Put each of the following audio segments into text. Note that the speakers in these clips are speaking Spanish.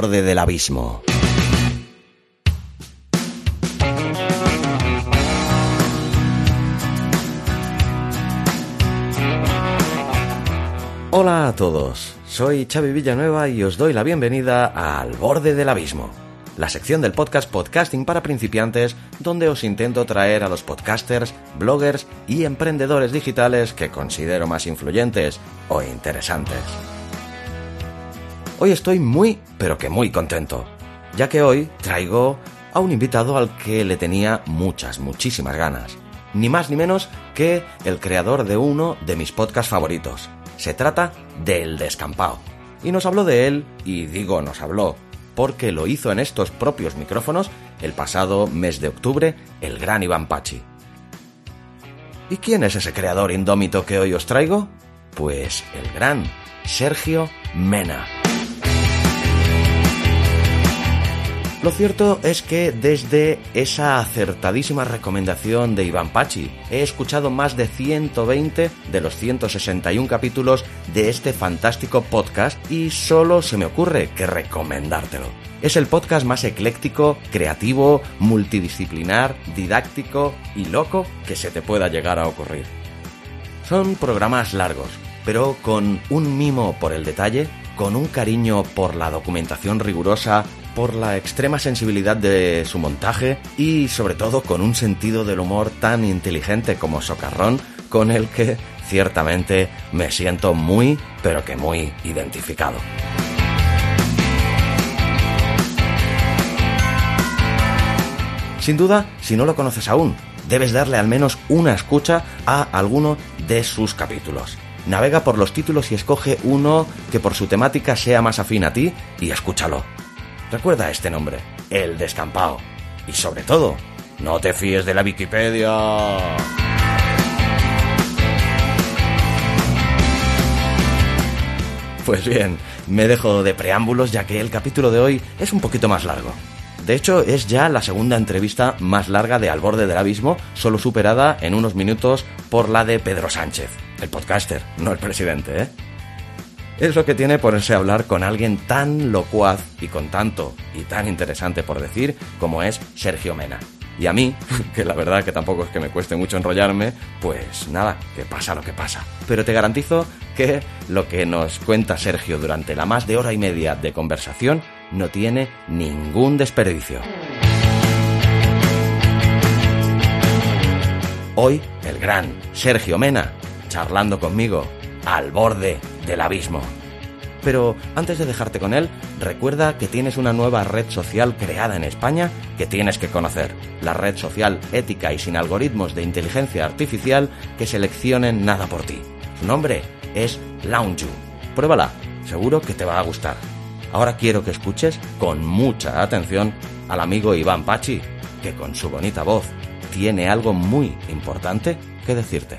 Borde del abismo. Hola a todos, soy Xavi Villanueva y os doy la bienvenida a Al borde del abismo, la sección del podcast Podcasting para principiantes donde os intento traer a los podcasters, bloggers y emprendedores digitales que considero más influyentes o interesantes. Hoy estoy muy, pero que muy contento, ya que hoy traigo a un invitado al que le tenía muchas, muchísimas ganas. Ni más ni menos que el creador de uno de mis podcasts favoritos, se trata del Descampado. Y nos habló de él, y digo nos habló, porque lo hizo en estos propios micrófonos el pasado mes de octubre el gran Iván Pachi. ¿Y quién es ese creador indómito que hoy os traigo? Pues el gran Sergio Mena. Lo cierto es que desde esa acertadísima recomendación de Iván Pachi he escuchado más de 120 de los 161 capítulos de este fantástico podcast y solo se me ocurre que recomendártelo. Es el podcast más ecléctico, creativo, multidisciplinar, didáctico y loco que se te pueda llegar a ocurrir. Son programas largos, pero con un mimo por el detalle, con un cariño por la documentación rigurosa, por la extrema sensibilidad de su montaje y sobre todo con un sentido del humor tan inteligente como socarrón con el que ciertamente me siento muy, pero que muy identificado. Sin duda, si no lo conoces aún, debes darle al menos una escucha a alguno de sus capítulos. Navega por los títulos y escoge uno que por su temática sea más afín a ti y escúchalo. Recuerda este nombre, El Descampado. Y sobre todo, no te fíes de la Wikipedia. Pues bien, me dejo de preámbulos ya que el capítulo de hoy es un poquito más largo. De hecho, es ya la segunda entrevista más larga de Al borde del abismo, solo superada en unos minutos por la de Pedro Sánchez, el podcaster, no el presidente, ¿eh? Es lo que tiene ponerse a hablar con alguien tan locuaz y con tanto y tan interesante por decir como es Sergio Mena. Y a mí, que la verdad que tampoco es que me cueste mucho enrollarme, pues nada, que pasa lo que pasa. Pero te garantizo que lo que nos cuenta Sergio durante la más de hora y media de conversación no tiene ningún desperdicio. Hoy, el gran Sergio Mena, charlando conmigo al borde del abismo. Pero antes de dejarte con él, recuerda que tienes una nueva red social creada en España que tienes que conocer. La red social ética y sin algoritmos de inteligencia artificial que seleccionen nada por ti. Su nombre es Lounge. Pruébala, seguro que te va a gustar. Ahora quiero que escuches con mucha atención al amigo Iván Pachi, que con su bonita voz tiene algo muy importante que decirte.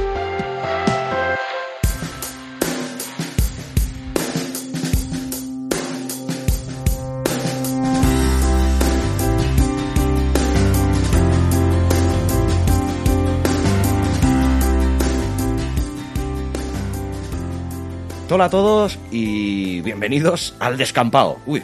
Hola a todos y bienvenidos al descampado. Uy,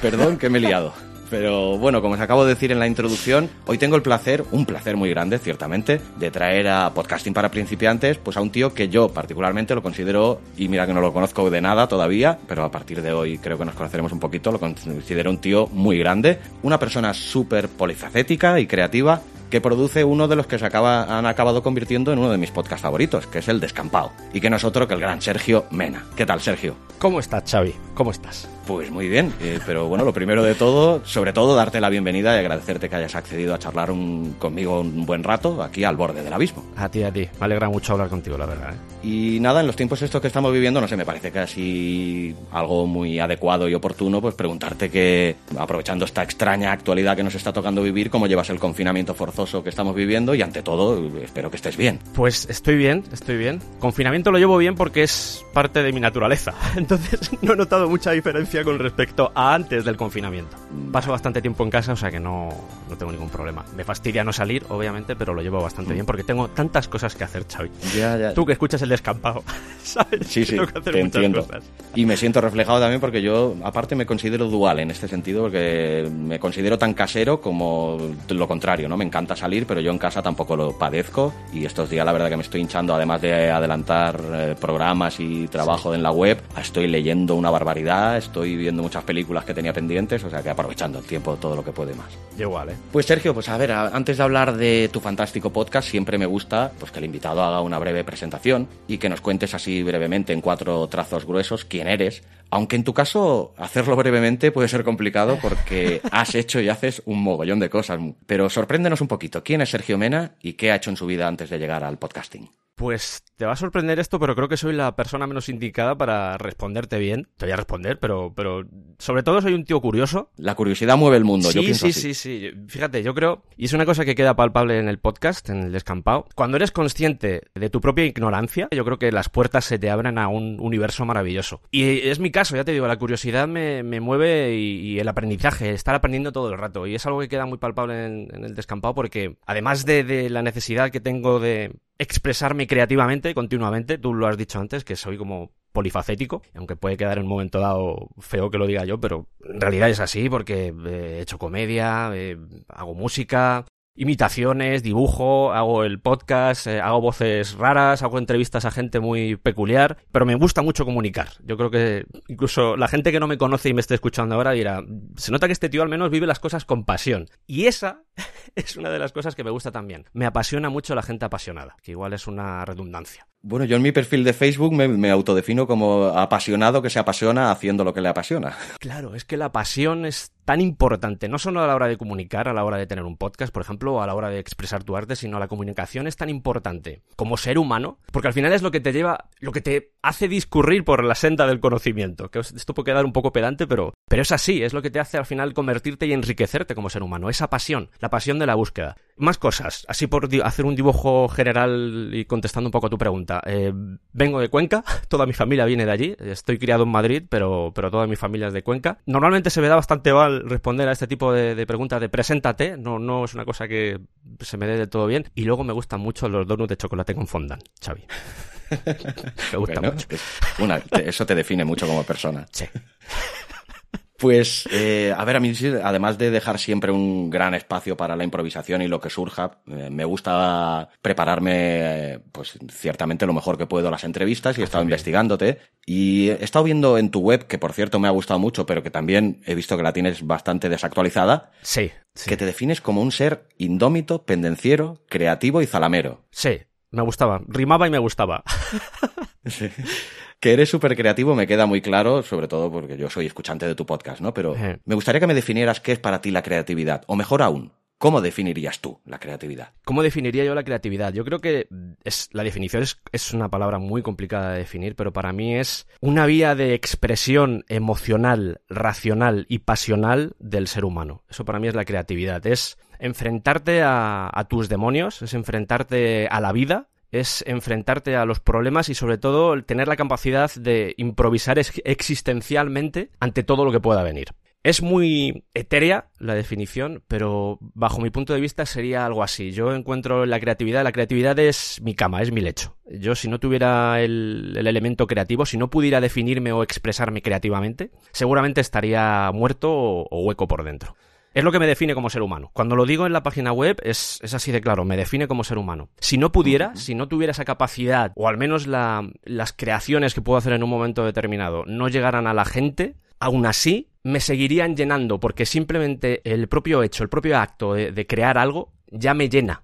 perdón que me he liado. Pero bueno, como os acabo de decir en la introducción, hoy tengo el placer, un placer muy grande, ciertamente, de traer a Podcasting para principiantes, pues a un tío que yo particularmente lo considero, y mira que no lo conozco de nada todavía, pero a partir de hoy creo que nos conoceremos un poquito, lo considero un tío muy grande, una persona súper polifacética y creativa, que produce uno de los que se acaba, han acabado convirtiendo en uno de mis podcasts favoritos, que es el Descampado, y que no es otro que el gran Sergio Mena. ¿Qué tal, Sergio? ¿Cómo estás, Xavi? ¿Cómo estás? Pues muy bien, eh, pero bueno, lo primero de todo, sobre todo darte la bienvenida y agradecerte que hayas accedido a charlar un, conmigo un buen rato aquí al borde del abismo. A ti, a ti. Me alegra mucho hablar contigo, la verdad. ¿eh? Y nada, en los tiempos estos que estamos viviendo, no sé, me parece casi algo muy adecuado y oportuno, pues preguntarte que, aprovechando esta extraña actualidad que nos está tocando vivir, cómo llevas el confinamiento forzoso que estamos viviendo y ante todo, espero que estés bien. Pues estoy bien, estoy bien. Confinamiento lo llevo bien porque es parte de mi naturaleza. Entonces no he notado mucha diferencia con respecto a antes del confinamiento. Paso bastante tiempo en casa, o sea que no, no tengo ningún problema. Me fastidia no salir, obviamente, pero lo llevo bastante bien porque tengo tantas cosas que hacer, Xavi. Ya, ya. Tú que escuchas el descampado, ¿sabes? Sí, sí, Tengo que hacer te muchas entiendo. cosas. Y me siento reflejado también porque yo, aparte, me considero dual en este sentido, porque me considero tan casero como lo contrario, ¿no? Me encanta salir, pero yo en casa tampoco lo padezco. Y estos días, la verdad, que me estoy hinchando, además de adelantar eh, programas y trabajo en la web, estoy leyendo una barbaridad, estoy viendo muchas películas que tenía pendientes, o sea que aprovechando el tiempo todo lo que puede más. Igual, ¿eh? Pues Sergio, pues a ver, antes de hablar de tu fantástico podcast, siempre me gusta pues que el invitado haga una breve presentación y que nos cuentes así brevemente en cuatro trazos gruesos quién eres. Aunque en tu caso hacerlo brevemente puede ser complicado porque has hecho y haces un mogollón de cosas. Pero sorpréndenos un poquito. ¿Quién es Sergio Mena y qué ha hecho en su vida antes de llegar al podcasting? Pues te va a sorprender esto, pero creo que soy la persona menos indicada para responderte bien. Te voy a responder, pero, pero sobre todo soy un tío curioso. La curiosidad mueve el mundo. yo Sí, pienso sí, así. sí, sí. Fíjate, yo creo, y es una cosa que queda palpable en el podcast, en el descampado, cuando eres consciente de tu propia ignorancia, yo creo que las puertas se te abren a un universo maravilloso. Y es mi caso, ya te digo, la curiosidad me, me mueve y, y el aprendizaje, estar aprendiendo todo el rato. Y es algo que queda muy palpable en, en el descampado porque, además de, de la necesidad que tengo de expresarme creativamente, continuamente, tú lo has dicho antes, que soy como polifacético, aunque puede quedar en un momento dado feo que lo diga yo, pero en realidad es así porque eh, he hecho comedia, eh, hago música, imitaciones, dibujo, hago el podcast, eh, hago voces raras, hago entrevistas a gente muy peculiar, pero me gusta mucho comunicar. Yo creo que incluso la gente que no me conoce y me esté escuchando ahora dirá, se nota que este tío al menos vive las cosas con pasión. Y esa es una de las cosas que me gusta también. Me apasiona mucho la gente apasionada, que igual es una redundancia. Bueno, yo en mi perfil de Facebook me, me autodefino como apasionado que se apasiona haciendo lo que le apasiona. Claro, es que la pasión es tan importante, no solo a la hora de comunicar, a la hora de tener un podcast, por ejemplo, a la hora de expresar tu arte, sino la comunicación es tan importante como ser humano, porque al final es lo que te lleva, lo que te hace discurrir por la senda del conocimiento. Que esto puede quedar un poco pedante, pero, pero es así, es lo que te hace al final convertirte y enriquecerte como ser humano, esa pasión, la pasión de la búsqueda. Más cosas, así por hacer un dibujo general y contestando un poco a tu pregunta. Eh, vengo de Cuenca, toda mi familia viene de allí, estoy criado en Madrid, pero, pero toda mi familia es de Cuenca. Normalmente se me da bastante mal responder a este tipo de, de preguntas de preséntate, no, no es una cosa que se me dé de todo bien. Y luego me gustan mucho los donuts de chocolate con fondant, Xavi. me gusta Bueno, mucho. una- eso te define mucho como persona. Sí. Pues, eh, a ver, a mí sí, además de dejar siempre un gran espacio para la improvisación y lo que surja, eh, me gusta prepararme, eh, pues ciertamente lo mejor que puedo las entrevistas y he estado investigándote. Y he estado viendo en tu web, que por cierto me ha gustado mucho, pero que también he visto que la tienes bastante desactualizada, Sí, sí. que te defines como un ser indómito, pendenciero, creativo y zalamero. Sí, me gustaba. Rimaba y me gustaba. Que eres súper creativo me queda muy claro, sobre todo porque yo soy escuchante de tu podcast, ¿no? Pero Ejé. me gustaría que me definieras qué es para ti la creatividad, o mejor aún, ¿cómo definirías tú la creatividad? ¿Cómo definiría yo la creatividad? Yo creo que es, la definición es, es una palabra muy complicada de definir, pero para mí es una vía de expresión emocional, racional y pasional del ser humano. Eso para mí es la creatividad. Es enfrentarte a, a tus demonios, es enfrentarte a la vida, es enfrentarte a los problemas y sobre todo tener la capacidad de improvisar ex- existencialmente ante todo lo que pueda venir. Es muy etérea la definición, pero bajo mi punto de vista sería algo así. Yo encuentro la creatividad, la creatividad es mi cama, es mi lecho. Yo si no tuviera el, el elemento creativo, si no pudiera definirme o expresarme creativamente, seguramente estaría muerto o hueco por dentro. Es lo que me define como ser humano. Cuando lo digo en la página web es, es así de claro, me define como ser humano. Si no pudiera, si no tuviera esa capacidad, o al menos la, las creaciones que puedo hacer en un momento determinado, no llegaran a la gente, aún así me seguirían llenando, porque simplemente el propio hecho, el propio acto de, de crear algo, ya me llena.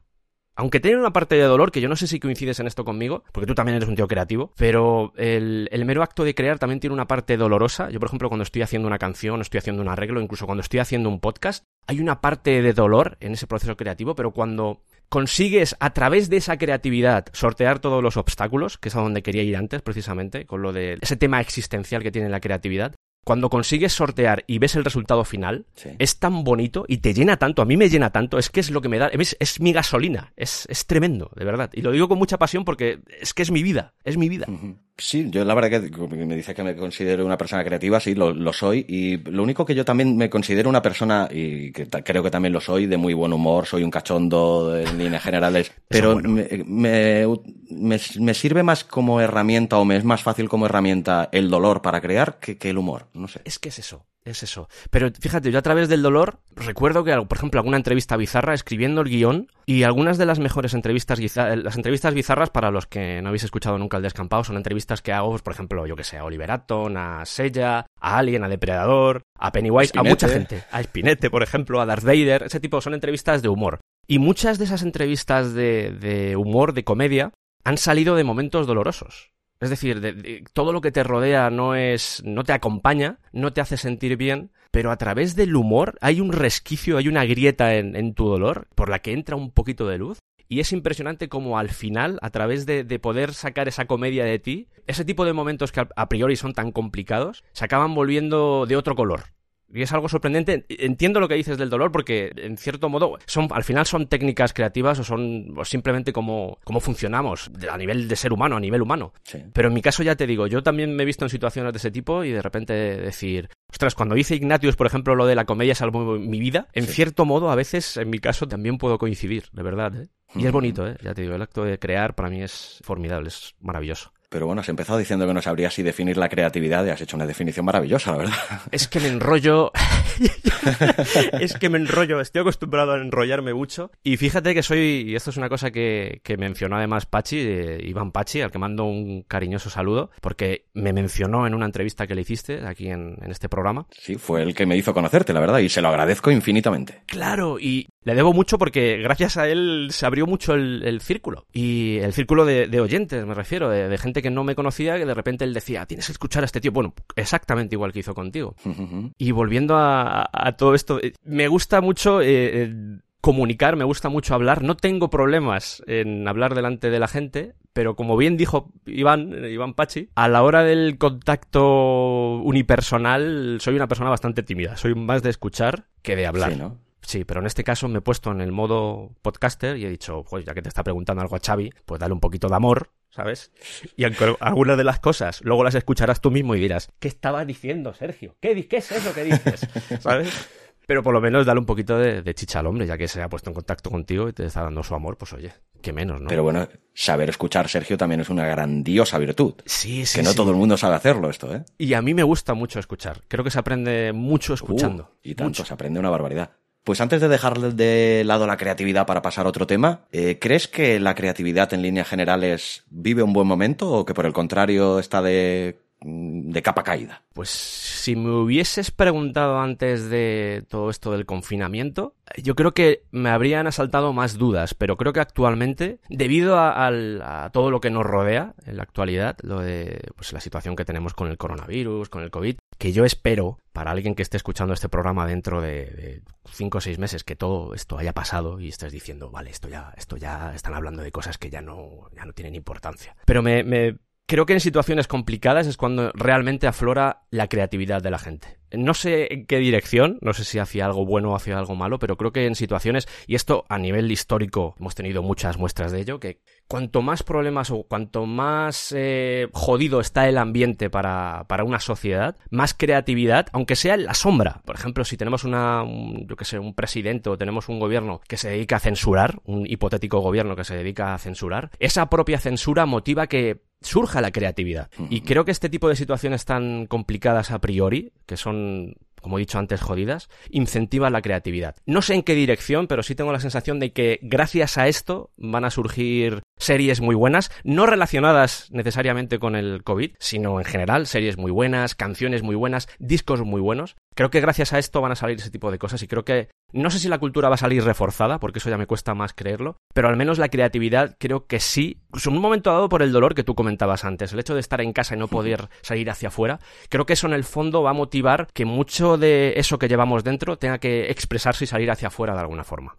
Aunque tiene una parte de dolor, que yo no sé si coincides en esto conmigo, porque tú también eres un tío creativo, pero el, el, mero acto de crear también tiene una parte dolorosa. Yo, por ejemplo, cuando estoy haciendo una canción, estoy haciendo un arreglo, incluso cuando estoy haciendo un podcast, hay una parte de dolor en ese proceso creativo, pero cuando consigues a través de esa creatividad sortear todos los obstáculos, que es a donde quería ir antes precisamente, con lo de ese tema existencial que tiene la creatividad, cuando consigues sortear y ves el resultado final, sí. es tan bonito y te llena tanto, a mí me llena tanto, es que es lo que me da, es, es mi gasolina, es, es, tremendo, de verdad. Y lo digo con mucha pasión porque es que es mi vida, es mi vida. Uh -huh. Sí, yo la verdad que me dice que me considero una persona creativa, sí, lo, lo, soy. Y lo único que yo también me considero una persona, y que creo que también lo soy, de muy buen humor, soy un cachondo en líneas generales, pero bueno. me, me, me, me, sirve más como herramienta o me es más fácil como herramienta el dolor para crear que, que el humor, no sé. Es que es eso. Es eso. Pero fíjate, yo a través del dolor recuerdo que, por ejemplo, alguna entrevista bizarra escribiendo el guion y algunas de las mejores entrevistas, las entrevistas bizarras para los que no habéis escuchado nunca el descampado son entrevistas que hago, pues, por ejemplo, yo que sé, a Oliver Atom, a Sella, a Alien, a Depredador, a Pennywise, a, a mucha gente, a Spinette, por ejemplo, a Darth Vader, ese tipo son entrevistas de humor. Y muchas de esas entrevistas de, de humor, de comedia, han salido de momentos dolorosos. Es decir, de, de, todo lo que te rodea no es, no te acompaña, no te hace sentir bien, pero a través del humor hay un resquicio, hay una grieta en, tu dolor por la que entra un poquito de luz. Y es impresionante como al final, a través de, de, poder sacar esa comedia de ti, ese tipo de momentos que a priori son tan complicados, se acaban volviendo de otro color. Y es algo sorprendente. Entiendo lo que dices del dolor porque, en cierto modo, son, al final son técnicas creativas o son o simplemente como, como funcionamos a nivel de ser humano, a nivel humano. Sí. Pero en mi caso, ya te digo, yo también me he visto en situaciones de ese tipo y de repente decir, ostras, cuando hice Ignatius, por ejemplo, lo de la comedia salvó mi vida, en sí. cierto modo, a veces, en mi caso, también puedo coincidir, de verdad. ¿eh? Y es bonito, ¿eh? ya te digo, el acto de crear para mí es formidable, es maravilloso. Pero bueno, has empezado diciendo que no sabrías si definir la creatividad y has hecho una definición maravillosa, la verdad. Es que me enrollo. es que me enrollo. Estoy acostumbrado a enrollarme mucho. Y fíjate que soy. Y esto es una cosa que, que mencionó además Pachi, eh, Iván Pachi, al que mando un cariñoso saludo, porque me mencionó en una entrevista que le hiciste aquí en, en este programa. Sí, fue el que me hizo conocerte, la verdad, y se lo agradezco infinitamente. Claro, y le debo mucho porque gracias a él se abrió mucho el, el círculo. Y el círculo de, de oyentes, me refiero, de, de, gente que no me conocía, que de repente él decía, tienes que escuchar a este tío. Bueno, exactamente igual que hizo contigo. Uh -huh. Y volviendo a, a, todo esto, eh, me gusta mucho... Eh, eh, comunicar, me gusta mucho hablar, no tengo problemas en hablar delante de la gente, pero como bien dijo Iván, Iván Pachi, a la hora del contacto unipersonal soy una persona bastante tímida, soy más de escuchar que de hablar. Sí, ¿no? Sí, pero en este caso me he puesto en el modo podcaster y he dicho, pues ya que te está preguntando algo a Xavi, pues dale un poquito de amor, ¿sabes? Y aunque algunas de las cosas luego las escucharás tú mismo y dirás, ¿qué estaba diciendo Sergio? ¿Qué, qué es eso que dices? ¿Sabes? Pero por lo menos dale un poquito de, de, chicha al hombre, ya que se ha puesto en contacto contigo y te está dando su amor, pues oye, qué menos, ¿no? Pero bueno, saber escuchar, Sergio, también es una grandiosa virtud. Sí, sí. Que no sí. todo el mundo sabe hacerlo, esto, ¿eh? Y a mí me gusta mucho escuchar. Creo que se aprende mucho escuchando. Uh, y tanto, mucho. se aprende una barbaridad. Pues antes de dejar de lado la creatividad para pasar a otro tema, eh, ¿crees que la creatividad en líneas generales vive un buen momento o que por el contrario está de de capa caída? Pues si me hubieses preguntado antes de todo esto del confinamiento, yo creo que me habrían asaltado más dudas, pero creo que actualmente, debido a, todo lo que nos rodea en la actualidad, lo de pues, la situación que tenemos con el coronavirus, con el COVID, que yo espero, para alguien que esté escuchando este programa dentro de, de cinco o seis meses, que todo esto haya pasado y estés diciendo, vale, esto ya, esto ya están hablando de cosas que ya no, ya no tienen importancia. Pero me, me creo que en situaciones complicadas es cuando realmente aflora la creatividad de la gente. No sé en qué dirección, no sé si hacia algo bueno o hacia algo malo, pero creo que en situaciones, y esto a nivel histórico hemos tenido muchas muestras de ello, que cuanto más problemas o cuanto más eh, jodido está el ambiente para, para, una sociedad, más creatividad, aunque sea en la sombra. Por ejemplo, si tenemos un, yo que sé, un presidente o tenemos un gobierno que se dedica a censurar, un hipotético gobierno que se dedica a censurar, esa propia censura motiva que surja la creatividad. Y creo que este tipo de situaciones tan complicadas a priori, que son como he dicho antes, jodidas, incentiva la creatividad. No sé en qué dirección, pero sí tengo la sensación de que gracias a esto van a surgir series muy buenas, no relacionadas necesariamente con el COVID, sino en general, series muy buenas, canciones muy buenas, discos muy buenos. Creo que gracias a esto van a salir ese tipo de cosas y creo que no sé si la cultura va a salir reforzada, porque eso ya me cuesta más creerlo, pero al menos la creatividad creo que sí, en un momento dado por el dolor que tú comentabas antes, el hecho de estar en casa y no poder salir hacia afuera, creo que eso en el fondo va a motivar que mucho de eso que llevamos dentro tenga que expresarse y salir hacia afuera de alguna forma.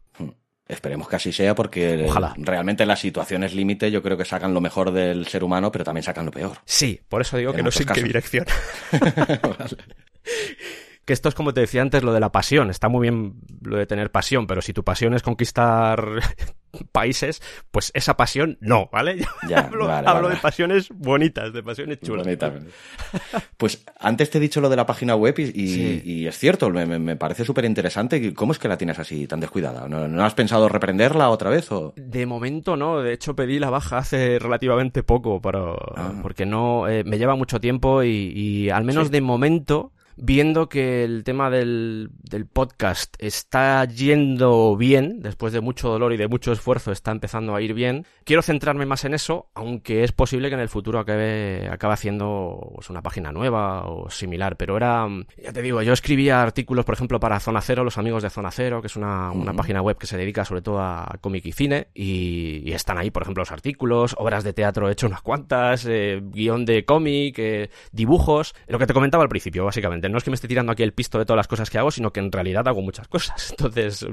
Esperemos que así sea porque realmente las situaciones límite yo creo que sacan lo mejor del ser humano, pero también sacan lo peor. Sí, por eso digo que no sé en qué dirección. que esto es como te decía antes lo de la pasión. Está muy bien lo de tener pasión, pero si tu pasión es conquistar países, pues esa pasión no, ¿vale? Ya, hablo, de pasiones bonitas, de pasiones chulas. Pues antes te he dicho lo de la página web y, es cierto, me, parece súper interesante. ¿Cómo es que la tienes así tan descuidada? ¿No, has pensado reprenderla otra vez? O? De momento no, de hecho pedí la baja hace relativamente poco, pero, ah. porque no eh, me lleva mucho tiempo y, al menos de momento viendo que el tema del, del, podcast está yendo bien, después de mucho dolor y de mucho esfuerzo, está empezando a ir bien, quiero centrarme más en eso, aunque es posible que en el futuro acabe, acabe haciendo pues, una página nueva o similar. Pero era, ya te digo, yo escribía artículos, por ejemplo, para Zona Cero, los amigos de Zona Cero, que es una, una página web que se dedica sobre todo a cómic y cine, y, están ahí, por ejemplo, los artículos, obras de teatro he hecho unas cuantas, eh, guion de cómic, eh, dibujos, lo que te comentaba al principio, básicamente no es que me esté tirando aquí el pisto de todas las cosas que hago, sino que en realidad hago muchas cosas. Entonces,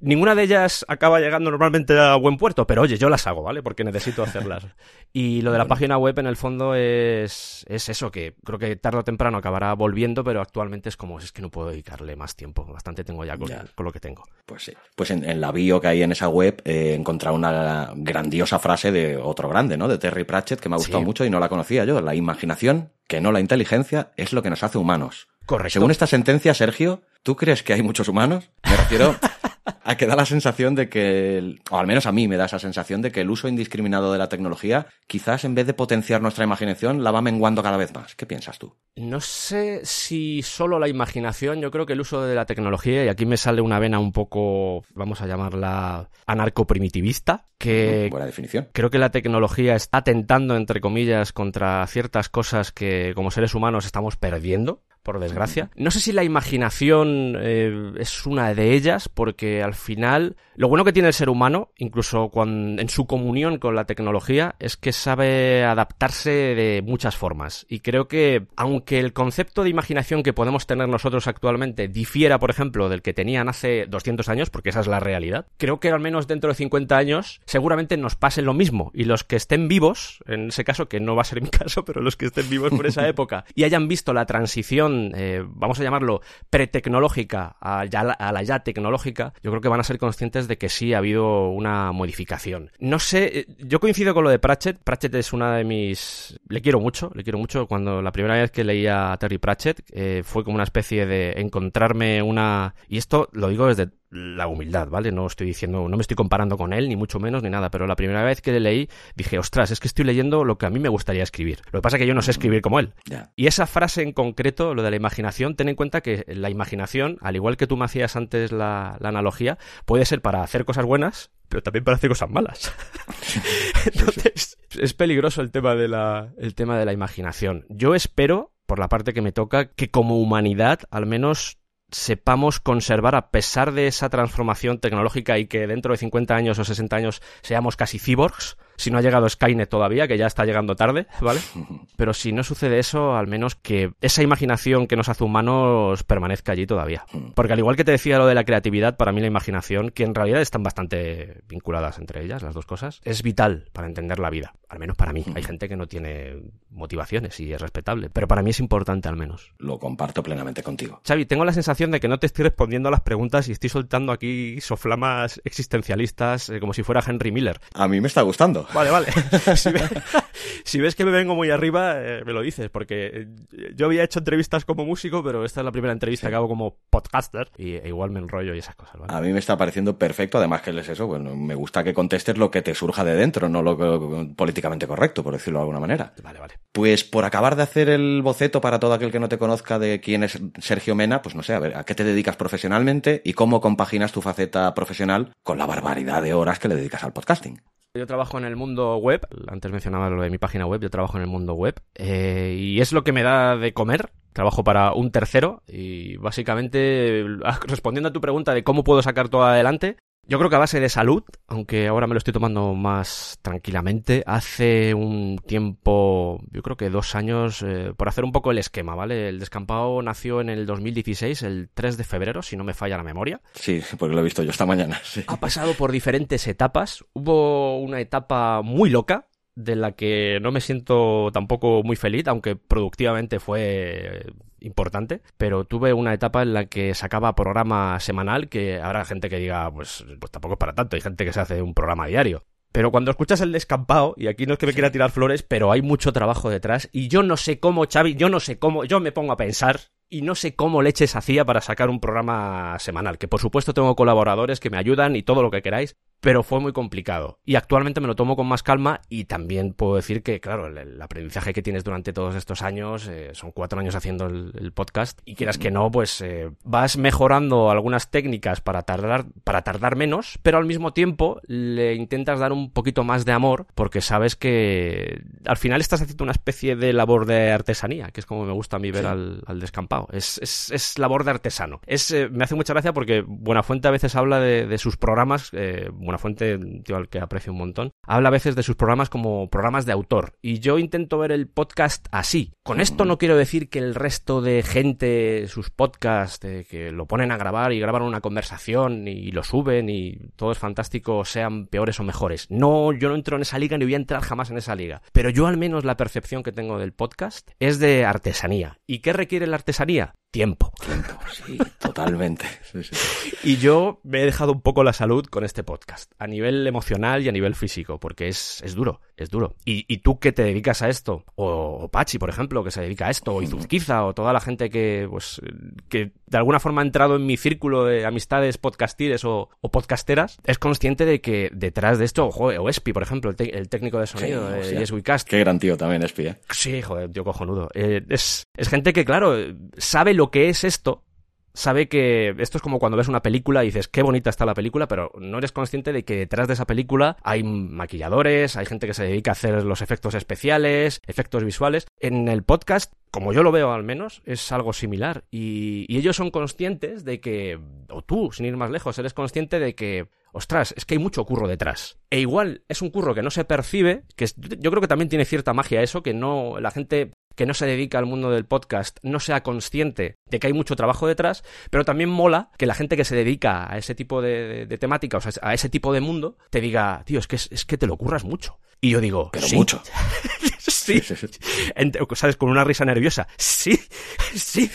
ninguna de ellas acaba llegando normalmente a buen puerto, pero oye, yo las hago, ¿vale? Porque necesito hacerlas. Y lo de la página web, en el fondo, es, es eso, que creo que tarde o temprano acabará volviendo, pero actualmente es como, es que no puedo dedicarle más tiempo. Bastante tengo ya con, lo que tengo. Pues sí. Pues en, la bio que hay en esa web he encontrado una grandiosa frase de otro grande, ¿no? De Terry Pratchett, que me ha gustado mucho y no la conocía yo. La imaginación, que no la inteligencia, es lo que nos hace humanos. Correcto. Según esta sentencia, Sergio, ¿tú crees que hay muchos humanos? Me refiero a que da la sensación de que, o al menos a mí me da esa sensación de que el uso indiscriminado de la tecnología, quizás en vez de potenciar nuestra imaginación, la va menguando cada vez más. ¿Qué piensas tú? No sé si solo la imaginación, yo creo que el uso de la tecnología, y aquí me sale una vena un poco, vamos a llamarla anarcoprimitivista, que... Buena definición. Creo que la tecnología está tentando, entre comillas, contra ciertas cosas que como seres humanos estamos perdiendo por desgracia. No sé si la imaginación eh, es una de ellas, porque al final lo bueno que tiene el ser humano, incluso cuando, en su comunión con la tecnología, es que sabe adaptarse de muchas formas. Y creo que, aunque el concepto de imaginación que podemos tener nosotros actualmente difiera, por ejemplo, del que tenían hace 200 años, porque esa es la realidad, creo que al menos dentro de 50 años seguramente nos pase lo mismo. Y los que estén vivos, en ese caso, que no va a ser mi caso, pero los que estén vivos por esa época, y hayan visto la transición eh, vamos a llamarlo, pretecnológica a, a la ya tecnológica, yo creo que van a ser conscientes de que sí ha habido una modificación. No sé, eh, yo coincido con lo de Pratchett. Pratchett es una de mis... Le quiero mucho, le quiero mucho. Cuando la primera vez que leía a Terry Pratchett eh, fue como una especie de encontrarme una... Y esto lo digo desde la humildad, ¿vale? No estoy diciendo, no me estoy comparando con él, ni mucho menos, ni nada, pero la primera vez que le leí dije, ostras, es que estoy leyendo lo que a mí me gustaría escribir. Lo que pasa es que yo no sé escribir como él. Y esa frase en concreto, lo de la imaginación, ten en cuenta que la imaginación, al igual que tú me hacías antes la, analogía, puede ser para hacer cosas buenas, pero también para hacer cosas malas. Entonces, es peligroso el tema de la, el tema de la imaginación. Yo espero, por la parte que me toca, que como humanidad, al menos sepamos conservar a pesar de esa transformación tecnológica y que dentro de 50 años o 60 años seamos casi cyborgs, si no ha llegado Skynet todavía, que ya está llegando tarde, ¿vale? Pero si no sucede eso, al menos que esa imaginación que nos hace humanos permanezca allí todavía. Porque al igual que te decía lo de la creatividad, para mí la imaginación, que en realidad están bastante vinculadas entre ellas, las dos cosas, es vital para entender la vida. Al menos para mí. Hay gente que no tiene motivaciones y es respetable, pero para mí es importante al menos. Lo comparto plenamente contigo. Xavi, tengo la sensación de que no te estoy respondiendo a las preguntas y estoy soltando aquí soflamas existencialistas eh, como si fuera Henry Miller. A mí me está gustando. Vale, vale. si, ves, que me vengo muy arriba, eh, me lo dices, porque eh, yo había hecho entrevistas como músico, pero esta es la primera entrevista que hago como podcaster y e igual me enrollo y esas cosas. A mí me está pareciendo perfecto, además que es eso, bueno, me gusta que contestes lo que te surja de dentro, no lo políticamente correcto, por decirlo de alguna manera. Vale, vale. Pues por acabar de hacer el boceto para todo aquel que no te conozca de quién es Sergio Mena, pues no sé, a ver, ¿a qué te dedicas profesionalmente y cómo compaginas tu faceta profesional con la barbaridad de horas que le dedicas al podcasting? Yo trabajo en el mundo web, antes mencionaba lo de mi página web, yo trabajo en el mundo web eh, y es lo que me da de comer. Trabajo para un tercero y básicamente respondiendo a tu pregunta de cómo puedo sacar todo adelante, yo creo que a base de salud, aunque ahora me lo estoy tomando más tranquilamente, hace un tiempo, yo creo que dos años, eh, por hacer un poco el esquema, ¿vale? El descampado nació en el 2016, el 3 de febrero, si no me falla la memoria. Sí, porque lo he visto yo esta mañana. Ha pasado por diferentes etapas. Hubo una etapa muy loca, de la que no me siento tampoco muy feliz, aunque productivamente fue importante, pero tuve una etapa en la que sacaba programa semanal que habrá gente que diga, pues, pues tampoco es para tanto, hay gente que se hace un programa diario. Pero cuando escuchas el descampado, y aquí no es que me quiera tirar flores, pero hay mucho trabajo detrás, y yo no sé cómo, Xavi, yo no sé cómo, yo me pongo a pensar, y no sé cómo leches hacía para sacar un programa semanal, que por supuesto tengo colaboradores que me ayudan y todo lo que queráis, pero fue muy complicado. Y actualmente me lo tomo con más calma y también puedo decir que, claro, el, aprendizaje que tienes durante todos estos años, eh, son cuatro años haciendo el, podcast, y quieras que no, pues eh, vas mejorando algunas técnicas para tardar, para tardar menos, pero al mismo tiempo le intentas dar un poquito más de amor porque sabes que al final estás haciendo una especie de labor de artesanía, que es como me gusta a mí ver al, descampado. Es, es, labor de artesano. Es, eh, me hace mucha gracia porque Buenafuente a veces habla de, sus programas una fuente, tío al que aprecio un montón, habla a veces de sus programas como programas de autor. Y yo intento ver el podcast así. Con esto no quiero decir que el resto de gente, sus podcasts, que lo ponen a grabar y graban una conversación y lo suben y todo es fantástico, sean peores o mejores. No, yo no entro en esa liga ni voy a entrar jamás en esa liga. Pero yo al menos la percepción que tengo del podcast es de artesanía. ¿Y qué requiere la artesanía? hadiah. Tiempo. Tiempo, sí, totalmente. Y yo me he dejado un poco la salud con este podcast, a nivel emocional y a nivel físico, porque es, es duro, es duro. Y, y, tú que te dedicas a esto, o, Pachi, por ejemplo, que se dedica a esto, o Izuzquiza, o toda la gente que, pues, que de alguna forma ha entrado en mi círculo de amistades podcastires o, o podcasteras, es consciente de que detrás de esto, joder, o Espi, por ejemplo, el, técnico de sonido de Yes We Cast. Qué gran tío también, Espi, ¿eh? Sí, joder, tío cojonudo. Eh, es, es gente que, claro, sabe lo que es esto, sabe que esto es como cuando ves una película y dices qué bonita está la película, pero no eres consciente de que detrás de esa película hay maquilladores, hay gente que se dedica a hacer los efectos especiales, efectos visuales. En el podcast, como yo lo veo al menos, es algo similar. Y, ellos son conscientes de que, o tú, sin ir más lejos, eres consciente de que ostras, es que hay mucho curro detrás. E igual es un curro que no se percibe, que yo creo que también tiene cierta magia eso, que no la gente que no se dedica al mundo del podcast no sea consciente de que hay mucho trabajo detrás, pero también mola que la gente que se dedica a ese tipo de, temática, o sea, a ese tipo de mundo, te diga, tío, es que, es, que te lo curras mucho. Y yo digo, pero mucho. sí. ¿Sabes? Con una risa nerviosa. Sí, sí.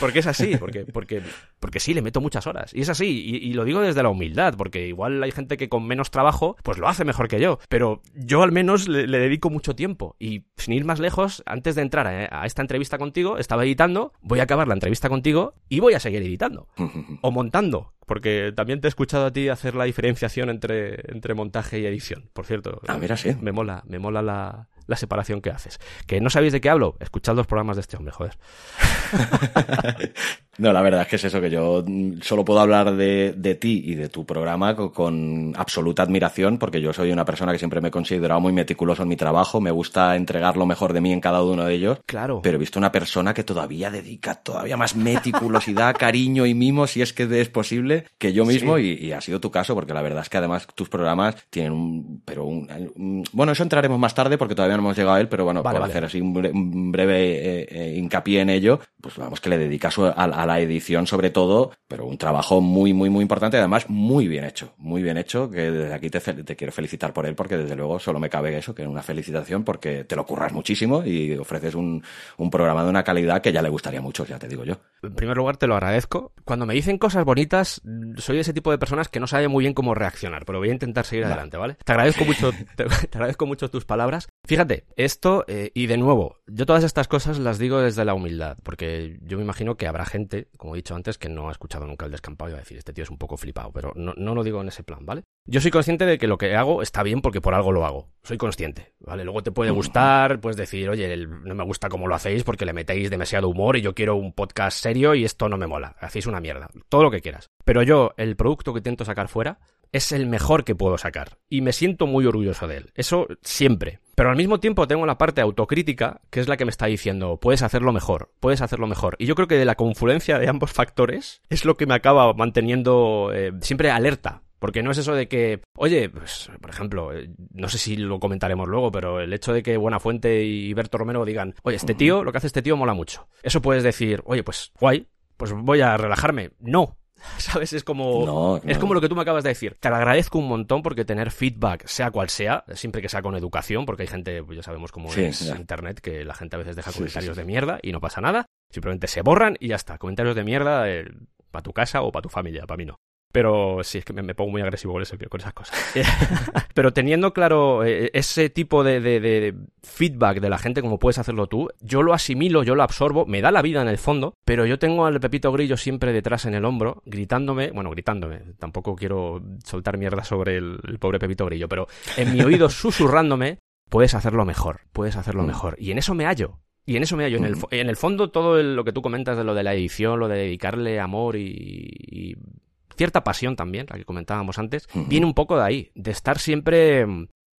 Porque es así, porque, porque, porque sí, le meto muchas horas. Y es así, y, lo digo desde la humildad, porque igual hay gente que con menos trabajo, pues lo hace mejor que yo. Pero yo al menos le, dedico mucho tiempo. Y sin ir más lejos, antes de entrar a, a esta entrevista contigo, estaba editando, voy a acabar la entrevista contigo y voy a seguir editando. o montando, porque también te he escuchado a ti hacer la diferenciación entre, entre montaje y edición. Por cierto, ah, mira, sí. me mola, me mola la, la separación que haces. ¿Que no sabéis de qué hablo? Escuchad los programas de este hombre, joder. No, la verdad es que es eso, que yo solo puedo hablar de, de ti y de tu programa con, absoluta admiración, porque yo soy una persona que siempre me he considerado muy meticuloso en mi trabajo, me gusta entregar lo mejor de mí en cada uno de ellos. Claro. Pero he visto una persona que todavía dedica todavía más meticulosidad, cariño y mimo, si es que es posible, que yo mismo, y, ha sido tu caso, porque la verdad es que además tus programas tienen un, pero un, bueno, eso entraremos más tarde porque todavía no hemos llegado a él, pero bueno, para hacer así un breve, eh, eh, hincapié en ello, pues vamos que le dedicas a, a a la edición sobre todo, pero un trabajo muy, muy, muy importante, además muy bien hecho, muy bien hecho, que desde aquí te, te quiero felicitar por él, porque desde luego solo me cabe eso, que es una felicitación, porque te lo curras muchísimo y ofreces un, un programa de una calidad que ya le gustaría mucho, ya te digo yo. En primer lugar, te lo agradezco. Cuando me dicen cosas bonitas, soy de ese tipo de personas que no sabe muy bien cómo reaccionar, pero voy a intentar seguir adelante, ¿vale? Te agradezco mucho, te, agradezco mucho tus palabras. Fíjate, esto, eh, y de nuevo, yo todas estas cosas las digo desde la humildad, porque yo me imagino que habrá gente, como he dicho antes, que no ha escuchado nunca el descampado y va a decir, este tío es un poco flipado, pero no, no lo digo en ese plan, ¿vale? Yo soy consciente de que lo que hago está bien porque por algo lo hago. Soy consciente, ¿vale? Luego te puede gustar, puedes decir, oye, no me gusta cómo lo hacéis porque le metéis demasiado humor y yo quiero un podcast serio y esto no me mola. Hacéis una mierda. Todo lo que quieras. Pero yo, el producto que intento sacar fuera es el mejor que puedo sacar. Y me siento muy orgulloso de él. Eso siempre. Pero al mismo tiempo tengo la parte autocrítica, que es la que me está diciendo, puedes hacerlo mejor, puedes hacerlo mejor. Y yo creo que de la confluencia de ambos factores es lo que me acaba manteniendo eh, siempre alerta porque no es eso de que, oye, pues, por ejemplo, eh, no sé si lo comentaremos luego, pero el hecho de que Buenafuente y Berto Romero digan, oye, este tío, lo que hace este tío mola mucho. Eso puedes decir, oye, pues guay, pues voy a relajarme. No. ¿Sabes? Es como. Es como lo que tú me acabas de decir. Te lo agradezco un montón porque tener feedback, sea cual sea, siempre que sea con educación, porque hay gente, pues ya sabemos cómo es internet, que la gente a veces deja comentarios de mierda y no pasa nada. Simplemente se borran y ya está. Comentarios de mierda eh, para tu casa o para tu familia, para mí no. Pero sí, es que me, pongo muy agresivo con, con esas cosas. Pero teniendo claro eh, ese tipo de, feedback de la gente como puedes hacerlo tú, yo lo asimilo, yo lo absorbo, me da la vida en el fondo, pero yo tengo al Pepito Grillo siempre detrás en el hombro, gritándome, bueno, gritándome, tampoco quiero soltar mierda sobre el, pobre Pepito Grillo, pero en mi oído susurrándome, puedes hacerlo mejor, puedes hacerlo mm. mejor. Y en eso me hallo. Y en eso me hallo. En el, en el fondo, todo lo que tú comentas de lo de la edición, lo de dedicarle amor y cierta pasión también, la que comentábamos antes, viene un poco de ahí, de estar siempre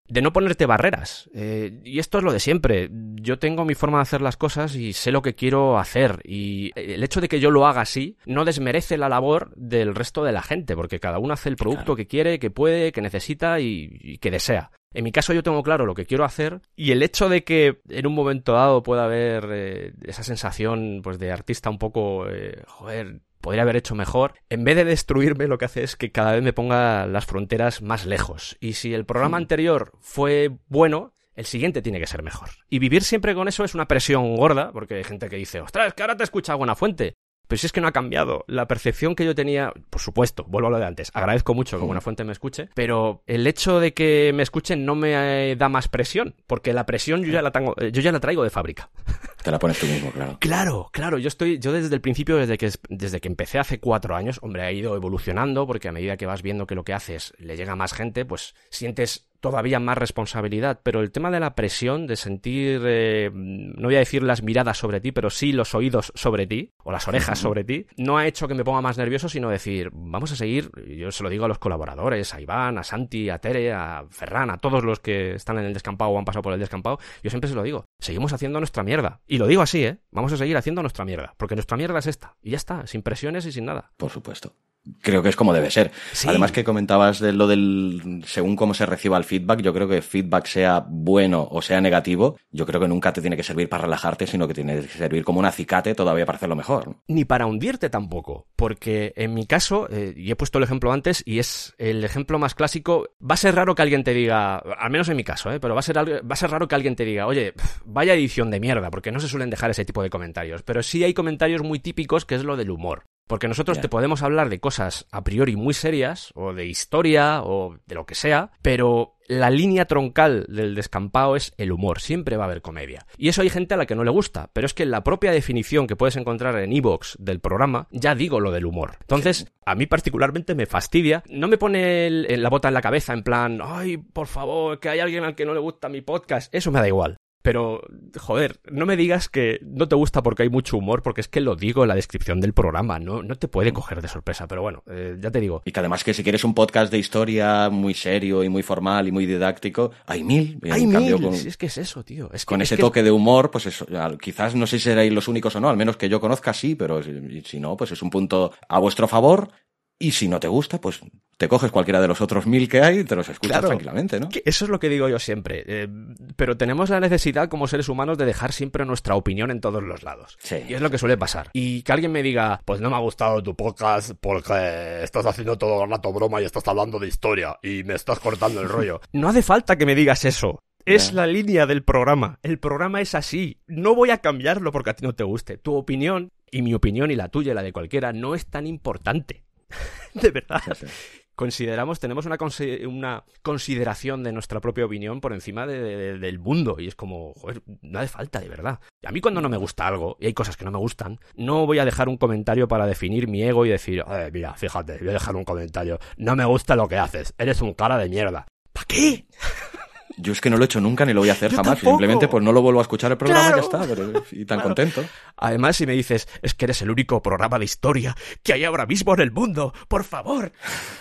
de no ponerte barreras. Eh, y esto es lo de siempre. Yo tengo mi forma de hacer las cosas y sé lo que quiero hacer. Y el hecho de que yo lo haga así no desmerece la labor del resto de la gente, porque cada uno hace el producto que quiere, que puede, que necesita y, que desea. En mi caso yo tengo claro lo que quiero hacer y el hecho de que en un momento dado pueda haber eh, esa sensación pues de artista un poco, eh, joder, podría haber hecho mejor, en vez de destruirme lo que hace es que cada vez me ponga las fronteras más lejos. Y si el programa anterior fue bueno, el siguiente tiene que ser mejor. Y vivir siempre con eso es una presión gorda, porque hay gente que dice, ostras, que ahora te escucha buena fuente. Pero si es que no ha cambiado. La percepción que yo tenía, por supuesto, vuelvo a lo de antes, agradezco mucho que Buena Fuente me escuche, pero el hecho de que me escuchen no me eh, da más presión, porque la presión yo ya la tengo, yo ya la traigo de fábrica. Te la pones tú mismo, claro. Claro, claro. Yo estoy, yo desde el principio, desde que, desde que empecé hace cuatro años, hombre, ha ido evolucionando, porque a medida que vas viendo que lo que haces le llega a más gente, pues sientes todavía más responsabilidad, pero el tema de la presión, de sentir, eh, no voy a decir las miradas sobre ti, pero sí los oídos sobre ti, o las orejas sobre ti, no ha hecho que me ponga más nervioso, sino decir, vamos a seguir, yo se lo digo a los colaboradores, a Iván, a Santi, a Tere, a Ferran, a todos los que están en el descampado o han pasado por el descampado, yo siempre se lo digo, seguimos haciendo nuestra mierda. Y lo digo así, ¿eh? Vamos a seguir haciendo nuestra mierda, porque nuestra mierda es esta, y ya está, sin presiones y sin nada. Por supuesto creo que es como debe ser. Además que comentabas de lo del según cómo se reciba el feedback, yo creo que feedback sea bueno o sea negativo, yo creo que nunca te tiene que servir para relajarte, sino que tiene que servir como un acicate todavía para hacerlo mejor. Ni para hundirte tampoco, porque en mi caso, eh, y he puesto el ejemplo antes, y es el ejemplo más clásico, va a ser raro que alguien te diga, al menos en mi caso, eh, pero va a, ser, va a ser raro que alguien te diga, oye, vaya edición de mierda, porque no se suelen dejar ese tipo de comentarios, pero sí hay comentarios muy típicos que es lo del humor. Porque nosotros te podemos hablar de cosas a priori muy serias, o de historia, o de lo que sea, pero la línea troncal del descampado es el humor, siempre va a haber comedia. Y eso hay gente a la que no le gusta, pero es que la propia definición que puedes encontrar en Evox del programa, ya digo lo del humor. Entonces, a mí particularmente me fastidia, no me pone la bota en la cabeza en plan, ay, por favor, que hay alguien al que no le gusta mi podcast, eso me da igual. Pero, joder, no me digas que no te gusta porque hay mucho humor, porque es que lo digo en la descripción del programa, no, no te puede coger de sorpresa, pero bueno, eh, ya te digo. Y que además que si quieres un podcast de historia muy serio y muy formal y muy didáctico, hay mil. Hay mil, es que es eso, tío. Es con ese toque de humor, pues eso, quizás no sé si seréis los únicos o no, al menos que yo conozca sí, pero si no, pues es un punto a vuestro favor y si no te gusta, pues te coges cualquiera de los otros mil que hay y te los escuchas tranquilamente, ¿no? Eso es lo que digo yo siempre. Eh, pero tenemos la necesidad como seres humanos de dejar siempre nuestra opinión en todos los lados. Sí. Y es lo que suele pasar. Y que alguien me diga, pues no me ha gustado tu podcast porque estás haciendo todo el rato broma y estás hablando de historia y me estás cortando el rollo. No hace falta que me digas eso. Es la línea del programa. El programa es así. No voy a cambiarlo porque a ti no te guste. Tu opinión, y mi opinión y la tuya y la de cualquiera, no es tan importante. de verdad. Consideramos, tenemos una, una, consideración de nuestra propia opinión por encima del mundo. Y es como, joder, no hace falta, de verdad. A mí cuando no me gusta algo, y hay cosas que no me gustan, no voy a dejar un comentario para definir mi ego y decir, mira, fíjate, voy a dejar un comentario. No me gusta lo que haces, eres un cara de mierda. ¿Para qué? Yo es que no lo he hecho nunca ni lo voy a hacer jamás. Simplemente pues no lo vuelvo a escuchar el programa y ya está. y tan contento. Además, si me dices, es que eres el único programa de historia que hay ahora mismo en el mundo, por favor.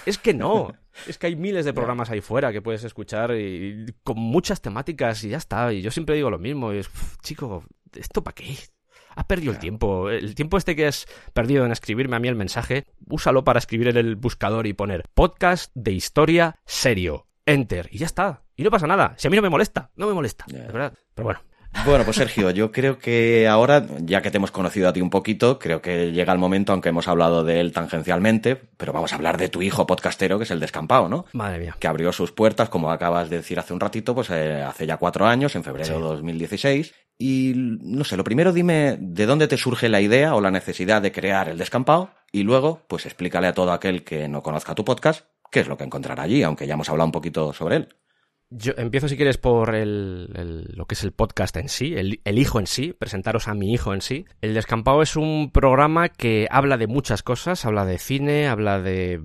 Es que no. Es que hay miles de programas ahí fuera que puedes escuchar y, con muchas temáticas y ya está. Y yo siempre digo lo mismo. Y es, chico, ¿esto para qué? Has perdido el tiempo. El tiempo este que has perdido en escribirme a mí el mensaje, úsalo para escribir en el buscador y poner podcast de historia serio. Enter. Y ya está. Y no pasa nada. Si a mí no me molesta, no me molesta. De verdad. Pero bueno. Bueno, pues Sergio, yo creo que ahora, ya que te hemos conocido a ti un poquito, creo que llega el momento, aunque hemos hablado de él tangencialmente, pero vamos a hablar de tu hijo podcastero, que es el Descampado, ¿no? Madre mía. Que abrió sus puertas, como acabas de decir hace un ratito, pues eh, hace ya cuatro años, en febrero de 2016. Y no sé, lo primero dime de dónde te surge la idea o la necesidad de crear el Descampado y luego, pues explícale a todo aquel que no conozca tu podcast qué es lo que encontrará allí, aunque ya hemos hablado un poquito sobre él. Yo empiezo, si quieres, por el, lo que es el podcast en sí, el, hijo en sí, presentaros a mi hijo en sí. El Descampado es un programa que habla de muchas cosas, habla de cine, habla de,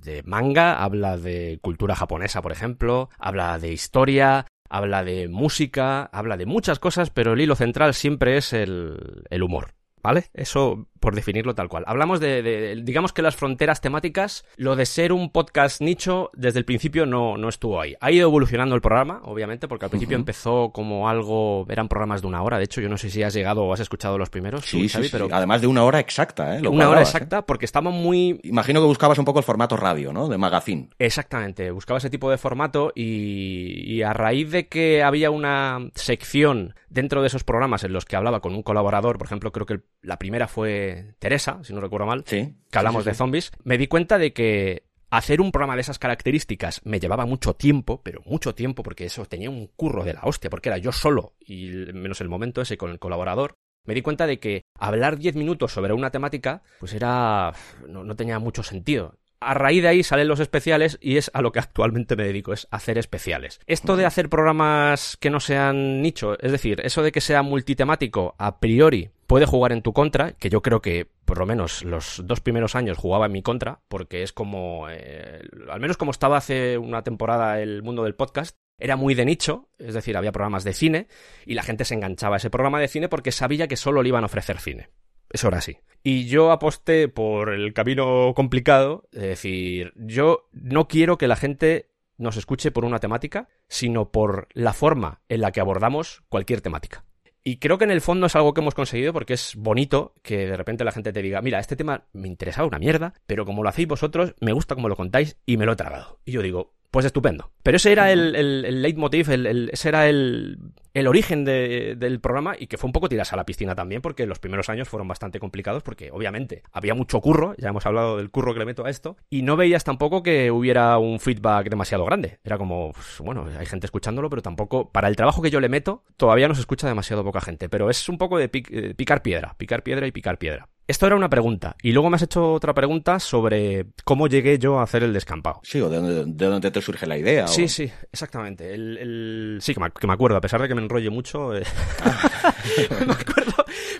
de manga, habla de cultura japonesa, por ejemplo, habla de historia, habla de música, habla de muchas cosas, pero el hilo central siempre es el, el humor. ¿Vale? Eso por definirlo tal cual. Hablamos de, digamos que las fronteras temáticas, lo de ser un podcast nicho, desde el principio no, no estuvo ahí. Ha ido evolucionando el programa, obviamente, porque al principio empezó como algo, eran programas de una hora, de hecho, yo no sé si has llegado o has escuchado los primeros. Sí, sí, pero... Además de una hora exacta, ¿eh? una hora exacta, porque estamos muy... Imagino que buscabas un poco el formato radio, ¿no? De magazine. Exactamente, buscaba ese tipo de formato y, y a raíz de que había una sección dentro de esos programas en los que hablaba con un colaborador, por ejemplo, creo que la primera fue Teresa, si no recuerdo mal, que hablamos de zombies, me di cuenta de que hacer un programa de esas características me llevaba mucho tiempo, pero mucho tiempo, porque eso tenía un curro de la hostia, porque era yo solo y menos el momento ese con el colaborador. Me di cuenta de que hablar 10 minutos sobre una temática, pues era. no, no tenía mucho sentido a raíz de ahí salen los especiales y es a lo que actualmente me dedico, es hacer especiales. Esto de hacer programas que no sean nicho, es decir, eso de que sea multitemático, a priori puede jugar en tu contra, que yo creo que por lo menos los dos primeros años jugaba en mi contra, porque es como, eh, al menos como estaba hace una temporada el mundo del podcast, era muy de nicho, es decir, había programas de cine y la gente se enganchaba a ese programa de cine porque sabía que solo le iban a ofrecer cine. Eso era así. Y yo aposté por el camino complicado, es decir, yo no quiero que la gente nos escuche por una temática, sino por la forma en la que abordamos cualquier temática. Y creo que en el fondo es algo que hemos conseguido porque es bonito que de repente la gente te diga, mira, este tema me interesaba una mierda, pero como lo hacéis vosotros, me gusta como lo contáis y me lo he tragado. Y yo digo, pues estupendo. Pero ese era el, el, leitmotiv, ese era el, origen del programa y que fue un poco tiras a la piscina también porque los primeros años fueron bastante complicados porque obviamente había mucho curro, ya hemos hablado del curro que le meto a esto, y no veías tampoco que hubiera un feedback demasiado grande. Era como, pues, bueno, hay gente escuchándolo, pero tampoco, para el trabajo que yo le meto, todavía no se escucha demasiado poca gente, pero es un poco de eh, picar piedra, picar piedra y picar piedra. Esto era una pregunta. Y luego me has hecho otra pregunta sobre cómo llegué yo a hacer el descampado. Sí, o de dónde, te surge la idea. Sí, sí, exactamente. El, Sí, que me, acuerdo, a pesar de que me enrolle mucho. Eh, ah. me acuerdo.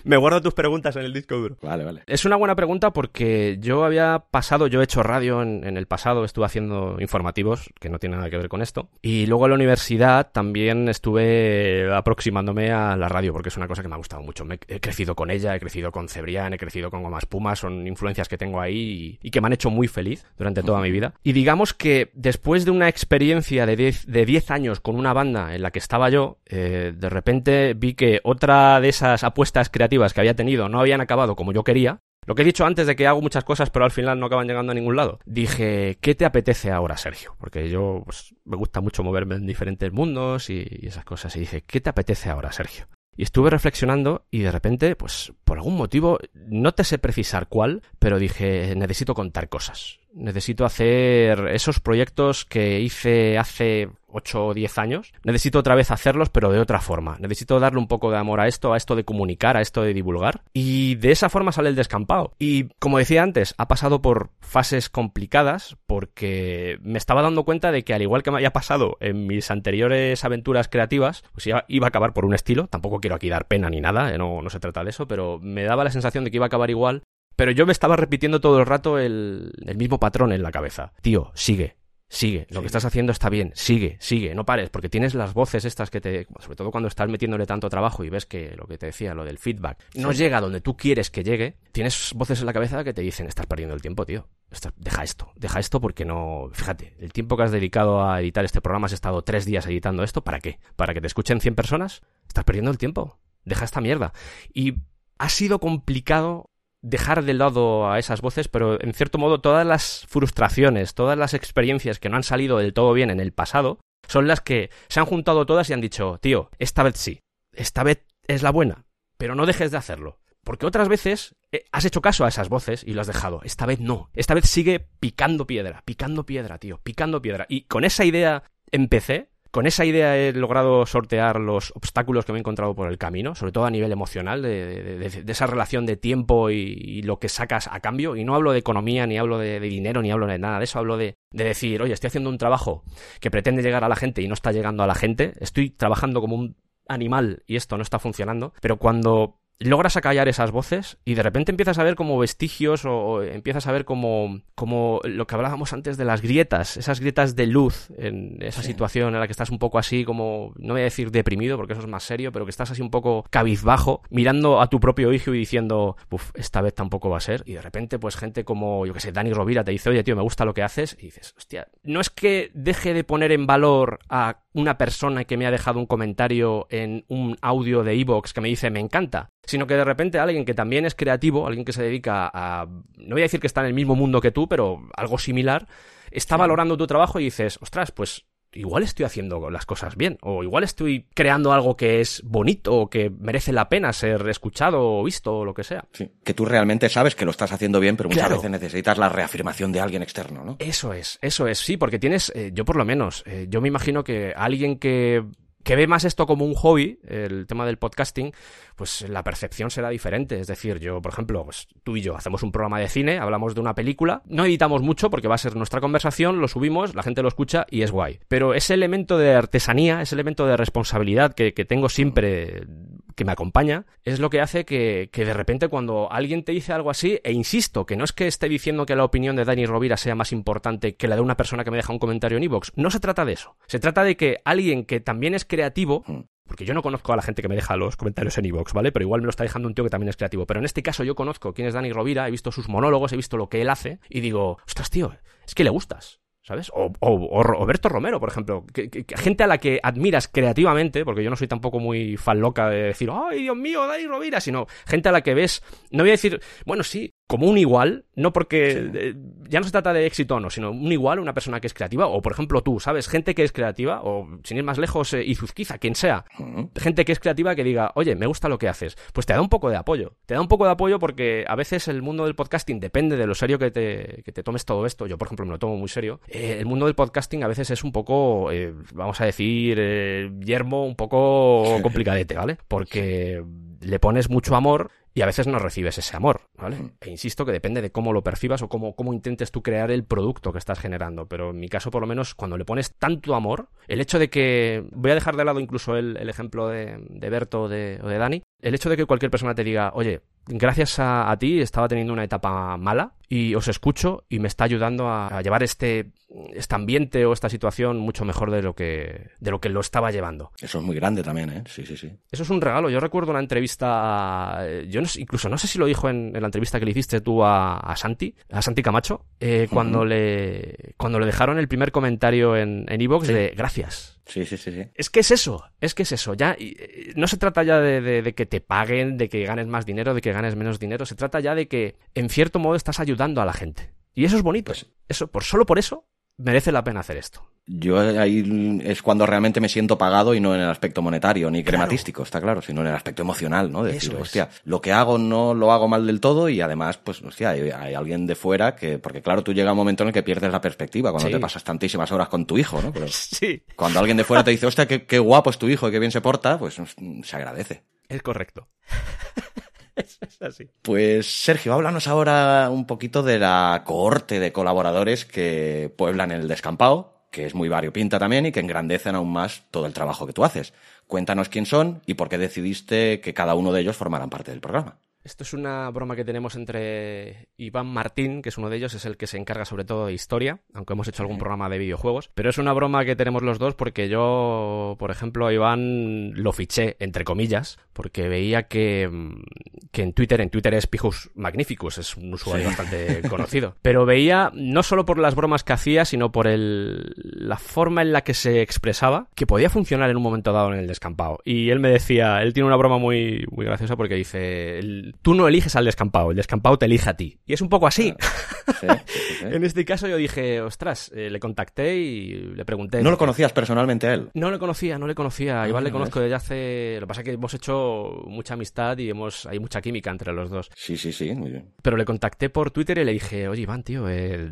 Me guardo tus preguntas en el disco duro. Vale, vale. Es una buena pregunta porque yo había pasado, yo he hecho radio en, el pasado, estuve haciendo informativos, que no tiene nada que ver con esto. Y luego en la universidad también estuve aproximándome a la radio, porque es una cosa que me ha gustado mucho. Me, he crecido con ella, he crecido con Cebrián, he crecido con Goma Espuma, son influencias que tengo ahí y, que me han hecho muy feliz durante toda mi vida. Y digamos que después de una experiencia de 10 de años con una banda en la que estaba yo, eh, de repente vi que otra de esas apuestas creativas que había tenido no habían acabado como yo quería, Lo que he dicho antes de que hago muchas cosas pero al final no acaban llegando a ningún lado. Dije, ¿qué te apetece ahora, Sergio? Porque yo pues, me gusta mucho moverme en diferentes mundos y, y esas cosas. Y dije, ¿qué te apetece ahora, Sergio? Y estuve reflexionando y de repente, pues por algún motivo, no te sé precisar cuál, pero dije, necesito contar cosas. Necesito hacer esos proyectos que hice hace 8 o 10 años. Necesito otra vez hacerlos, pero de otra forma. Necesito darle un poco de amor a esto, a esto de comunicar, a esto de divulgar. Y de esa forma sale el descampado. Y como decía antes, ha pasado por fases complicadas porque me estaba dando cuenta de que al igual que me había pasado en mis anteriores aventuras creativas, pues iba, a acabar por un estilo. Tampoco quiero aquí dar pena ni nada, eh, no, no se trata de eso, pero me daba la sensación de que iba a acabar igual pero yo me estaba repitiendo todo el rato el, el, mismo patrón en la cabeza. Tío, sigue, Sigue, lo que estás haciendo está bien, sigue, sigue, no pares, porque tienes las voces estas que te, sobre todo cuando estás metiéndole tanto trabajo y ves que lo que te decía, lo del feedback, no llega donde tú quieres que llegue, tienes voces en la cabeza que te dicen, estás perdiendo el tiempo, tío, deja esto, deja esto porque no, fíjate, el tiempo que has dedicado a editar este programa, has estado tres días editando esto, ¿para qué? ¿Para que te escuchen 100 personas? Estás perdiendo el tiempo, deja esta mierda. Y ha sido complicado dejar de lado a esas voces, pero en cierto modo todas las frustraciones, todas las experiencias que no han salido del todo bien en el pasado, son las que se han juntado todas y han dicho, tío, esta vez sí, esta vez es la buena, pero no dejes de hacerlo. Porque otras veces eh, has hecho caso a esas voces y lo has dejado. Esta vez no. Esta vez sigue picando piedra, picando piedra, tío, picando piedra. Y con esa idea empecé con esa idea he logrado sortear los obstáculos que me he encontrado por el camino, sobre todo a nivel emocional, de, esa relación de tiempo y, lo que sacas a cambio. Y no hablo de economía, ni hablo de, dinero, ni hablo de nada de eso. Hablo de, decir, oye, estoy haciendo un trabajo que pretende llegar a la gente y no está llegando a la gente. Estoy trabajando como un animal y esto no está funcionando. Pero cuando logras acallar esas voces y de repente empiezas a ver como vestigios o, empiezas a ver como, como lo que hablábamos antes de las grietas, esas grietas de luz en esa situación en la que estás un poco así como, no voy a decir deprimido porque eso es más serio, pero que estás así un poco cabizbajo, mirando a tu propio hijo y diciendo, uff, esta vez tampoco va a ser. Y de repente pues gente como, yo que sé, Dani Rovira te dice, oye tío, me gusta lo que haces. Y dices, hostia, no es que deje de poner en valor a una persona que me ha dejado un comentario en un audio de Evox que me dice me encanta, sino que de repente alguien que también es creativo, alguien que se dedica a, no voy a decir que está en el mismo mundo que tú, pero algo similar, está valorando tu trabajo y dices, ostras, pues igual estoy haciendo las cosas bien, o igual estoy creando algo que es bonito, o que merece la pena ser escuchado o visto, o lo que sea. Sí, que tú realmente sabes que lo estás haciendo bien, pero muchas veces necesitas la reafirmación de alguien externo, ¿no? Eso es, eso es, sí, porque tienes, eh, yo por lo menos, eh, yo me imagino que alguien que que ve más esto como un hobby, el tema del podcasting, pues la percepción será diferente. Es decir, yo, por ejemplo, pues tú y yo hacemos un programa de cine, hablamos de una película, no editamos mucho porque va a ser nuestra conversación, lo subimos, la gente lo escucha y es guay. Pero ese elemento de artesanía, ese elemento de responsabilidad que, que tengo siempre que me acompaña, es lo que hace que, que, de repente cuando alguien te dice algo así, e insisto, que no es que esté diciendo que la opinión de Dani Rovira sea más importante que la de una persona que me deja un comentario en iVoox, no se trata de eso. Se trata de que alguien que también es creativo, mm. porque yo no conozco a la gente que me deja los comentarios en iVoox, ¿vale? Pero igual me lo está dejando un tío que también es creativo. Pero en este caso yo conozco quién es Dani Rovira, he visto sus monólogos, he visto lo que él hace, y digo, ostras, tío, es que le gustas. ¿sabes? O, o, Roberto Romero, por ejemplo. Que, gente a la que admiras creativamente, porque yo no soy tampoco muy fan loca de decir, ¡ay, Dios mío, Dani Rovira! Sino gente a la que ves, no voy a decir, bueno, sí, como un igual, no porque ya no se trata de éxito o no, sino un igual, una persona que es creativa, o por ejemplo tú, ¿sabes? Gente que es creativa, o sin ir más lejos, eh, Izuzquiza, quien sea, gente que es creativa que diga, oye, me gusta lo que haces, pues te da un poco de apoyo. Te da un poco de apoyo porque a veces el mundo del podcasting depende de lo serio que te, que te tomes todo esto. Yo, por ejemplo, me lo tomo muy serio. Eh, el mundo del podcasting a veces es un poco, eh, vamos a decir, yermo, un poco complicadete, ¿vale? Porque le pones mucho amor y a veces no recibes ese amor, ¿vale? Mm. E insisto que depende de cómo lo percibas o cómo, cómo intentes tú crear el producto que estás generando. Pero en mi caso, por lo menos, cuando le pones tanto amor, el hecho de que. Voy a dejar de lado incluso el, ejemplo de, de Berto o de, o de Dani. El hecho de que cualquier persona te diga, oye, gracias a, ti estaba teniendo una etapa mala y os escucho y me está ayudando a, llevar este, este ambiente o esta situación mucho mejor de lo que de lo que lo estaba llevando. Eso es muy grande también, ¿eh? Sí, sí, sí. Eso es un regalo. Yo recuerdo una entrevista, yo incluso no sé si lo dijo en, la entrevista que le hiciste tú a, Santi, a Santi Camacho, eh, cuando le cuando le dejaron el primer comentario en en de gracias Sí, sí, sí, sí. Es que es eso, es que es eso. Ya eh, no se trata ya de, que te paguen, de que ganes más dinero, de que ganes menos dinero. Se trata ya de que, en cierto modo, estás ayudando a la gente. Y eso es bonito. Pues eso, por solo por eso merece la pena hacer esto. Yo ahí es cuando realmente me siento pagado y no en el aspecto monetario ni crematístico, está claro, sino en el aspecto emocional, ¿no? De decir, hostia, lo que hago no lo hago mal del todo y además, pues, hostia, hay, alguien de fuera que, porque claro, tú llega un momento en el que pierdes la perspectiva cuando te pasas tantísimas horas con tu hijo, ¿no? Pero sí. Cuando alguien de fuera te dice, hostia, qué, qué guapo es tu hijo y qué bien se porta, pues se agradece. Es correcto. es así. Pues Sergio, háblanos ahora un poquito de la cohorte de colaboradores que pueblan el descampado, que es muy variopinta también y que engrandecen aún más todo el trabajo que tú haces. Cuéntanos quién son y por qué decidiste que cada uno de ellos formaran parte del programa. Esto es una broma que tenemos entre Iván Martín, que es uno de ellos, es el que se encarga sobre todo de historia, aunque hemos hecho algún programa de videojuegos. Pero es una broma que tenemos los dos porque yo, por ejemplo, a Iván lo fiché, entre comillas, porque veía que, mm, que en Twitter, en Twitter es Pijus Magnificus, es un usuario bastante conocido. Pero veía, no solo por las bromas que hacía, sino por el, la forma en la que se expresaba, que podía funcionar en un momento dado en el descampado. Y él me decía, él tiene una broma muy, muy graciosa porque dice, el, tú no eliges al descampado, el descampado te elige a ti. Y es un poco así. en este caso yo dije, ostras, eh, le contacté y le pregunté. ¿No lo conocías personalmente a él? No le conocía, no le conocía. Ah, Igual le conozco desde hace... Lo que pasa es que hemos hecho mucha amistad y hemos hay mucha química entre los dos. Sí, sí, sí, muy bien. Pero le contacté por Twitter y le dije, oye Iván, tío, eh...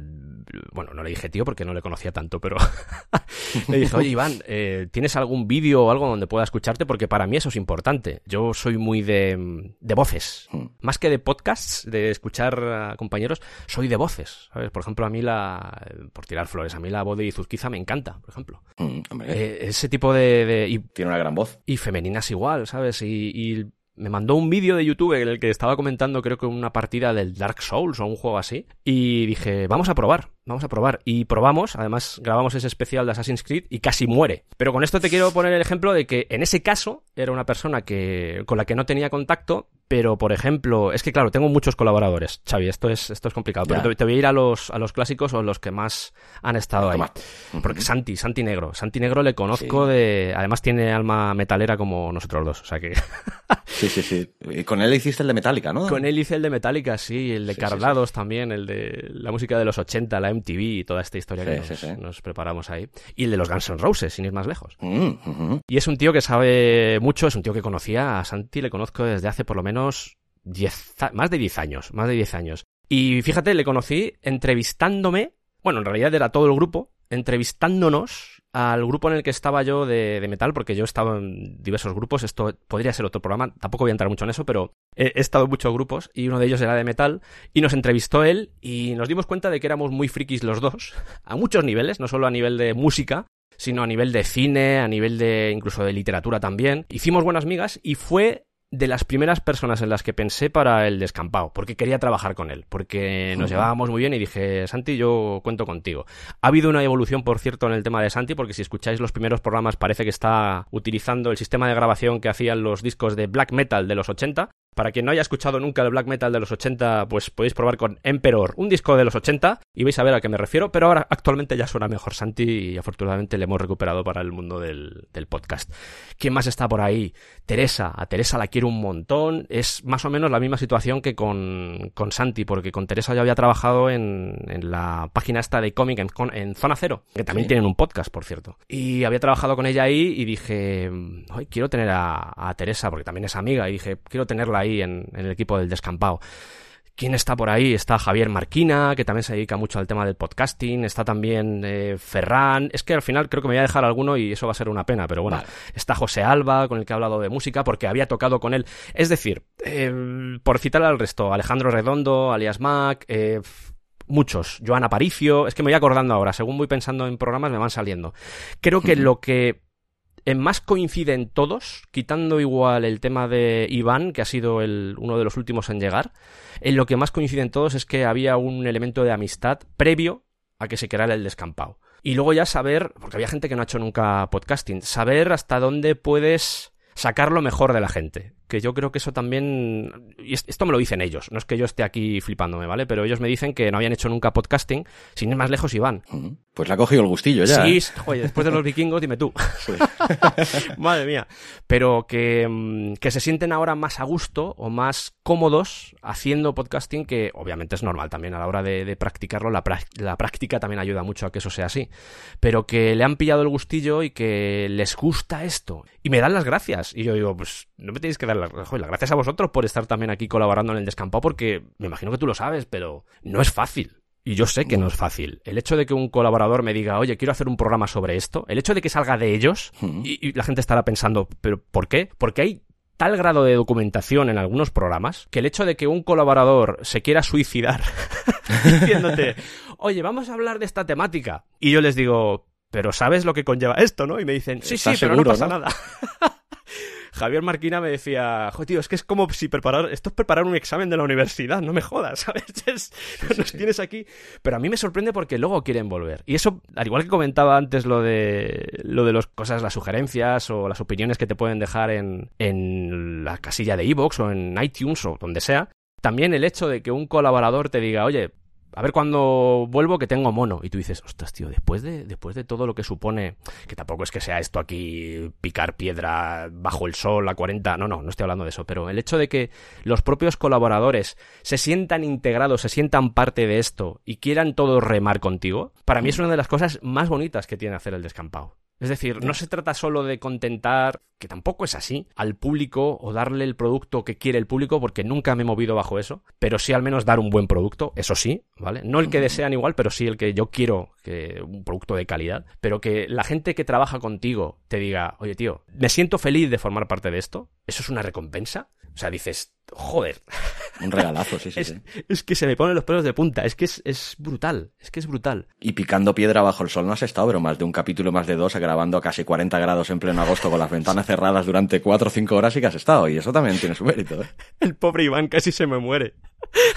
bueno, no le dije tío porque no le conocía tanto, pero le dije, oye Iván, eh, ¿tienes algún vídeo o algo donde pueda escucharte? Porque para mí eso es importante. Yo soy muy de, de voces. Más que de podcasts, de escuchar a compañeros, soy de voces. ¿sabes? Por ejemplo, a mí la. Por tirar flores, a mí la voz de Izuzquiza me encanta, por ejemplo. Mm, eh, ese tipo de, Tiene una gran voz. Y femeninas igual, ¿sabes? y me mandó un vídeo de YouTube en el que estaba comentando creo que una partida del Dark Souls o un juego así y dije, vamos a probar, vamos a probar. Y probamos, además grabamos ese especial de Assassin's Creed y casi muere. Pero con esto te quiero poner el ejemplo de que en ese caso era una persona que con la que no tenía contacto, pero por ejemplo, es que claro, tengo muchos colaboradores, Xavi, esto es, esto es complicado, pero te, voy a ir a los, a los clásicos o los que más han estado ahí. Porque Santi, Santi Negro, Santi Negro le conozco de, además tiene alma metalera como nosotros dos, o sea que... sí, sí, sí. Y con él hiciste el de Metallica, ¿no? Con él hice el de Metallica, sí, el de Cardados también, el de la música de los 80, la MTV y toda esta historia que nos, preparamos ahí. Y el de los Guns N' Roses, sin ir más lejos. Mm, y es un tío que sabe mucho, es un tío que conocía a Santi, le conozco desde hace por lo menos más de 10 años, más de 10 años. Y fíjate, le conocí entrevistándome, bueno, en realidad era todo el grupo, entrevistándonos al grupo en el que estaba yo de, metal, porque yo he estado en diversos grupos, esto podría ser otro programa, tampoco voy a entrar mucho en eso, pero he, estado en muchos grupos y uno de ellos era de metal y nos entrevistó él y nos dimos cuenta de que éramos muy frikis los dos, a muchos niveles, no solo a nivel de música, sino a nivel de cine, a nivel de incluso de literatura también. Hicimos buenas migas y fue de las primeras personas en las que pensé para el descampado, porque quería trabajar con él, porque nos llevábamos muy bien y dije, Santi, yo cuento contigo. Ha habido una evolución, por cierto, en el tema de Santi, porque si escucháis los primeros programas parece que está utilizando el sistema de grabación que hacían los discos de black metal de los 80, para quien no haya escuchado nunca el black metal de los 80, pues podéis probar con Emperor, un disco de los 80, y vais a ver a qué me refiero, pero ahora actualmente ya suena mejor Santi y afortunadamente le hemos recuperado para el mundo del, podcast. ¿Quién más está por ahí? Teresa, a Teresa la quiero un montón, es más o menos la misma situación que con, con Santi, porque con Teresa ya había trabajado en, la página esta de cómic en, Zona Cero, que también tienen un podcast, por cierto. Y había trabajado con ella ahí y dije, Ay, quiero tener a, a Teresa, porque también es amiga, y dije, quiero tenerla ahí en, el equipo del descampado. ¿Quién está por ahí? Está Javier Marquina, que también se dedica mucho al tema del podcasting. Está también eh, Ferran. Es que al final creo que me voy a dejar alguno y eso va a ser una pena, pero bueno. Está José Alba, con el que he hablado de música, porque había tocado con él. Es decir, eh, por citar al resto, Alejandro Redondo, alias Mac, eh, muchos. Joana Aparicio. Es que me voy acordando ahora. Según voy pensando en programas, me van saliendo. Creo que lo que en más coinciden todos, quitando igual el tema de Iván, que ha sido el, uno de los últimos en llegar, en lo que más coinciden todos es que había un elemento de amistad previo a que se creara el descampado. Y luego ya saber, porque había gente que no ha hecho nunca podcasting, saber hasta dónde puedes sacar lo mejor de la gente. que yo creo que eso también... Y esto me lo dicen ellos, no es que yo esté aquí flipándome, ¿vale? Pero ellos me dicen que no habían hecho nunca podcasting, sin ir más lejos Iván. Pues le ha cogido el gustillo ya. Sí, ¿eh? joder, después de los vikingos, dime tú. Madre mía. Pero que, mm, que se sienten ahora más a gusto o más cómodos haciendo podcasting, que obviamente es normal también a la hora de, practicarlo. La, la práctica también ayuda mucho a que eso sea así. Pero que le han pillado el gustillo y que les gusta esto. Y me dan las gracias. Y yo digo, pues no me tenéis que dar las, las gracias a vosotros por estar también aquí colaborando en el descampado, porque me imagino que tú lo sabes, pero no es fácil. Y yo sé que no es fácil. El hecho de que un colaborador me diga, oye, quiero hacer un programa sobre esto, el hecho de que salga de ellos, y, la gente estará pensando, ¿pero por qué? Porque hay tal grado de documentación en algunos programas que el hecho de que un colaborador se quiera suicidar diciéndote, oye, vamos a hablar de esta temática. Y yo les digo, pero ¿sabes lo que conlleva esto, no? Y me dicen, sí, sí, pero no pasa nada. Javier Marquina me decía, jo, tío, es que es como si preparar, esto es preparar un examen de la universidad, no me jodas, ¿sabes? nos tienes aquí. Pero a mí me sorprende porque luego quieren volver. Y eso, al igual que comentaba antes lo de, lo de las cosas, las sugerencias o las opiniones que te pueden dejar en, en la casilla de Evox o en iTunes o donde sea, también el hecho de que un colaborador te diga, oye, a ver cuando vuelvo que tengo mono. Y tú dices, ostras, tío, después de, después de todo lo que supone, que tampoco es que sea esto aquí picar piedra bajo el sol a 40, no, no, no estoy hablando de eso, pero el hecho de que los propios colaboradores se sientan integrados, se sientan parte de esto y quieran todos remar contigo, para mí es una de las cosas más bonitas que tiene hacer el descampado. Es decir, no se trata solo de contentar, que tampoco es así, al público o darle el producto que quiere el público, porque nunca me he movido bajo eso, pero sí al menos dar un buen producto, eso sí, ¿vale? No el que desean igual, pero sí el que yo quiero, que un producto de calidad, pero que la gente que trabaja contigo te diga, oye tío, me siento feliz de formar parte de esto, eso es una recompensa. O sea, dices, joder. Un regalazo, sí, sí es, es, que se me ponen los pelos de punta. Es que es, es, brutal. Es que es brutal. Y picando piedra bajo el sol no has estado, pero más de un capítulo, más de dos, grabando a casi 40 grados en pleno agosto con las ventanas cerradas durante 4 o 5 horas y que has estado. Y eso también tiene su mérito, ¿eh? El pobre Iván casi se me muere.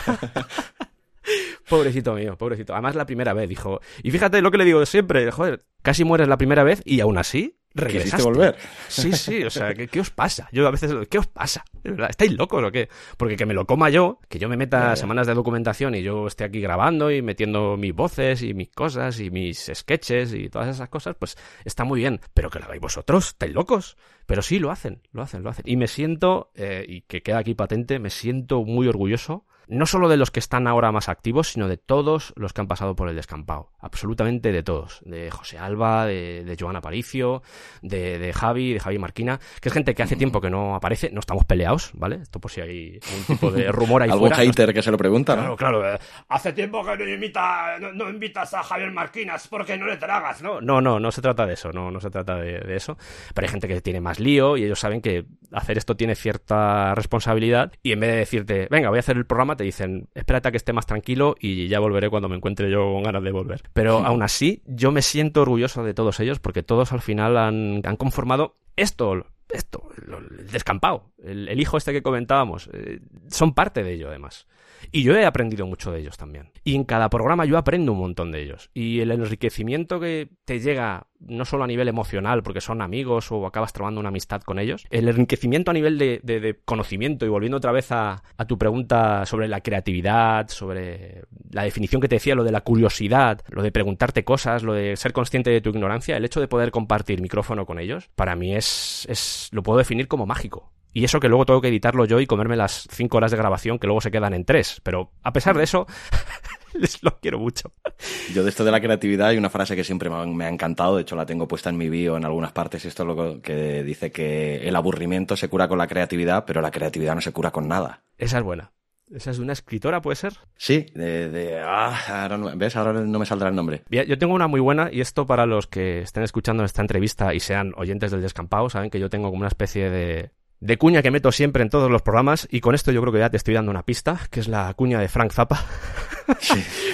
pobrecito mío, pobrecito. Además, la primera vez dijo. Y fíjate lo que le digo siempre, joder, casi mueres la primera vez y aún así regresaste. volver? Sí, sí, o sea, ¿qué, os pasa? Yo a veces, ¿qué os pasa? ¿Estáis locos o qué? Porque que me lo coma yo, que yo me meta semanas de documentación y yo esté aquí grabando y metiendo mis voces y mis cosas y mis sketches y todas esas cosas, pues está muy bien. Pero que lo hagáis vosotros, ¿estáis locos? Pero sí, lo hacen, lo hacen, lo hacen. Y me siento, eh, y que queda aquí patente, me siento muy orgulloso no solo de los que están ahora más activos, sino de todos los que han pasado por el descampado. Absolutamente de todos. De José Alba, de, de Joana Aparicio, de, de, Javi, de Javi Marquina, que es gente que hace tiempo que no aparece. No estamos peleados, ¿vale? Esto por si hay un tipo de rumor ahí ¿Algún hater que se lo pregunta, Claro, claro. Eh, hace tiempo que no, invita, no, invitas a Javier Marquinas porque no le tragas, ¿no? No, no, no se trata de eso, no, no se trata de, de eso. Pero hay gente que tiene más lío y ellos saben que hacer esto tiene cierta responsabilidad y en vez de decirte, venga, voy a hacer el programa, te dicen, espérate a que esté más tranquilo y ya volveré cuando me encuentre yo con ganas de volver. Pero aún así, yo me siento orgulloso de todos ellos porque todos al final han, han conformado esto, esto, el descampado, el, hijo este que comentábamos, eh, son parte de ello además. Y yo he aprendido mucho de ellos también. Y en cada programa yo aprendo un montón de ellos. Y el enriquecimiento que te llega, no solo a nivel emocional, porque son amigos o acabas trabando una amistad con ellos, el enriquecimiento a nivel de, conocimiento, y volviendo otra vez a, tu pregunta sobre la creatividad, sobre la definición que te decía, lo de la curiosidad, lo de preguntarte cosas, lo de ser consciente de tu ignorancia, el hecho de poder compartir micrófono con ellos, para mí es lo puedo definir como mágico. Y eso que luego tengo que editarlo yo y comerme las cinco horas de grabación que luego se quedan en tres. Pero a pesar de eso, les lo quiero mucho. Yo de esto de la creatividad hay una frase que siempre me ha encantado, de hecho la tengo puesta en mi bio en algunas partes, y esto es lo que dice que el aburrimiento se cura con la creatividad, pero la creatividad no se cura con nada. Esa es buena. ¿Esa es de una escritora, puede ser? Sí, de... ah, ahora no, ¿Ves? Ahora no me saldrá el nombre. Yo tengo una muy buena, y esto para los que estén escuchando esta entrevista y sean oyentes del descampado, saben que yo tengo como una especie de, de cuña que meto siempre en todos los programas y con esto yo creo que ya te estoy dando una pista, que es la cuña de Frank Zappa.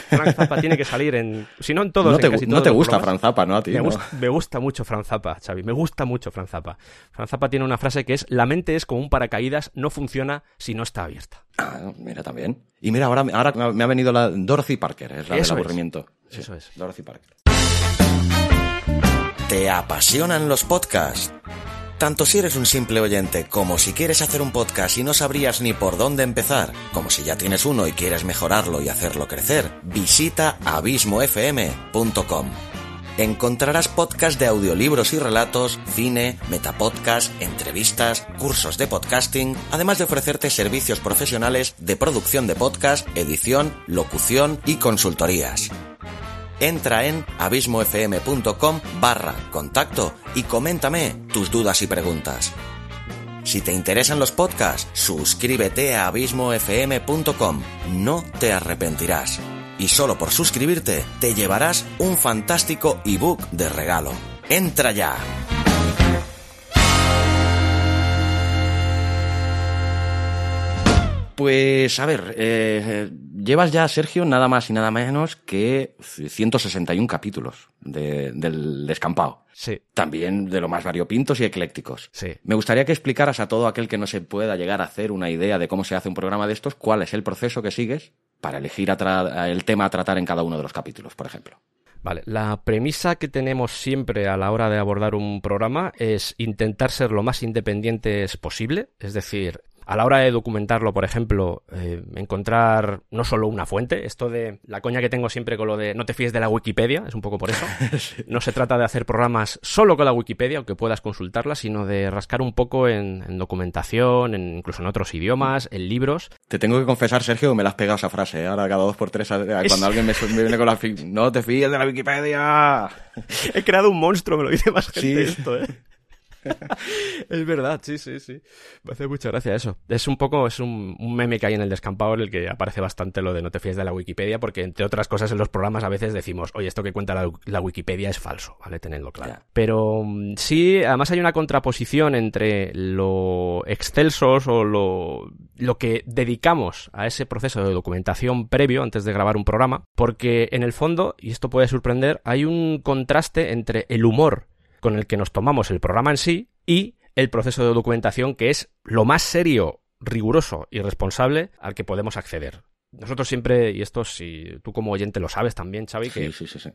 Frank Zappa tiene que salir en, si no en todos, no te, casi no te gusta Frank Zappa, ¿no? A ti, me, Gusta, me, gusta, mucho Frank Zappa, Xavi, me gusta mucho Frank Zappa. Frank Zappa tiene una frase que es, la mente es como un paracaídas, no funciona si no está abierta. Ah, mira también. Y mira, ahora, ahora me ha venido la Dorothy Parker, es la Eso del aburrimiento. Es. Eso es. Dorothy Parker. ¿Te apasionan los podcasts? Tanto si eres un simple oyente como si quieres hacer un podcast y no sabrías ni por dónde empezar, como si ya tienes uno y quieres mejorarlo y hacerlo crecer, visita abismofm.com. Encontrarás podcasts de audiolibros y relatos, cine, metapodcast, entrevistas, cursos de podcasting, además de ofrecerte servicios profesionales de producción de podcast, edición, locución y consultorías. Entra en abismofm.com barra contacto y coméntame tus dudas y preguntas. Si te interesan los podcasts, suscríbete a abismofm.com. No te arrepentirás y solo por suscribirte te llevarás un fantástico ebook de regalo. ¡Entra ya! Pues a ver, eh, llevas ya, Sergio, nada más y nada menos que 161 capítulos del descampado. Sí. También de lo más variopintos y eclécticos. Sí. Me gustaría que explicaras a todo aquel que no se pueda llegar a hacer una idea de cómo se hace un programa de estos, cuál es el proceso que sigues para elegir el tema a tratar en cada uno de los capítulos, por ejemplo. Vale, la premisa que tenemos siempre a la hora de abordar un programa es intentar ser lo más independientes posible, es decir, a la hora de documentarlo, por ejemplo, eh, encontrar no solo una fuente, esto de la coña que tengo siempre con lo de no te fíes de la Wikipedia, es un poco por eso. No se trata de hacer programas solo con la Wikipedia, aunque puedas consultarla, sino de rascar un poco en, documentación, en, incluso en otros idiomas, en libros. Te tengo que confesar, Sergio, que me la has pegado esa frase, ¿eh? ahora cada dos por tres, cuando alguien me, viene con la... No te fíes de la Wikipedia. He creado un monstruo, me lo dice más gente esto, ¿eh? es verdad, sí, sí, sí. Me hace mucha gracia eso. Es un poco, es un, meme que hay en el descampado en el que aparece bastante lo de no te fíes de la Wikipedia, porque entre otras cosas en los programas a veces decimos, oye, esto que cuenta la, Wikipedia es falso, ¿vale? Tenedlo claro. Pero mm, sí, además hay una contraposición entre lo excelsos o lo, lo que dedicamos a ese proceso de documentación previo antes de grabar un programa, porque en el fondo, y esto puede sorprender, hay un contraste entre el humor con el que nos tomamos el programa en sí y el proceso de documentación que es lo más serio, riguroso y responsable al que podemos acceder. Nosotros siempre, y esto si tú como oyente lo sabes también, Xavi, que,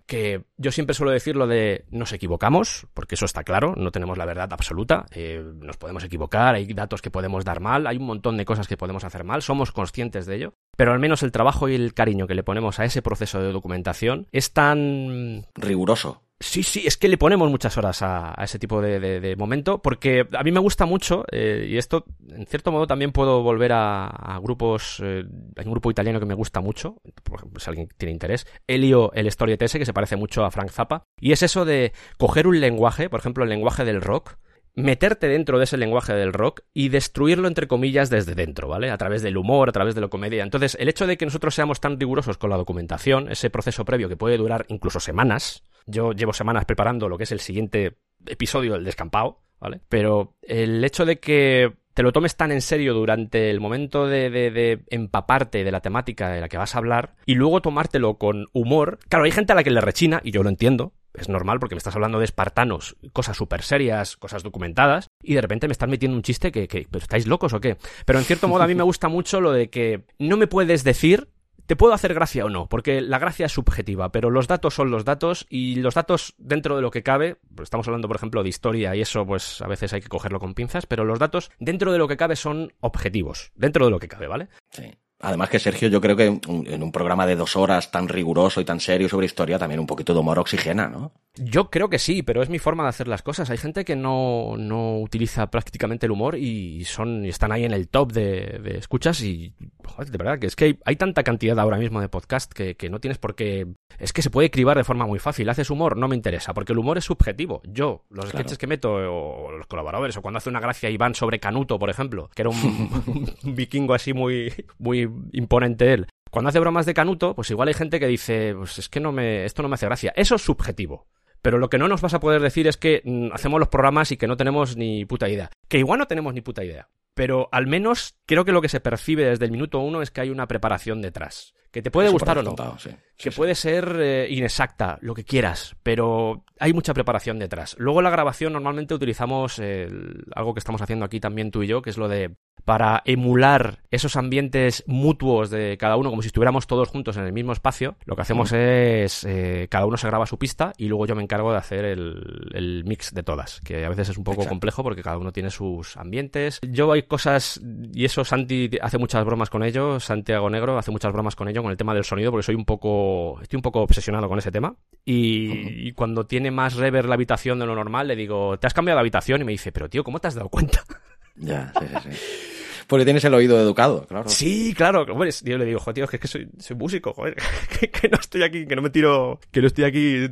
que yo siempre suelo decir lo de nos equivocamos, porque eso está claro, no tenemos la verdad absoluta, eh, nos podemos equivocar, hay datos que podemos dar mal, hay un montón de cosas que podemos hacer mal, somos conscientes de ello, pero al menos el trabajo y el cariño que le ponemos a ese proceso de documentación es tan... riguroso. Sí, sí, es que le ponemos muchas horas a, ese tipo de, momento, porque a mí me gusta mucho, eh, y esto, en cierto modo, también puedo volver a, grupos, eh, hay un grupo italiano que me gusta mucho, por ejemplo, si alguien tiene interés, Elio, el Storytese, que se parece mucho a Frank Zappa, y es eso de coger un lenguaje, por ejemplo, el lenguaje del rock, meterte dentro de ese lenguaje del rock y destruirlo entre comillas desde dentro, ¿vale? A través del humor, a través de la comedia. Entonces, el hecho de que nosotros seamos tan rigurosos con la documentación, ese proceso previo que puede durar incluso semanas, yo llevo semanas preparando lo que es el siguiente episodio del descampado, ¿vale? Pero el hecho de que te lo tomes tan en serio durante el momento de, de, empaparte de la temática de la que vas a hablar y luego tomártelo con humor. Claro, hay gente a la que le rechina, y yo lo entiendo, es normal porque me estás hablando de espartanos, cosas súper serias, cosas documentadas, y de repente me estás metiendo un chiste que, ¿pero estáis locos o qué? Pero en cierto modo a mí me gusta mucho lo de que no me puedes decir te puedo hacer gracia o no, porque la gracia es subjetiva, pero los datos son los datos y los datos dentro de lo que cabe, pues estamos hablando por ejemplo de historia y eso pues a veces hay que cogerlo con pinzas, pero los datos dentro de lo que cabe son objetivos, dentro de lo que cabe, ¿vale? Sí. Además que Sergio, yo creo que en un programa de dos horas tan riguroso y tan serio sobre historia, también un poquito de humor oxigena, ¿no? Yo creo que sí, pero es mi forma de hacer las cosas. Hay gente que no, no utiliza prácticamente el humor y son y están ahí en el top de, de escuchas y joder, de verdad que es que hay, tanta cantidad ahora mismo de podcast que, que, no tienes por qué... Es que se puede cribar de forma muy fácil. Haces humor, no me interesa, porque el humor es subjetivo. Yo, los sketches que meto, o los colaboradores, o cuando hace una gracia Iván sobre Canuto, por ejemplo, que era un, un vikingo así muy, muy imponente él. Cuando hace bromas de Canuto, pues igual hay gente que dice, pues es que no me, esto no me hace gracia. Eso es subjetivo. Pero lo que no nos vas a poder decir es que mm, hacemos los programas y que no tenemos ni puta idea. Que igual no tenemos ni puta idea. Pero al menos creo que lo que se percibe desde el minuto uno es que hay una preparación detrás. Que te puede gustar o no. que puede ser eh, inexacta, lo que quieras, pero hay mucha preparación detrás. Luego la grabación normalmente utilizamos algo que estamos haciendo aquí también tú y yo, que es lo de para emular esos ambientes mutuos de cada uno, como si estuviéramos todos juntos en el mismo espacio, lo que hacemos es eh, cada uno se graba su pista y luego yo me encargo de hacer el, mix de todas, que a veces es un poco complejo porque cada uno tiene sus ambientes. Yo hay cosas, y eso Santi hace muchas bromas con ello, Santiago Negro hace muchas bromas con ello, con el tema del sonido, porque soy un poco, estoy un poco obsesionado con ese tema. Y, y cuando tiene más rever la habitación de lo normal, le digo, ¿te has cambiado de habitación? Y me dice, pero tío, ¿cómo te has dado cuenta? Ya, sí, sí, sí. Porque tienes el oído educado, claro. Sí, claro. Bueno, yo le digo, joder, tío, es que, soy, soy músico, joder. Que, no estoy aquí, que no me tiro, que no estoy aquí,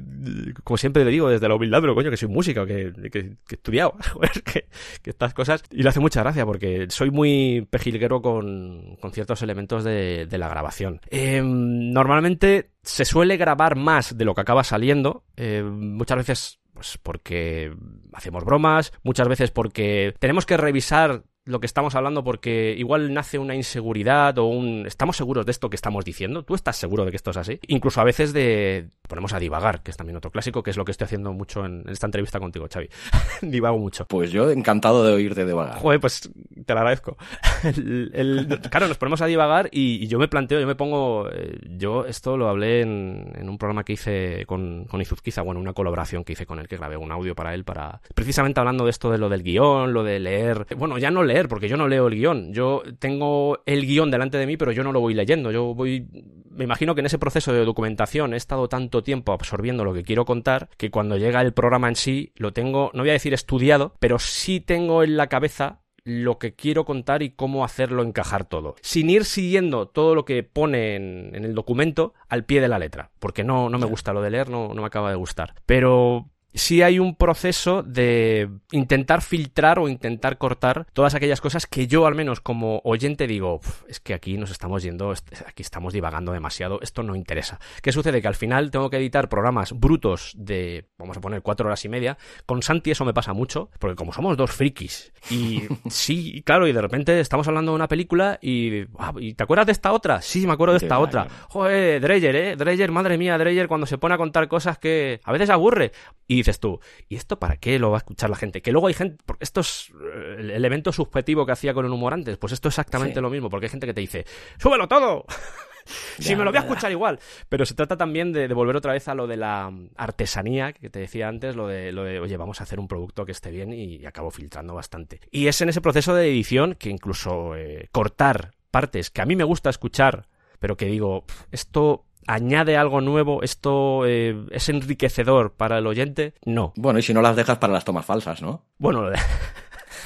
como siempre le digo, desde la humildad, pero coño, que soy músico, que, que, he estudiado, joder, que, estas cosas. Y le hace mucha gracia porque soy muy pejilguero con, con ciertos elementos de, de la grabación. Eh, normalmente se suele grabar más de lo que acaba saliendo. Eh, muchas veces pues porque hacemos bromas, muchas veces porque tenemos que revisar lo que estamos hablando porque igual nace una inseguridad o un... ¿Estamos seguros de esto que estamos diciendo? ¿Tú estás seguro de que esto es así? Incluso a veces de... Ponemos a divagar, que es también otro clásico, que es lo que estoy haciendo mucho en esta entrevista contigo, Xavi. Divago mucho. Pues yo encantado de oírte divagar. Joder, pues te lo agradezco. Claro, nos ponemos a divagar y, yo me planteo, yo me pongo... Eh, yo esto lo hablé en, un programa que hice con, con Izuzquiza, bueno, una colaboración que hice con él, que grabé un audio para él, para... Precisamente hablando de esto de lo del guion, lo de leer... Bueno, ya no leer porque yo no leo el guion. Yo tengo el guion delante de mí, pero yo no lo voy leyendo. Yo voy. Me imagino que en ese proceso de documentación he estado tanto tiempo absorbiendo lo que quiero contar que cuando llega el programa en sí lo tengo, no voy a decir estudiado, pero sí tengo en la cabeza lo que quiero contar y cómo hacerlo encajar todo. Sin ir siguiendo todo lo que pone en, el documento al pie de la letra. Porque no, no me gusta lo de leer, no, no me acaba de gustar. Pero sí hay un proceso de intentar filtrar o intentar cortar todas aquellas cosas que yo al menos como oyente digo, es que aquí nos estamos yendo, aquí estamos divagando demasiado, esto no interesa. ¿Qué sucede? Que al final tengo que editar programas brutos de, vamos a poner, cuatro horas y media. Con Santi eso me pasa mucho, porque como somos dos frikis, y sí, claro, y de repente estamos hablando de una película y, ah, ¿y te acuerdas de esta otra? Sí, me acuerdo de esta otra. Joder, Dreyer, ¿eh? Dreyer, madre mía, Dreyer, cuando se pone a contar cosas que a veces aburre. Y dices tú, ¿y esto para qué lo va a escuchar la gente? Que luego hay gente, esto es eh, el elemento subjetivo que hacía con el humor antes, pues esto es exactamente lo mismo, porque hay gente que te dice, ¡súbelo todo! si me lo voy a escuchar igual. Pero se trata también de, volver otra vez a lo de la artesanía que te decía antes, lo de, lo de, oye, vamos a hacer un producto que esté bien y, acabo filtrando bastante. Y es en ese proceso de edición que incluso eh, cortar partes que a mí me gusta escuchar, pero que digo, esto añade algo nuevo, esto eh, es enriquecedor para el oyente, no. Bueno, y si no las dejas para las tomas falsas, ¿no? Bueno, lo de...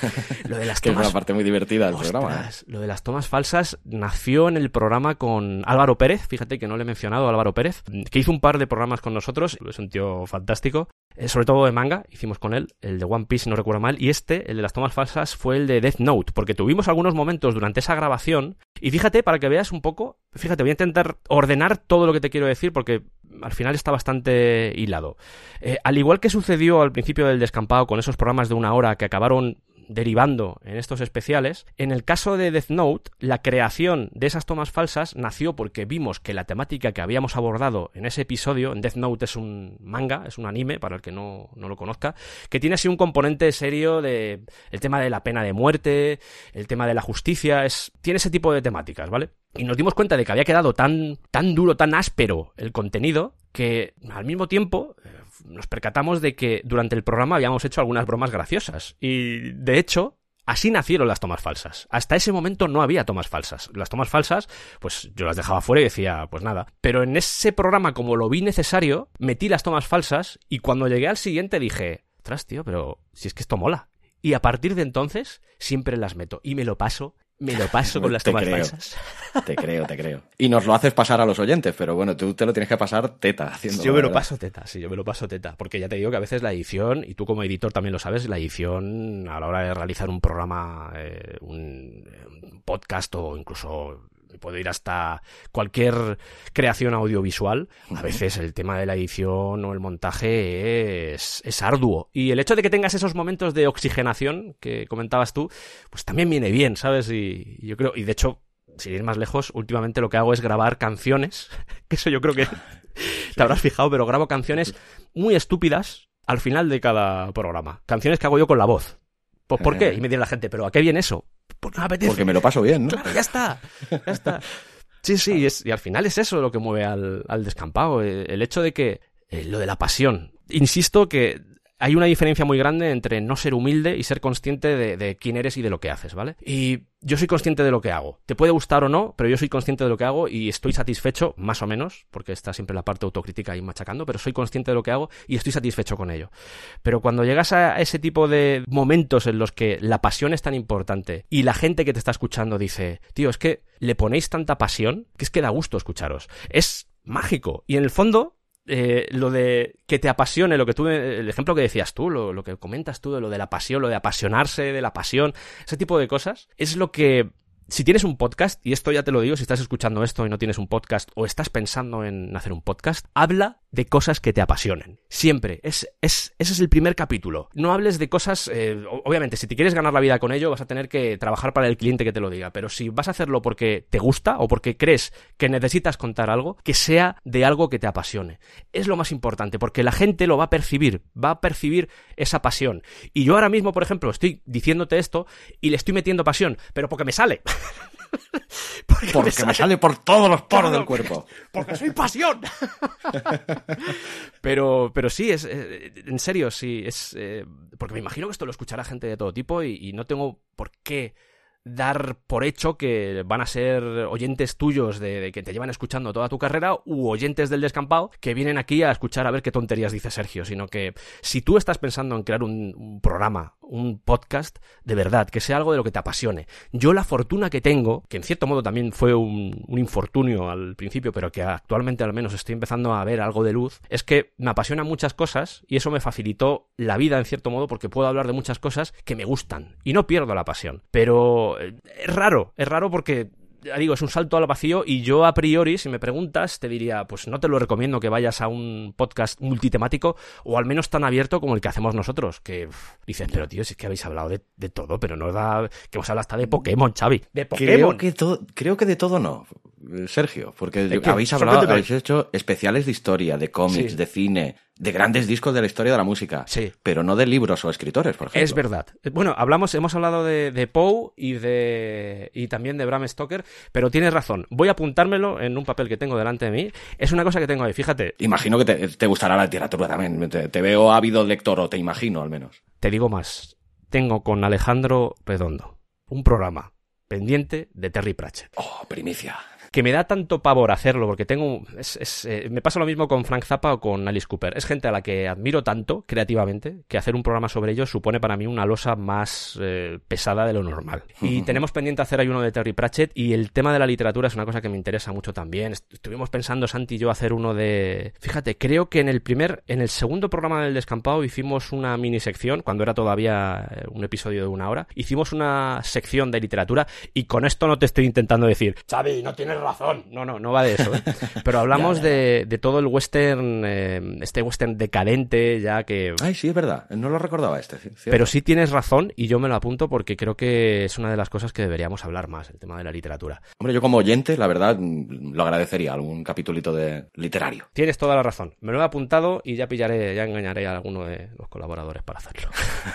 lo de las que es una parte muy divertida del programa. ¿eh? Lo de las tomas falsas nació en el programa con Álvaro Pérez, fíjate que no le he mencionado a Álvaro Pérez, que hizo un par de programas con nosotros, es un tío fantástico, eh, sobre todo de manga, hicimos con él, el de One Piece, no recuerdo mal, y este, el de las tomas falsas, fue el de Death Note, porque tuvimos algunos momentos durante esa grabación, y fíjate, para que veas un poco, fíjate, voy a intentar ordenar todo lo que te quiero decir, porque al final está bastante hilado. Eh, al igual que sucedió al principio del descampado con esos programas de una hora que acabaron derivando en estos especiales. En el caso de Death Note, la creación de esas tomas falsas nació porque vimos que la temática que habíamos abordado en ese episodio, en Death Note es un manga, es un anime, para el que no, no lo conozca, que tiene así un componente serio de el tema de la pena de muerte, el tema de la justicia, es, tiene ese tipo de temáticas, ¿vale? Y nos dimos cuenta de que había quedado tan, tan duro, tan áspero el contenido, que al mismo tiempo nos percatamos de que durante el programa habíamos hecho algunas bromas graciosas. Y de hecho, Así nacieron las tomas falsas. Hasta ese momento no había tomas falsas. Las tomas falsas, pues yo las dejaba fuera y decía, pues nada. Pero en ese programa, como lo vi necesario, metí las tomas falsas y cuando llegué al siguiente dije, ostras, tío, pero si es que esto mola. Y a partir de entonces, siempre las meto y me lo paso me lo paso con las tomas falsas. Te creo, te creo. Y nos lo haces pasar a los oyentes, pero bueno, tú te lo tienes que pasar teta haciendo. Yo me lo paso teta, sí, yo me lo paso teta. Porque ya te digo que a veces la edición, y tú como editor también lo sabes, la edición a la hora de realizar un programa, eh, un podcast o incluso puedo ir hasta cualquier creación audiovisual, a veces el tema de la edición o el montaje es, es arduo. Y el hecho de que tengas esos momentos de oxigenación que comentabas tú, pues también viene bien, ¿sabes? Y, yo creo, y de hecho, sin ir más lejos, últimamente lo que hago es grabar canciones, que eso yo creo que te habrás fijado, pero grabo canciones muy estúpidas al final de cada programa. Canciones que hago yo con la voz. Pues ¿por qué? Y me dice la gente, ¿pero a qué viene eso? Porque me apetece. Porque me lo paso bien, ¿no? Claro, ya está, ya está. Sí, sí, es, y al final es eso lo que mueve al, al descampado, eh, el hecho de que, eh, lo de la pasión. Insisto que hay una diferencia muy grande entre no ser humilde y ser consciente de, quién eres y de lo que haces, ¿vale? Y yo soy consciente de lo que hago. Te puede gustar o no, pero yo soy consciente de lo que hago y estoy satisfecho, más o menos, porque está siempre la parte autocrítica ahí machacando, pero soy consciente de lo que hago y estoy satisfecho con ello. Pero cuando llegas a ese tipo de momentos en los que la pasión es tan importante y la gente que te está escuchando dice, tío, es que le ponéis tanta pasión que es que da gusto escucharos. Es mágico. Y en el fondo, eh, lo de que te apasione, lo que tú, el ejemplo que decías tú, lo, lo, que comentas tú de lo de la pasión, lo de apasionarse de la pasión, ese tipo de cosas, es lo que si tienes un podcast, y esto ya te lo digo, si estás escuchando esto y no tienes un podcast o estás pensando en hacer un podcast, habla de cosas que te apasionen. Siempre. Es, es, ese es el primer capítulo. No hables de cosas, eh, obviamente, si te quieres ganar la vida con ello, vas a tener que trabajar para el cliente que te lo diga, pero si vas a hacerlo porque te gusta o porque crees que necesitas contar algo, que sea de algo que te apasione. Es lo más importante, porque la gente lo va a percibir, va a percibir esa pasión. Y yo ahora mismo, por ejemplo, estoy diciéndote esto y le estoy metiendo pasión, pero porque me sale. porque, porque me, sale... me, sale... por todos los poros claro, del cuerpo. Porque soy pasión. pero, pero sí, es, eh, en serio, sí, es eh, porque me imagino que esto lo escuchará gente de todo tipo y, y no tengo por qué dar por hecho que van a ser oyentes tuyos de, de, que te llevan escuchando toda tu carrera u oyentes del descampado que vienen aquí a escuchar a ver qué tonterías dice Sergio, sino que si tú estás pensando en crear un, un programa, un podcast, de verdad, que sea algo de lo que te apasione. Yo la fortuna que tengo, que en cierto modo también fue un, un infortunio al principio, pero que actualmente al menos estoy empezando a ver algo de luz, es que me apasionan muchas cosas y eso me facilitó la vida en cierto modo porque puedo hablar de muchas cosas que me gustan y no pierdo la pasión. Pero es raro, es raro porque ya digo, es un salto al vacío y yo a priori, si me preguntas, te diría, pues no te lo recomiendo que vayas a un podcast multitemático o al menos tan abierto como el que hacemos nosotros, que uf, dices, pero tío, si es que habéis hablado de, de, todo, pero no da, que hemos hablado hasta de Pokémon, Xavi, de Pokémon. Creo que, to creo que de todo no, Sergio, porque habéis hablado, habéis hecho especiales de historia, de cómics, sí. de cine, de grandes discos de la historia de la música, sí. pero no de libros o escritores, por ejemplo. Es verdad. Bueno, hablamos, hemos hablado de, de Poe y de y también de Bram Stoker, pero tienes razón. Voy a apuntármelo en un papel que tengo delante de mí. Es una cosa que tengo ahí, fíjate. Imagino que te, te gustará la literatura también. Te, te, veo ávido lector, o te imagino al menos. Te digo más. Tengo con Alejandro Redondo un programa pendiente de Terry Pratchett. Oh, primicia que me da tanto pavor hacerlo, porque tengo. Es, es, eh, me pasa lo mismo con Frank Zappa o con Alice Cooper. Es gente a la que admiro tanto creativamente que hacer un programa sobre ellos supone para mí una losa más eh, pesada de lo normal. Y tenemos pendiente hacer ahí uno de Terry Pratchett y el tema de la literatura es una cosa que me interesa mucho también. Estuvimos pensando, Santi y yo, hacer uno de. Fíjate, creo que en el primer, en el segundo programa del descampado hicimos una mini sección, cuando era todavía eh, un episodio de una hora, hicimos una sección de literatura y con esto no te estoy intentando decir, Xavi, no tienes razón. No, no, no va de eso. ¿eh? Pero hablamos ya, ya. De, de, todo el western, eh, este western decadente, ya que. Ay, sí, es verdad. No lo recordaba este. ¿cierto? Pero sí tienes razón y yo me lo apunto porque creo que es una de las cosas que deberíamos hablar más, el tema de la literatura. Hombre, yo como oyente, la verdad, lo agradecería, algún capitulito de literario. Tienes toda la razón. Me lo he apuntado y ya pillaré, ya engañaré a alguno de los colaboradores para hacerlo.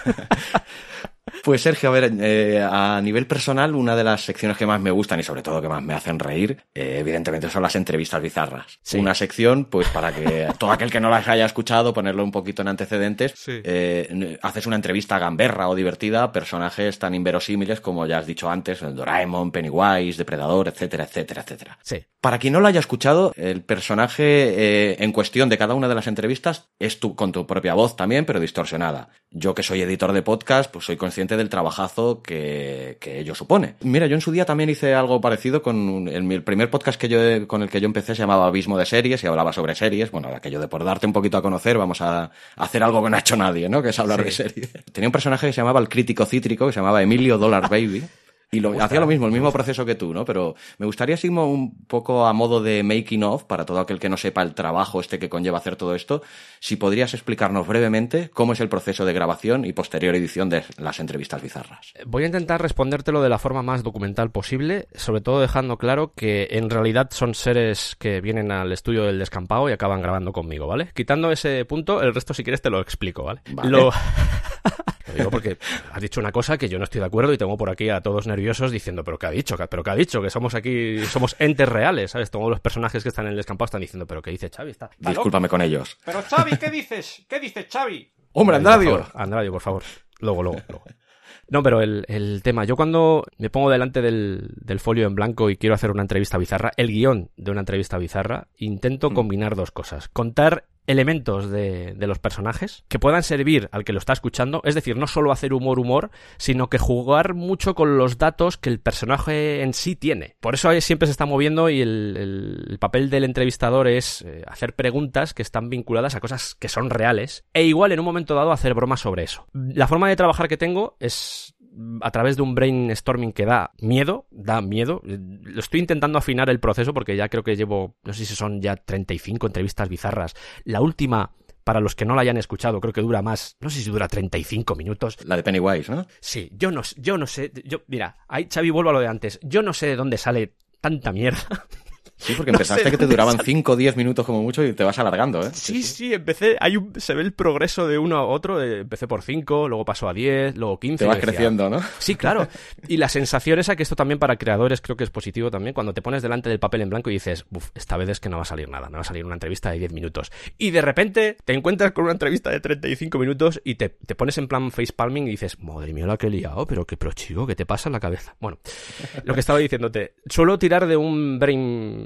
Pues Sergio, a ver, eh, a nivel personal, una de las secciones que más me gustan y sobre todo que más me hacen reír, eh, evidentemente son las entrevistas bizarras. Sí. Una sección, pues para que todo aquel que no las haya escuchado, ponerlo un poquito en antecedentes, sí. eh, haces una entrevista gamberra o divertida a personajes tan inverosímiles como ya has dicho antes, el Doraemon, Pennywise, Depredador, etcétera, etcétera, etcétera. Sí. Para quien no lo haya escuchado, el personaje en cuestión de cada una de las entrevistas es tu, con tu propia voz también, pero distorsionada. Yo que soy editor de podcast, pues soy consciente del trabajazo que, que, ello supone. Mira, yo en su día también hice algo parecido con el, el, primer podcast que yo, con el que yo empecé se llamaba Abismo de Series y hablaba sobre series. Bueno, aquello de por darte un poquito a conocer, vamos a hacer algo que no ha hecho nadie, ¿no? Que es hablar sí. de series. Tenía un personaje que se llamaba el crítico cítrico, que se llamaba Emilio Dollar Baby. Y lo, hacía lo mismo, el mismo proceso que tú, ¿no? Pero me gustaría, Sigmo, un poco a modo de making of, para todo aquel que no sepa el trabajo este que conlleva hacer todo esto, si podrías explicarnos brevemente cómo es el proceso de grabación y posterior edición de las entrevistas bizarras. Voy a intentar respondértelo de la forma más documental posible, sobre todo dejando claro que en realidad son seres que vienen al estudio del descampado y acaban grabando conmigo, ¿vale? Quitando ese punto, el resto si quieres te lo explico, ¿vale? vale. Lo... digo porque has dicho una cosa que yo no estoy de acuerdo y tengo por aquí a todos nerviosos diciendo, pero ¿qué ha dicho? ¿Pero qué ha dicho? Que somos aquí, somos entes reales, ¿sabes? Todos los personajes que están en el descampado están diciendo, pero ¿qué dice Xavi? Está, Discúlpame con ellos. Pero Xavi, ¿qué dices? ¿Qué dices, Xavi? Hombre, Andradio. Andradio, por favor. Luego, luego, luego. No, pero el, el, tema, yo cuando me pongo delante del, del, folio en blanco y quiero hacer una entrevista bizarra, el guion de una entrevista bizarra, intento mm. combinar dos cosas. Contar elementos de, los personajes que puedan servir al que lo está escuchando, es decir, no solo hacer humor humor, sino que jugar mucho con los datos que el personaje en sí tiene. Por eso siempre se está moviendo y el papel del entrevistador es eh, hacer preguntas que están vinculadas a cosas que son reales e igual en un momento dado hacer bromas sobre eso. La forma de trabajar que tengo es a través de un brainstorming que da miedo, da miedo. Lo estoy intentando afinar el proceso porque ya creo que llevo, no sé si son ya 35 entrevistas bizarras. La última para los que no la hayan escuchado, creo que dura más, no sé si dura 35 minutos. La de Pennywise, ¿no? Sí, yo no, yo no sé, yo, mira, ahí Xavi vuelvo a lo de antes, yo no sé de dónde sale tanta mierda. Sí, porque no empezaste que te duraban 5 o 10 minutos como mucho y te vas alargando, ¿eh? Sí, sí, sí, empecé, hay un, se ve el progreso de uno a otro, empecé por 5, luego paso a 10, luego 15. Te vas creciendo, ¿no? Sí, claro. Y la sensación esa que esto también para creadores creo que es positivo también, cuando te pones delante del papel en blanco y dices, uff, esta vez es que no va a salir nada, me va a salir una entrevista de 10 minutos. Y de repente te encuentras con una entrevista de 35 minutos y te, te pones en plan face palming y dices, madre mía la que he liado, pero qué pro chico, ¿qué te pasa en la cabeza? Bueno, lo que estaba diciéndote, suelo tirar de un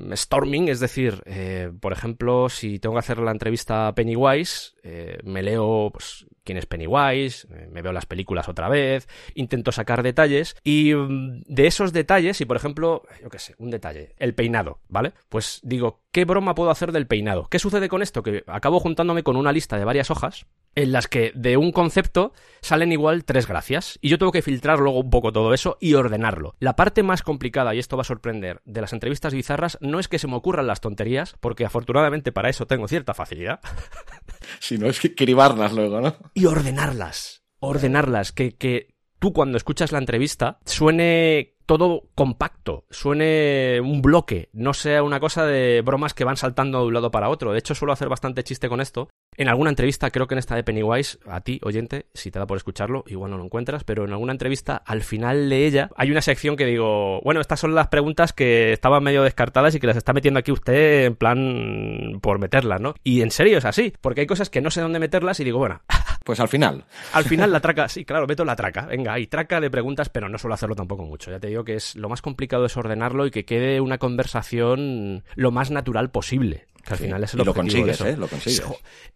brainstorming, es decir, eh, por ejemplo, si tengo que hacer la entrevista a Pennywise, eh, me leo pues, quién es Pennywise, eh, me veo las películas otra vez, intento sacar detalles y mm, de esos detalles, y por ejemplo, yo qué sé, un detalle, el peinado, ¿vale? Pues digo, ¿qué broma puedo hacer del peinado? ¿Qué sucede con esto? Que acabo juntándome con una lista de varias hojas en las que de un concepto salen igual tres gracias y yo tengo que filtrar luego un poco todo eso y ordenarlo. La parte más complicada, y esto va a sorprender, de las entrevistas bizarras no es que se me ocurran las tonterías, porque afortunadamente para eso tengo cierta facilidad. Si no es que cribarlas luego, ¿no? Y ordenarlas. Ordenarlas. Que, que tú cuando escuchas la entrevista suene todo compacto, suene un bloque, no sea una cosa de bromas que van saltando de un lado para otro. De hecho, suelo hacer bastante chiste con esto. En alguna entrevista, creo que en esta de Pennywise, a ti, oyente, si te da por escucharlo, igual no lo encuentras, pero en alguna entrevista, al final de ella, hay una sección que digo, bueno, estas son las preguntas que estaban medio descartadas y que las está metiendo aquí usted en plan por meterlas, ¿no? Y en serio es así, porque hay cosas que no sé dónde meterlas y digo, bueno, Pues al final. Al final la traca, sí, claro, meto la traca. Venga, hay traca de preguntas, pero no suelo hacerlo tampoco mucho. Ya te digo que es lo más complicado es ordenarlo y que quede una conversación lo más natural posible. Que al Sí. final es el Y lo consigues. ¿eh? Lo consigues.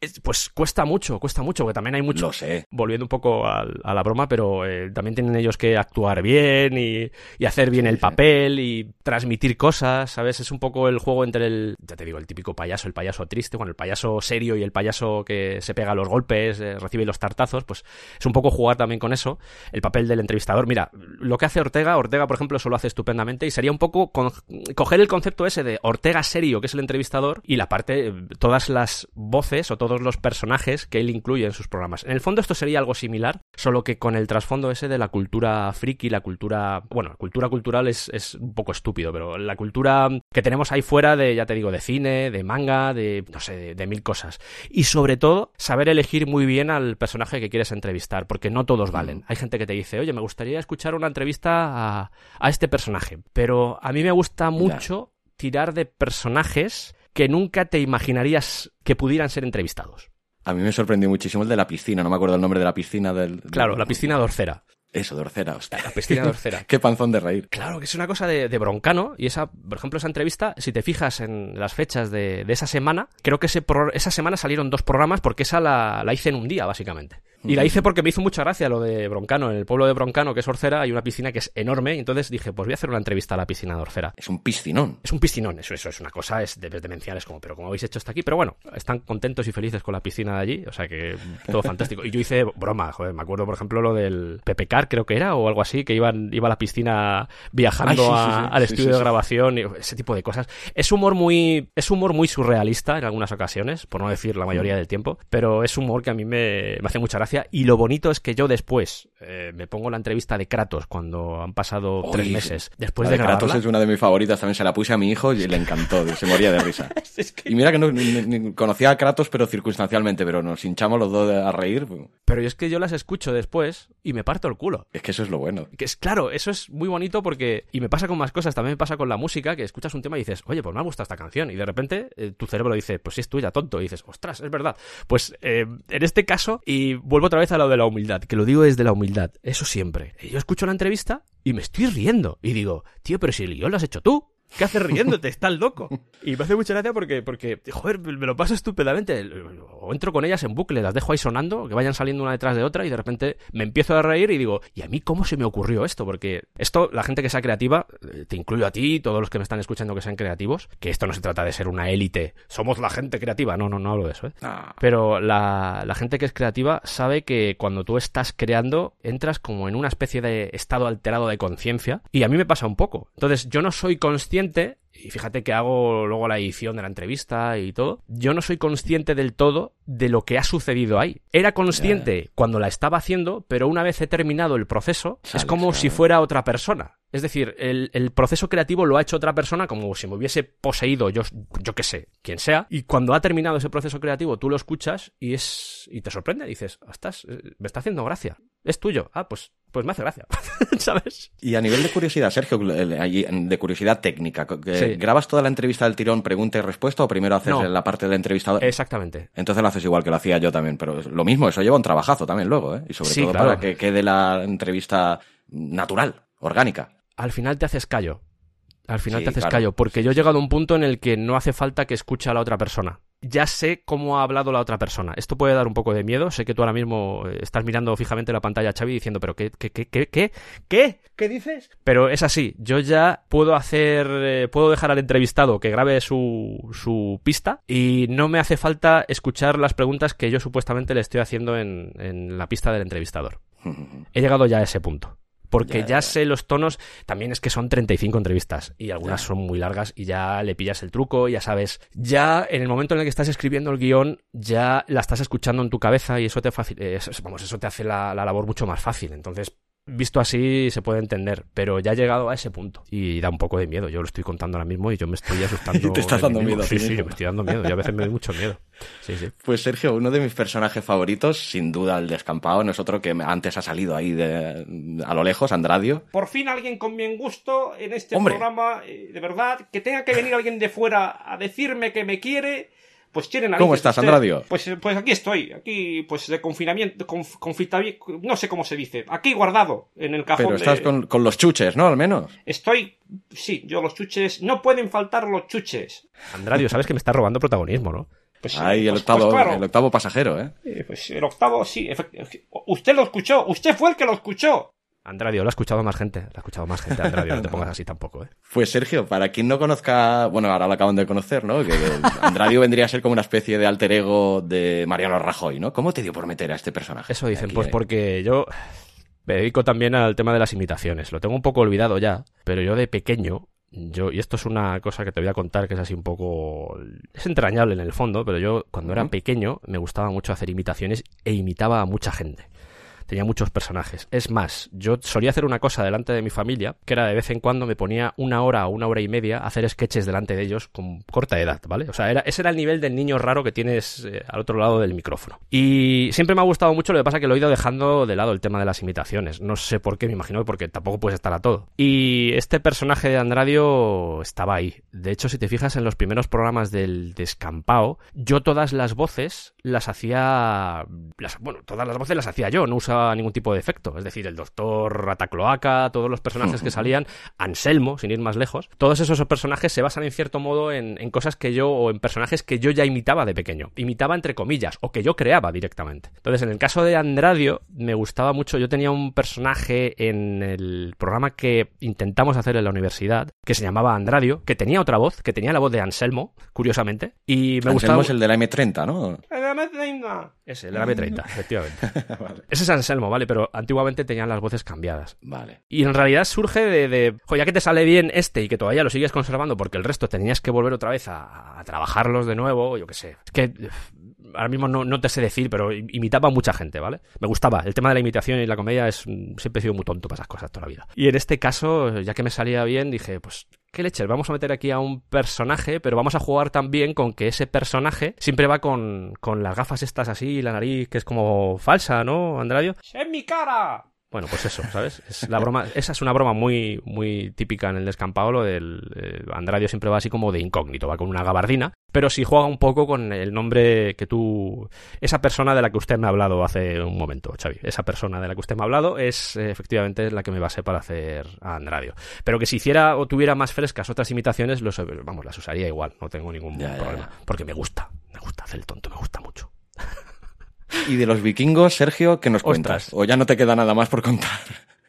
Es- Pues cuesta mucho, cuesta mucho, porque también hay mucho. Lo sé. Volviendo un poco al- a, la broma, pero eh, también tienen ellos que actuar bien y, y hacer bien Sí, el sí. papel y transmitir cosas, ¿sabes? Es un poco el juego entre el, ya te digo, el típico payaso, el payaso triste, bueno, el payaso serio y el payaso que se pega los golpes, eh, recibe los tartazos, pues es un poco jugar también con eso, el papel del entrevistador. Mira, lo que hace Ortega, Ortega, por ejemplo, eso lo hace estupendamente y sería un poco con- coger el concepto ese de Ortega serio, que es el entrevistador, y la parte, eh, todas las voces o todos los personajes que él incluye en sus programas. En el fondo esto sería algo similar, solo que con el trasfondo ese de la cultura friki, la cultura, bueno, cultura cultural es, es un poco estúpido, pero la cultura que tenemos ahí fuera de, ya te digo, de cine, de manga, de, no sé, de, de mil cosas. Y sobre todo, saber elegir muy bien al personaje que quieres entrevistar, porque no todos valen. Hay gente que te dice, oye, me gustaría escuchar una entrevista a, a este personaje, pero a mí me gusta mucho tirar de personajes que nunca te imaginarías que pudieran ser entrevistados. A mí me sorprendió muchísimo el de la piscina, no me acuerdo el nombre de la piscina del... Claro, la piscina de Orcera. Eso, de Orcera, hostia. La piscina de Orcera. Qué panzón de reír. Claro, que es una cosa de, de broncano. Y esa, por ejemplo, esa entrevista, si te fijas en las fechas de, de esa semana, creo que ese pro- esa semana salieron dos programas porque esa la, la hice en un día, básicamente. Y la hice porque me hizo mucha gracia lo de Broncano. En el pueblo de Broncano, que es Orcera, hay una piscina que es enorme. Y entonces dije, pues voy a hacer una entrevista a la piscina de Orcera. Es un piscinón. Es un piscinón, eso, eso es una cosa, es de- demencial, es como, pero como habéis hecho hasta aquí, pero bueno, están contentos y felices con la piscina de allí, o sea que todo fantástico. Y yo hice broma, joder, me acuerdo, por ejemplo, lo del Pepe Car, creo que era, o algo así, que iban, iba a la piscina viajando Ay, sí, sí, a- sí, al estudio de grabación, y ese tipo de cosas. Es humor muy, es humor muy surrealista en algunas ocasiones, por no decir la mayoría del tiempo, pero es humor que a mí me, me hace mucha gracia, y lo bonito es que yo después, eh, me pongo la entrevista de Kratos cuando han pasado tres meses. Después la de, de Kratos grabarla, es una de mis favoritas, también se la puse a mi hijo y le encantó, se moría de risa. Es que- Y mira que no, ni- ni- conocía a Kratos, pero circunstancialmente, pero nos hinchamos los dos a reír. Pero es que yo las escucho después y me parto el culo. Es que eso es lo bueno. Que es claro, eso es muy bonito porque. Y me pasa con más cosas, también me pasa con la música, que escuchas un tema y dices, oye, pues me ha gustado esta canción. Y de repente eh, tu cerebro dice, pues sí es tuya, tonto. Y dices, ostras, es verdad. Pues eh, en este caso, y vuelvo otra vez a lo de la humildad, que lo digo desde la humildad, eso siempre. Yo escucho la entrevista y me estoy riendo. Y digo, tío, pero si el guion lo has hecho tú. ¿Qué haces riéndote? Estás loco. Y me hace mucha gracia porque, porque, joder, me lo paso estupendamente. O entro con ellas en bucle, las dejo ahí sonando, que vayan saliendo una detrás de otra y de repente me empiezo a reír y digo, ¿y a mí cómo se me ocurrió esto? Porque esto, la gente que sea creativa, eh, te incluyo a ti, todos los que me están escuchando que sean creativos, que esto no se trata de ser una élite, somos la gente creativa, no, no, no hablo de eso, ¿eh? Ah, Pero la, la gente que es creativa sabe que cuando tú estás creando, entras como en una especie de estado alterado de conciencia. Y a mí me pasa un poco. Entonces, yo no soy consciente, y fíjate que hago luego la edición de la entrevista y todo, yo no soy consciente del todo de lo que ha sucedido ahí. Era consciente cuando la estaba haciendo, pero una vez he terminado el proceso, es como claro. si fuera otra persona. Es decir, el, el proceso creativo lo ha hecho otra persona como si me hubiese poseído yo, yo qué sé, quien sea. Y cuando ha terminado ese proceso creativo, tú lo escuchas y es y te sorprende. Dices, "Ostras, eh, me está haciendo gracia. Es tuyo. Ah, pues, pues me hace gracia. ¿Sabes? Y a nivel de curiosidad, Sergio, de curiosidad técnica, Sí. ¿grabas toda la entrevista del tirón pregunta y respuesta o primero haces No. la parte del entrevistador? Exactamente. Entonces lo haces igual que lo hacía yo también, pero lo mismo, eso lleva un trabajazo también luego, ¿eh? Y sobre Sí, todo claro. para que quede la entrevista natural, orgánica. Al final te haces callo. Al final Sí, te haces claro. callo. Porque yo he llegado a un punto en el que no hace falta que escuche a la otra persona. Ya sé cómo ha hablado la otra persona. Esto puede dar un poco de miedo. Sé que tú ahora mismo eh, estás mirando fijamente la pantalla, Xavi, diciendo, pero ¿qué, qué, qué, qué, qué? ¿Qué? ¿Qué dices? Pero es así. Yo ya puedo hacer, eh, puedo dejar al entrevistado que grabe su, su pista y no me hace falta escuchar las preguntas que yo supuestamente le estoy haciendo en, en la pista del entrevistador. He llegado ya a ese punto. Porque Ya, ya, ya. sé los tonos, también es que son 35 entrevistas y algunas Ya. son muy largas y ya le pillas el truco, ya sabes. Ya en el momento en el que estás escribiendo el guion, ya la estás escuchando en tu cabeza y eso te, eh, eso- vamos, eso te hace la, la labor mucho más fácil. Entonces, visto así se puede entender, pero ya he llegado a ese punto y da un poco de miedo. Yo lo estoy contando ahora mismo y yo me estoy asustando. Te estás dando miedo a Sí, sí, mismo. yo me estoy dando miedo. Yo a veces me doy mucho miedo. Sí, sí. Pues Sergio, uno de mis personajes favoritos, sin duda el descampado, no es otro que antes ha salido ahí de, a lo lejos, Andradio. Por fin alguien con bien gusto en este Hombre. programa, eh, de verdad, que tenga que venir alguien de fuera a decirme que me quiere, pues tiene narices ¿Cómo estás, usted. Andradio? Pues, pues aquí estoy, aquí pues de confinamiento, conf- confitavi- no sé cómo se dice, aquí guardado en el cajón Pero de- estás con, con los chuches, ¿no? Al menos. Estoy, sí, yo los chuches, no pueden faltar los chuches. Andradio, sabes que me estás robando protagonismo, ¿no? Pues, Ahí el pues- octavo, pues claro, el octavo pasajero, ¿eh? eh, pues el octavo, sí, usted lo escuchó, usted fue el que lo escuchó. Andradio, lo ha escuchado más gente. Lo ha escuchado más gente, Andradio. No te pongas así tampoco, ¿eh? Pues Sergio, para quien no conozca, bueno, ahora lo acaban de conocer, ¿no? Que Andradio vendría a ser como una especie de alter ego de Mariano Rajoy, ¿no? ¿Cómo te dio por meter a este personaje? Eso dicen, Aquí, pues eh? porque yo me dedico también al tema de las imitaciones. Lo tengo un poco olvidado ya, pero yo de pequeño, yo, y esto es una cosa que te voy a contar que es así un poco... Es entrañable en el fondo, pero yo cuando era pequeño me gustaba mucho hacer imitaciones e imitaba a mucha gente. Tenía muchos personajes. Es más, yo solía hacer una cosa delante de mi familia, que era de vez en cuando me ponía una hora o una hora y media a hacer sketches delante de ellos con corta edad, ¿vale? O sea, era, ese era el nivel del niño raro que tienes eh, al otro lado del micrófono. Y siempre me ha gustado mucho, lo que pasa es que lo he ido dejando de lado el tema de las imitaciones. No sé por qué, me imagino que porque tampoco puedes estar a todo. Y este personaje de Andradio estaba ahí. De hecho, si te fijas en los primeros programas del Descampao, yo todas las voces las hacía... Bueno, todas las voces las hacía yo, no usaba ningún tipo de efecto. Es decir, el doctor Ratacloaca, todos los personajes que salían, Anselmo, sin ir más lejos, todos esos personajes se basan en cierto modo en, en cosas que yo, o en personajes que yo ya imitaba de pequeño. Imitaba entre comillas, o que yo creaba directamente. Entonces, en el caso de Andradio, me gustaba mucho, yo tenía un personaje en el programa que intentamos hacer en la universidad, que se llamaba Andradio, que tenía otra voz, que tenía la voz de Anselmo, curiosamente, y me Anselmo gustaba... es el de la M30, ¿no? Ese, el AB30, efectivamente. Ese es Anselmo, ¿vale? Pero antiguamente tenían las voces cambiadas. Vale. Y en realidad surge de, de "Jo, ya que te sale bien este y que todavía lo sigues conservando porque el resto tenías que volver otra vez a, a trabajarlos de nuevo, yo qué sé. Es que ahora mismo no, te sé decir, pero imitaba a mucha gente, ¿vale? Me gustaba. El tema de la imitación y la comedia es siempre he sido muy tonto para esas cosas toda la vida. Y en este caso, ya que me salía bien, dije, pues qué leche, vamos a meter aquí a un personaje, pero vamos a jugar también con que ese personaje siempre va con, con las gafas estas así, la nariz que es como falsa, ¿no, Andradio? ¡Es mi cara! Bueno, pues eso, ¿sabes? Es la broma, esa es una broma muy, muy típica en el descampado, lo del eh, Andradio siempre va así como de incógnito, va con una gabardina, pero sí juega un poco con el nombre que tú... Esa persona de la que usted me ha hablado hace un momento, Xavi, esa persona de la que usted me ha hablado es eh, efectivamente la que me basé para hacer a Andradio. Pero que si hiciera o tuviera más frescas otras imitaciones, los, vamos, las usaría igual, no tengo ningún problema, porque me gusta, me gusta hacer el tonto, me gusta mucho. Y de los vikingos, Sergio, ¿qué nos cuentas? O ya no te queda nada más por contar.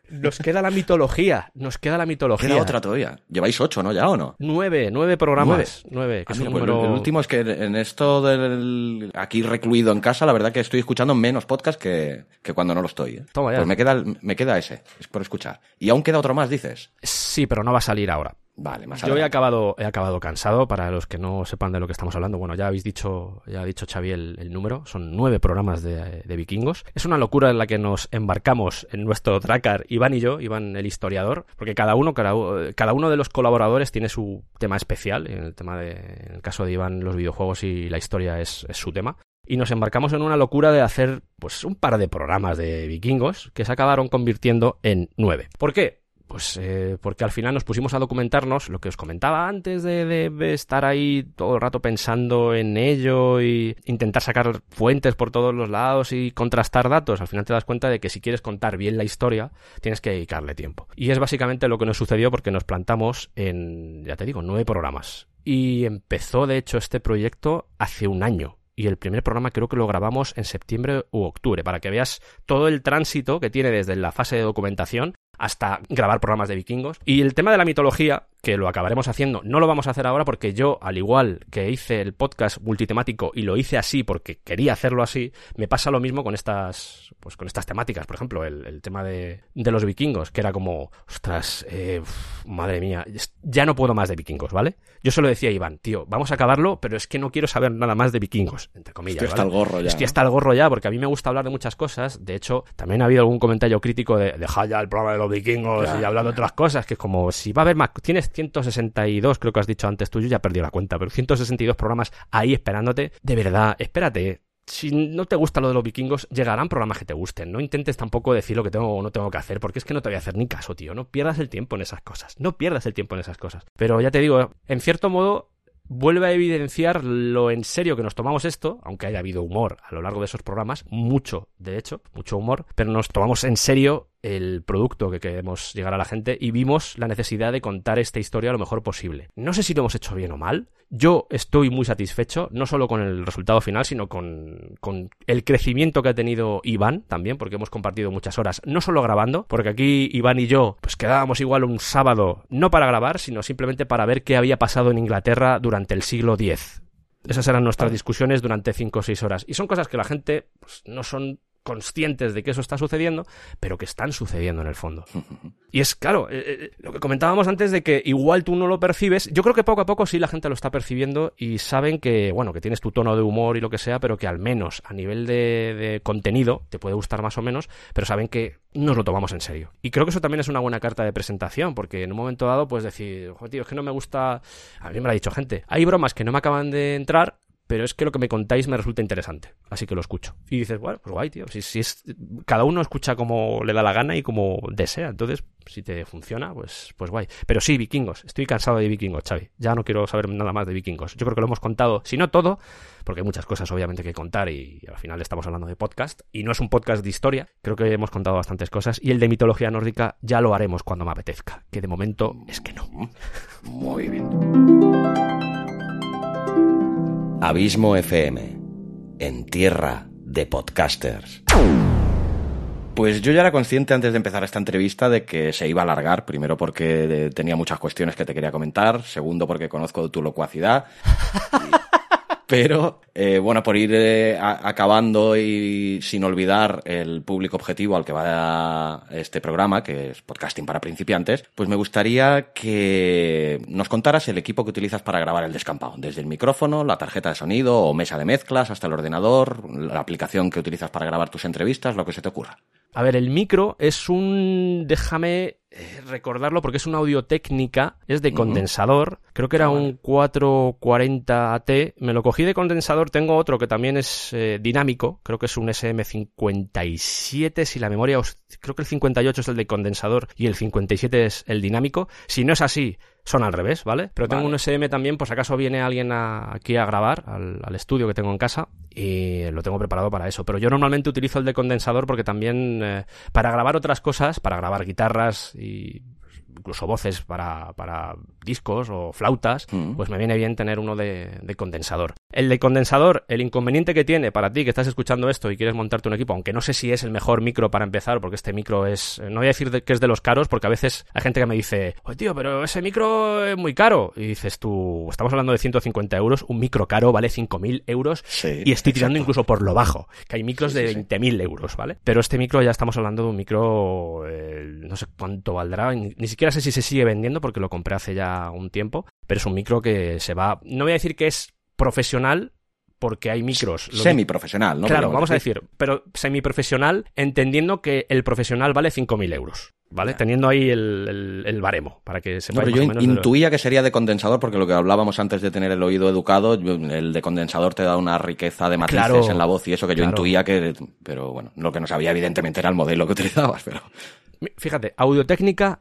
Nos queda la mitología, nos queda la mitología. Queda otra todavía. Lleváis ocho, ¿no? ¿Ya o no? Nueve, nueve programas. Nueve, que Ah, pues número... El último es que en esto del... Aquí recluido en casa, la verdad que estoy escuchando menos podcast que, que cuando no lo estoy. ¿eh? Toma ya. Pues me queda, me queda ese, es por escuchar. Y aún queda otro más, dices. Sí, pero no va a salir ahora. Vale, más Yo he acabado, he acabado cansado, para los que no sepan de lo que estamos hablando. Bueno, ya habéis dicho, ya ha dicho Xavi el, el número, son nueve programas de, de vikingos. Es una locura en la que nos embarcamos en nuestro tracker, Iván y yo, Iván el historiador, porque cada uno, cada uno de los colaboradores tiene su tema especial. En el tema de, en el caso de Iván, los videojuegos y la historia es, es su tema. Y nos embarcamos en una locura de hacer, pues, un par de programas de vikingos que se acabaron convirtiendo en nueve. ¿Por qué? Pues eh, porque al final nos pusimos a documentarnos, lo que os comentaba antes de, estar ahí todo el rato pensando en ello y intentar sacar fuentes por todos los lados y contrastar datos. Al final te das cuenta de que si quieres contar bien la historia, tienes que dedicarle tiempo. Y es básicamente lo que nos sucedió porque nos plantamos en, ya te digo, nueve programas. Y empezó, de hecho, este proyecto hace un año. Y el primer programa creo que lo grabamos en septiembre u octubre, para que veas todo el tránsito que tiene desde la fase de documentación hasta grabar programas de vikingos. Y el tema de la mitología, que lo acabaremos haciendo, no lo vamos a hacer ahora porque yo, al igual que hice el podcast multitemático y lo hice así porque quería hacerlo así, me pasa lo mismo con estas, pues con estas temáticas. Por ejemplo, el, el tema de, de los vikingos, que era como, ostras, eh, uf, madre mía, ya no puedo más de vikingos, ¿vale? Yo se lo decía a Iván, tío, vamos a acabarlo, pero es que no quiero saber nada más de vikingos, entre comillas. Estoy hasta ¿vale? el gorro ya. Estoy hasta el gorro ya, porque a mí me gusta hablar de muchas cosas. De hecho, también ha habido algún comentario crítico de dejar ya el programa de los vikingos y hablar de otras cosas, que es como si va a haber más. Tienes 162, creo que has dicho antes tú, yo ya perdí la cuenta, pero 162 programas ahí esperándote. De verdad, espérate. Si no te gusta lo de los vikingos, llegarán programas que te gusten. No intentes tampoco decir lo que tengo o no tengo que hacer, porque es que no te voy a hacer ni caso, tío. No pierdas el tiempo en esas cosas. No pierdas el tiempo en esas cosas. Pero ya te digo, en cierto modo, vuelve a evidenciar lo en serio que nos tomamos esto, aunque haya habido humor a lo largo de esos programas, mucho, de hecho, mucho humor, pero nos tomamos en serio el producto que queremos llegar a la gente y vimos la necesidad de contar esta historia lo mejor posible. No sé si lo hemos hecho bien o mal. Yo estoy muy satisfecho, no solo con el resultado final, sino con, con el crecimiento que ha tenido Iván también, porque hemos compartido muchas horas, no solo grabando, porque aquí Iván y yo, pues quedábamos igual un sábado, no para grabar, sino simplemente para ver qué había pasado en Inglaterra durante el siglo X. Esas eran nuestras discusiones durante 5 o 6 horas. Y son cosas que la gente pues, no son conscientes de que eso está sucediendo, pero que están sucediendo en el fondo. Y es claro, eh, eh, lo que comentábamos antes de que igual tú no lo percibes, yo creo que poco a poco sí la gente lo está percibiendo y saben que, bueno, que tienes tu tono de humor y lo que sea, pero que al menos a nivel de, de contenido te puede gustar más o menos, pero saben que nos lo tomamos en serio. Y creo que eso también es una buena carta de presentación, porque en un momento dado puedes decir, "Joder, tío, es que no me gusta, a mí me lo ha dicho gente, hay bromas que no me acaban de entrar, pero es que lo que me contáis me resulta interesante, así que lo escucho. Y dices, bueno, pues guay, tío, si, si es, cada uno escucha como le da la gana y como desea, entonces, si te funciona, pues, pues guay. Pero sí, vikingos, estoy cansado de vikingos, Xavi, ya no quiero saber nada más de vikingos. Yo creo que lo hemos contado, si no todo, porque hay muchas cosas obviamente que contar y al final estamos hablando de podcast, y no es un podcast de historia, creo que hemos contado bastantes cosas, y el de mitología nórdica ya lo haremos cuando me apetezca, que de momento es que no. Muy bien. Abismo FM. En tierra de podcasters. Pues yo ya era consciente antes de empezar esta entrevista de que se iba a alargar, primero porque eh, tenía muchas cuestiones que te quería comentar, segundo porque conozco tu locuacidad Pero, eh, bueno, por ir eh, a- acabando y sin olvidar el público objetivo al que va este programa, que es podcasting para principiantes, pues me gustaría que nos contaras el equipo que utilizas para grabar el descampado. Desde el micrófono, la tarjeta de sonido o mesa de mezclas, hasta el ordenador, la aplicación que utilizas para grabar tus entrevistas, lo que se te ocurra. A ver, el micro es un. Déjame eh, recordarlo porque es una audio técnica, es de condensador. Creo que era Ah, un 440AT. Me lo cogí de condensador. Tengo otro que también es eh, dinámico. Creo que es un SM57. Si la memoria. os- Creo que el 58 es el de condensador y el 57 es el dinámico. Si no es así, son al revés, ¿vale? Pero tengo Vale. un SM también, por si acaso viene alguien a- aquí a grabar, al, al estudio que tengo en casa, y lo tengo preparado para eso. Pero yo normalmente utilizo el de condensador porque también eh, para grabar otras cosas, para grabar guitarras y incluso voces para, para discos o flautas, Mm. pues me viene bien tener uno de, de condensador. El de condensador, el inconveniente que tiene para ti que estás escuchando esto y quieres montarte un equipo, aunque no sé si es el mejor micro para empezar, porque este micro es, no voy a decir de- que es de los caros, porque a veces hay gente que me dice, oye tío, pero ese micro es muy caro. Y dices tú, estamos hablando de 150 euros, un micro caro vale 5.000 euros Sí, y estoy tirando exacto. incluso por lo bajo, que hay micros Sí, sí, de sí. 20.000 euros, ¿vale? Pero este micro ya estamos hablando de un micro, eh, no sé cuánto valdrá, ni, ni siquiera sé si se sigue vendiendo porque lo compré hace ya un tiempo, pero es un micro que se va, no voy a decir que es profesional porque hay micros. Semiprofesional, ¿no? claro, vamos a decir, pero semiprofesional, entendiendo que el profesional vale 5.000 euros, ¿vale? Teniendo ahí el, el- el baremo, para que No, sepáis pero yo lo- intuía que sería de condensador porque lo que hablábamos antes de tener el oído educado, el de condensador te da una riqueza de matices Claro, en la voz y eso que yo claro. intuía que... Pero bueno, lo que no sabía evidentemente era el modelo que utilizabas, pero... Fíjate, Audio-Técnica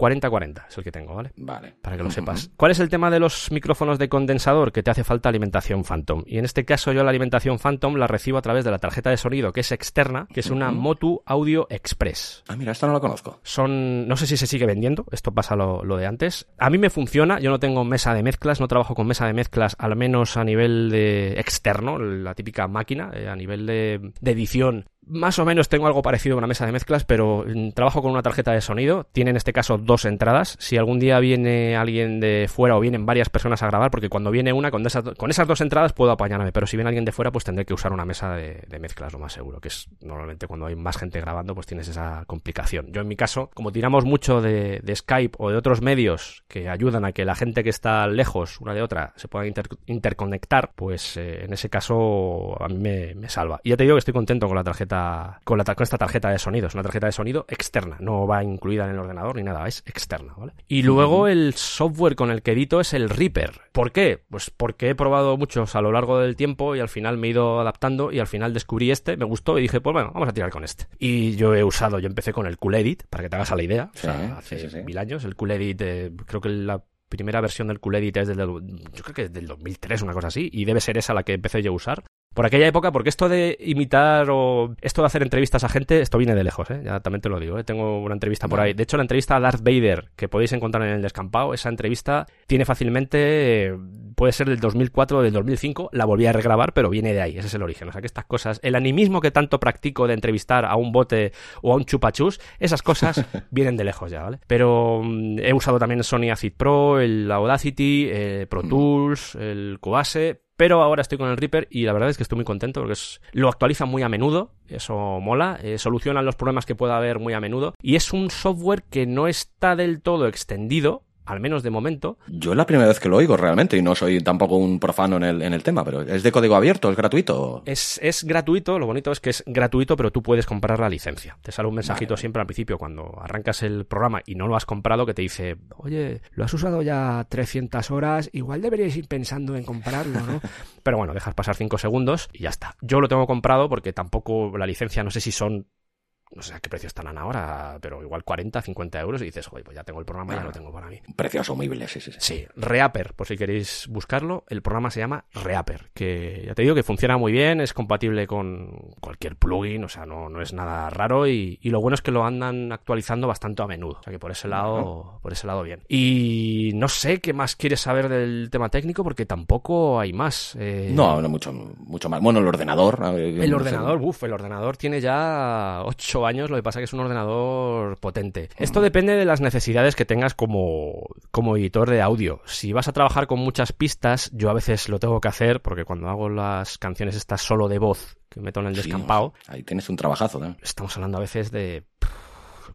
AT4040 es el que tengo, ¿vale? Vale. Para que lo sepas. ¿Cuál es el tema de los micrófonos de condensador? Que te hace falta alimentación Phantom. Y en este caso yo la alimentación Phantom la recibo a través de la tarjeta de sonido que es externa, que es una. Motu Audio Express. Ah, mira, esta no la conozco. Son, no sé si se sigue vendiendo, esto pasa lo, lo de antes. A mí me funciona, yo no tengo mesa de mezclas, no trabajo con mesa de mezclas, al menos a nivel de externo, la típica máquina, eh, a nivel de, de edición. Más o menos tengo algo parecido a una mesa de mezclas, pero mm, trabajo con una tarjeta de sonido. Tiene en este caso dos entradas. Si algún día viene alguien de fuera o vienen varias personas a grabar, porque cuando viene una, con esas, con esas dos entradas puedo apañarme, pero si viene alguien de fuera, pues tendré que usar una mesa de, mezclas, lo más seguro, que es normalmente cuando hay más gente grabando, pues tienes esa complicación. Yo en mi caso, como tiramos mucho de, Skype o de otros medios que ayudan a que la gente que está lejos una de otra se pueda inter- interconectar, pues eh, en ese caso a mí me, me salva. Y ya te digo que estoy contento con la tarjeta, con, la, tar- con esta tarjeta de sonido. Es una tarjeta de sonido externa, no va incluida en el ordenador ni nada, es externa, ¿vale? Y luego el software con el que edito es el Reaper. ¿Por qué? Pues porque he probado muchos a lo largo del tiempo y al final me he ido adaptando y al final descubrí este, me gustó y dije, pues bueno, vamos a tirar con este. Y yo he usado, yo empecé con el Cool Edit, para que te hagas a la idea, Sí, o sea, hace sí, sí, sí. mil años, el Cool Edit, eh, creo que la primera versión del Cool Edit es del, yo creo que es del 2003, una cosa así, y debe ser esa la que empecé yo a usar. Por aquella época, porque esto de imitar o esto de hacer entrevistas a gente, esto viene de lejos, ¿eh? ya también te lo digo. ¿eh? Tengo una entrevista por ahí. De hecho, la entrevista a Darth Vader que podéis encontrar en el descampado, esa entrevista tiene fácilmente, puede ser del 2004 o del 2005, la volví a regrabar, pero viene de ahí, ese es el origen. O sea que estas cosas, el animismo que tanto practico de entrevistar a un bote o a un chupachus, esas cosas vienen de lejos ya, ¿vale? Pero mm, he usado también Sony Acid Pro, el Audacity, eh, Pro Mm. Tools, el Cubase, pero ahora estoy con el Reaper y la verdad es que estoy muy contento porque lo actualiza muy a menudo, eso mola, eh, solucionan los problemas que pueda haber muy a menudo. Y es un software que no está del todo extendido, al menos de momento. Yo es la primera vez que lo oigo realmente y no soy tampoco un profano en el, en el tema, pero ¿es de código abierto? ¿Es gratuito? Es, es gratuito, lo bonito es que es gratuito, pero tú puedes comprar la licencia. Te sale un mensajito Vale. siempre al principio cuando arrancas el programa y no lo has comprado que te dice, oye, lo has usado ya 300 horas, igual deberíais ir pensando en comprarlo, ¿no? pero bueno, dejas pasar 5 segundos y ya está. Yo lo tengo comprado porque tampoco la licencia, no sé si son no sé a qué precio estarán ahora, pero igual 40, 50 euros y dices, joder, pues ya tengo el programa, ya lo tengo para mí. Precio asumible, sí, sí. sí. Sí, Reaper, por si queréis buscarlo. El programa se llama Reaper, que ya te digo que funciona muy bien, es compatible con cualquier plugin, o sea, no, no es nada raro y, y lo bueno es que lo andan actualizando bastante a menudo. O sea que por ese lado, por ese lado bien. Y no sé qué más quieres saber del tema técnico porque tampoco hay más. Eh, No, no mucho, mucho más. Bueno, el ordenador. El no ordenador, uff, el ordenador tiene ya 8 8 años, lo que pasa es que es un ordenador potente. Esto depende de las necesidades que tengas como, como editor de audio. Si vas a trabajar con muchas pistas, yo a veces lo tengo que hacer porque cuando hago las canciones estas solo de voz que meto en el descampado. ahí tienes un trabajazo, ¿no? Estamos hablando a veces de,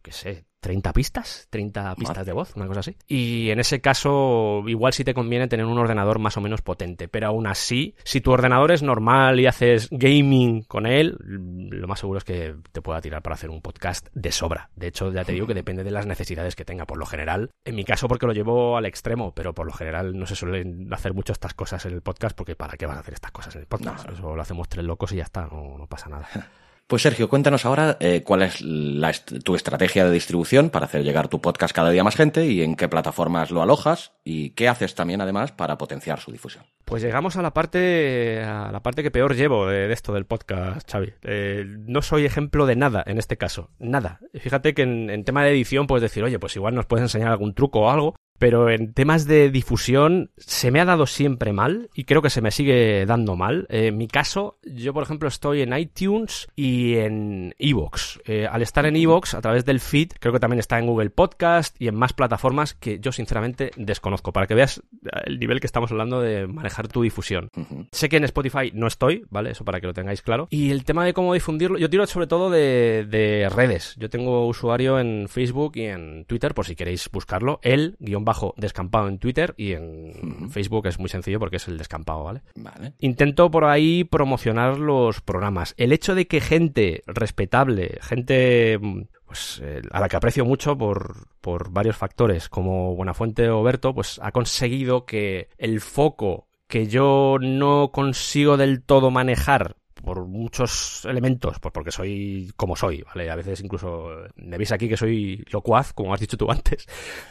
qué sé, 30 pistas, 30 pistas de voz, una cosa así. Y en ese caso, igual sí te conviene tener un ordenador más o menos potente, pero aún así, si tu ordenador es normal y haces gaming con él, lo más seguro es que te pueda tirar para hacer un podcast de sobra. De hecho, ya te digo que depende de las necesidades que tenga. Por lo general, en mi caso porque lo llevo al extremo, pero por lo general no se suelen hacer mucho estas cosas en el podcast porque ¿para qué vas a hacer estas cosas en el podcast? Eso lo hacemos tres locos y ya está, no, no pasa nada. Pues Sergio, cuéntanos ahora eh, cuál es la tu estrategia de distribución para hacer llegar tu podcast cada día más gente y en qué plataformas lo alojas y qué haces también además para potenciar su difusión. Pues llegamos a la parte a la parte que peor llevo de, esto del podcast, Xavi. Eh, no soy ejemplo de nada en este caso, nada. Fíjate que en, en tema de edición puedes decir, oye, pues igual nos puedes enseñar algún truco o algo, pero en temas de difusión se me ha dado siempre mal y creo que se me sigue dando mal. Eh, en mi caso, yo por ejemplo estoy en iTunes y en Evox. Eh, al estar en Evox, a través del feed, creo que también está en Google Podcast y en más plataformas que yo sinceramente desconozco, para que veas el nivel que estamos hablando de manejar tu difusión. Sé que en Spotify no estoy, ¿vale? Eso para que lo tengáis claro. Y el tema de cómo difundirlo, yo tiro sobre todo de, de redes. Yo tengo usuario en Facebook y en Twitter, por si queréis buscarlo. El guion bajo descampado en Twitter y en Facebook es muy sencillo porque es el descampado, ¿vale? Vale. Intento por ahí promocionar los programas. El hecho de que gente respetable, gente pues eh, a la que aprecio mucho por, por varios factores, como Buenafuente o Berto, pues ha conseguido que el foco que yo no consigo del todo manejar por muchos elementos, pues porque soy como soy, ¿vale? A veces incluso me veis aquí que soy locuaz, como has dicho tú antes,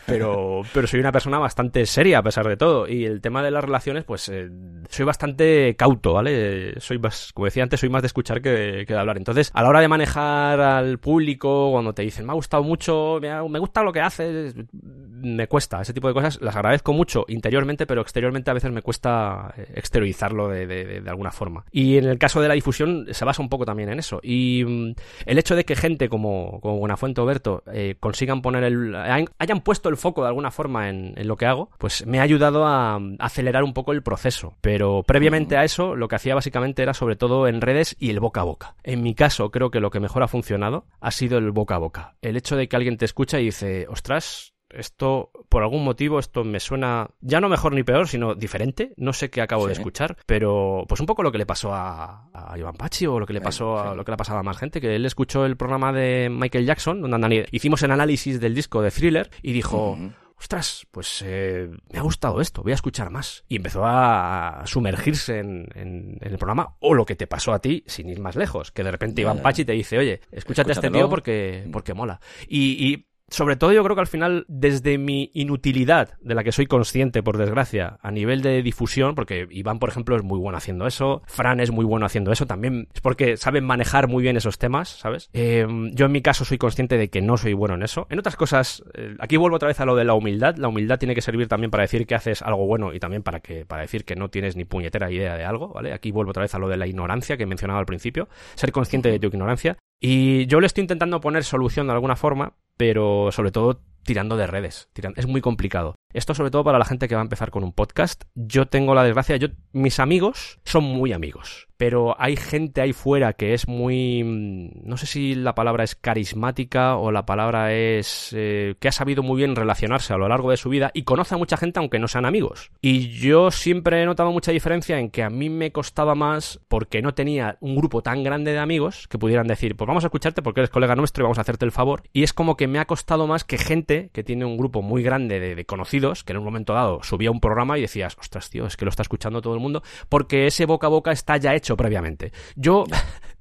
pero, pero soy una persona bastante seria a pesar de todo. Y el tema de las relaciones, pues eh, soy bastante cauto, ¿vale? Soy más, como decía antes, soy más de escuchar que, de hablar. Entonces, a la hora de manejar al público, cuando te dicen, me ha gustado mucho, me, ha, me gusta lo que haces, me cuesta, ese tipo de cosas, las agradezco mucho interiormente, pero exteriormente a veces me cuesta exteriorizarlo de, de, de alguna forma. Y en el caso de la difusión se basa un poco también en eso. Y mm, el hecho de que gente como, como Buenafuente o Berto eh, consigan poner el. hayan puesto el foco de alguna forma en, lo que hago, pues me ha ayudado a acelerar un poco el proceso. Pero previamente a eso, lo que hacía básicamente era sobre todo en redes y el boca a boca. En mi caso, creo que lo que mejor ha funcionado ha sido el boca a boca. El hecho de que alguien te escucha y dice, ostras, esto, por algún motivo, esto me suena ya no mejor ni peor, sino diferente. No sé qué acabo sí. de escuchar, pero pues un poco lo que le pasó a, a Iván Pachi o lo que le pasó sí. a lo que le ha pasado a más gente, que él escuchó el programa de Michael Jackson, donde hicimos el análisis del disco de Thriller y dijo. Uh -huh ostras, pues eh, me ha gustado esto, voy a escuchar más. Y empezó a sumergirse en, en, en, el programa, o lo que te pasó a ti, sin ir más lejos, que de repente Iván Pachi te dice, oye, escúchate a este tío porque, porque mola. Y, y sobre todo yo creo que al final, desde mi inutilidad, de la que soy consciente, por desgracia, a nivel de difusión, porque Iván, por ejemplo, es muy bueno haciendo eso, Fran es muy bueno haciendo eso, también es porque saben manejar muy bien esos temas, ¿sabes? Eh, yo en mi caso soy consciente de que no soy bueno en eso. En otras cosas, eh, aquí vuelvo otra vez a lo de la humildad. La humildad tiene que servir también para decir que haces algo bueno y también para, que, para decir que no tienes ni puñetera idea de algo, ¿vale? Aquí vuelvo otra vez a lo de la ignorancia que mencionaba al principio. Ser consciente de tu ignorancia. Y yo le estoy intentando poner solución de alguna forma, pero sobre todo tirando de redes. Es muy complicado. Esto sobre todo para la gente que va a empezar con un podcast. Yo tengo la desgracia, yo mis amigos son muy amigos, pero hay gente ahí fuera que es muy no sé si la palabra es carismática o la palabra es eh, que ha sabido muy bien relacionarse a lo largo de su vida y conoce a mucha gente aunque no sean amigos. Y yo siempre he notado mucha diferencia en que a mí me costaba más porque no tenía un grupo tan grande de amigos que pudieran decir, pues vamos a escucharte porque eres colega nuestro y vamos a hacerte el favor. Y es como que me ha costado más que gente que tiene un grupo muy grande de, de conocidos que en un momento dado subía un programa y decías, ostras, tío, es que lo está escuchando todo el mundo, porque ese boca a boca está ya hecho previamente. Yo,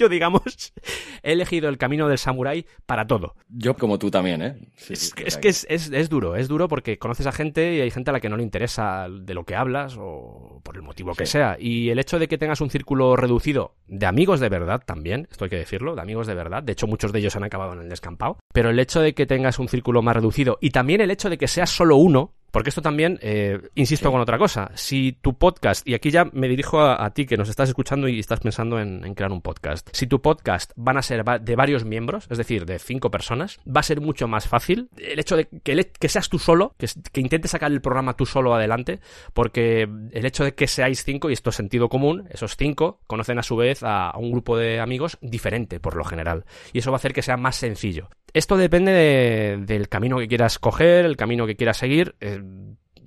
yo digamos, he elegido el camino del samurái para todo. Yo como tú también, ¿eh? Sí, es, es que es, es, es, duro, es duro porque conoces a gente y hay gente a la que no le interesa de lo que hablas o por el motivo que sí. sea. Y el hecho de que tengas un círculo reducido de amigos de verdad también, esto hay que decirlo, de amigos de verdad, de hecho muchos de ellos han acabado en el descampado, pero el hecho de que tengas un círculo más reducido y también el hecho de que seas solo uno, Porque esto también, eh, insisto con otra cosa, si tu podcast, y aquí ya me dirijo a, ti que nos estás escuchando y estás pensando en, crear un podcast, si tu podcast van a ser de varios miembros, es decir, de cinco personas, va a ser mucho más fácil el hecho de que, que seas tú solo, que, que, intentes sacar el programa tú solo adelante, porque el hecho de que seáis cinco, y esto es sentido común, esos cinco conocen a su vez a, un grupo de amigos diferente por lo general, y eso va a hacer que sea más sencillo. Esto depende del camino que quieras coger, el camino que quieras seguir. Eh,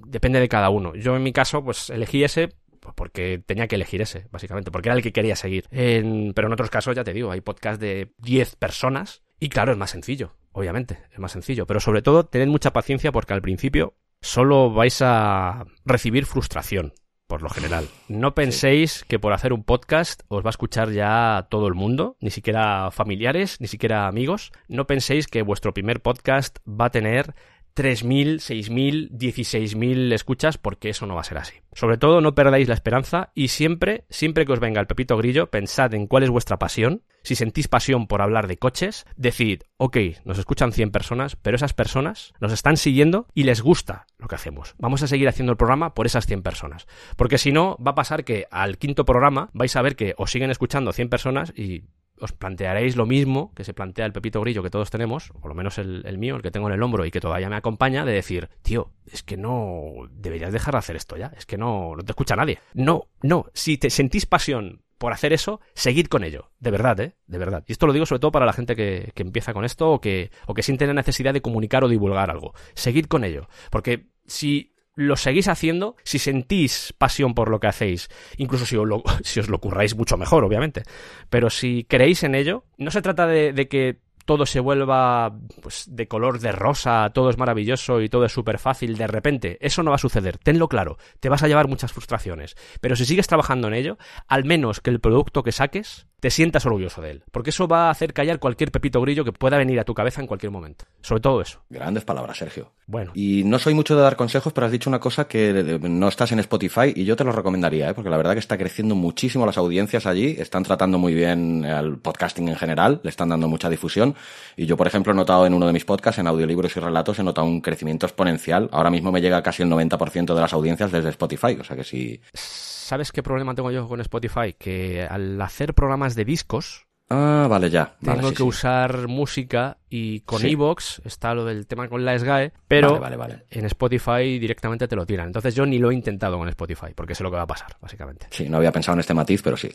depende de cada uno. Yo en mi caso, pues elegí ese pues porque tenía que elegir ese, básicamente, porque era el que quería seguir. pero en otros casos, ya te digo, hay podcast de 10 personas y claro, es más sencillo, obviamente, es más sencillo. Pero sobre todo, tened mucha paciencia porque al principio solo vais a recibir frustración por lo general. No penséis que por hacer un podcast os va a escuchar ya todo el mundo, ni siquiera familiares, ni siquiera amigos. No penséis que vuestro primer podcast va a tener 3.000, 6.000, 16.000 escuchas porque eso no va a ser así. Sobre todo no perdáis la esperanza y siempre, siempre que os venga el pepito grillo, pensad en cuál es vuestra pasión. Si sentís pasión por hablar de coches, decid, ok, nos escuchan 100 personas, pero esas personas nos están siguiendo y les gusta lo que hacemos. Vamos a seguir haciendo el programa por esas 100 personas. Porque si no, va a pasar que al quinto programa vais a ver que os siguen escuchando 100 personas y os plantearéis lo mismo que se plantea el Pepito Grillo que todos tenemos, o lo menos el, mío, el que tengo en el hombro y que todavía me acompaña, de decir, tío, es que no deberías dejar de hacer esto ya, es que no, no te escucha nadie. No, no, si te sentís pasión por hacer eso, seguid con ello, de verdad, ¿eh? De verdad. Y esto lo digo sobre todo para la gente que, que empieza con esto o que, o que siente la necesidad de comunicar o divulgar algo. Seguid con ello, porque si lo seguís haciendo si sentís pasión por lo que hacéis, incluso si os lo, si os lo curráis mucho mejor, obviamente. Pero si creéis en ello, no se trata de, de que todo se vuelva pues, de color de rosa, todo es maravilloso y todo es súper fácil de repente. Eso no va a suceder, tenlo claro. Te vas a llevar muchas frustraciones. Pero si sigues trabajando en ello, al menos que el producto que saques te sientas orgulloso de él. Porque eso va a hacer callar cualquier pepito grillo que pueda venir a tu cabeza en cualquier momento. Sobre todo eso. Grandes palabras, Sergio. Bueno. Y no soy mucho de dar consejos, pero has dicho una cosa que no estás en Spotify y yo te lo recomendaría, ¿eh? porque la verdad que está creciendo muchísimo las audiencias allí, están tratando muy bien al podcasting en general, le están dando mucha difusión. Y yo, por ejemplo, he notado en uno de mis podcasts, en audiolibros y relatos, he notado un crecimiento exponencial. Ahora mismo me llega casi el 90% de las audiencias desde Spotify, o sea que sí. ¿Sabes qué problema tengo yo con Spotify? Que al hacer programas de discos, Ah, vale, ya. Tengo que usar música y con Evox está lo del tema con la SGAE, pero en Spotify directamente te lo tiran. Entonces yo ni lo he intentado con Spotify, porque sé lo que va a pasar, básicamente. Sí, no había pensado en este matiz, pero sí.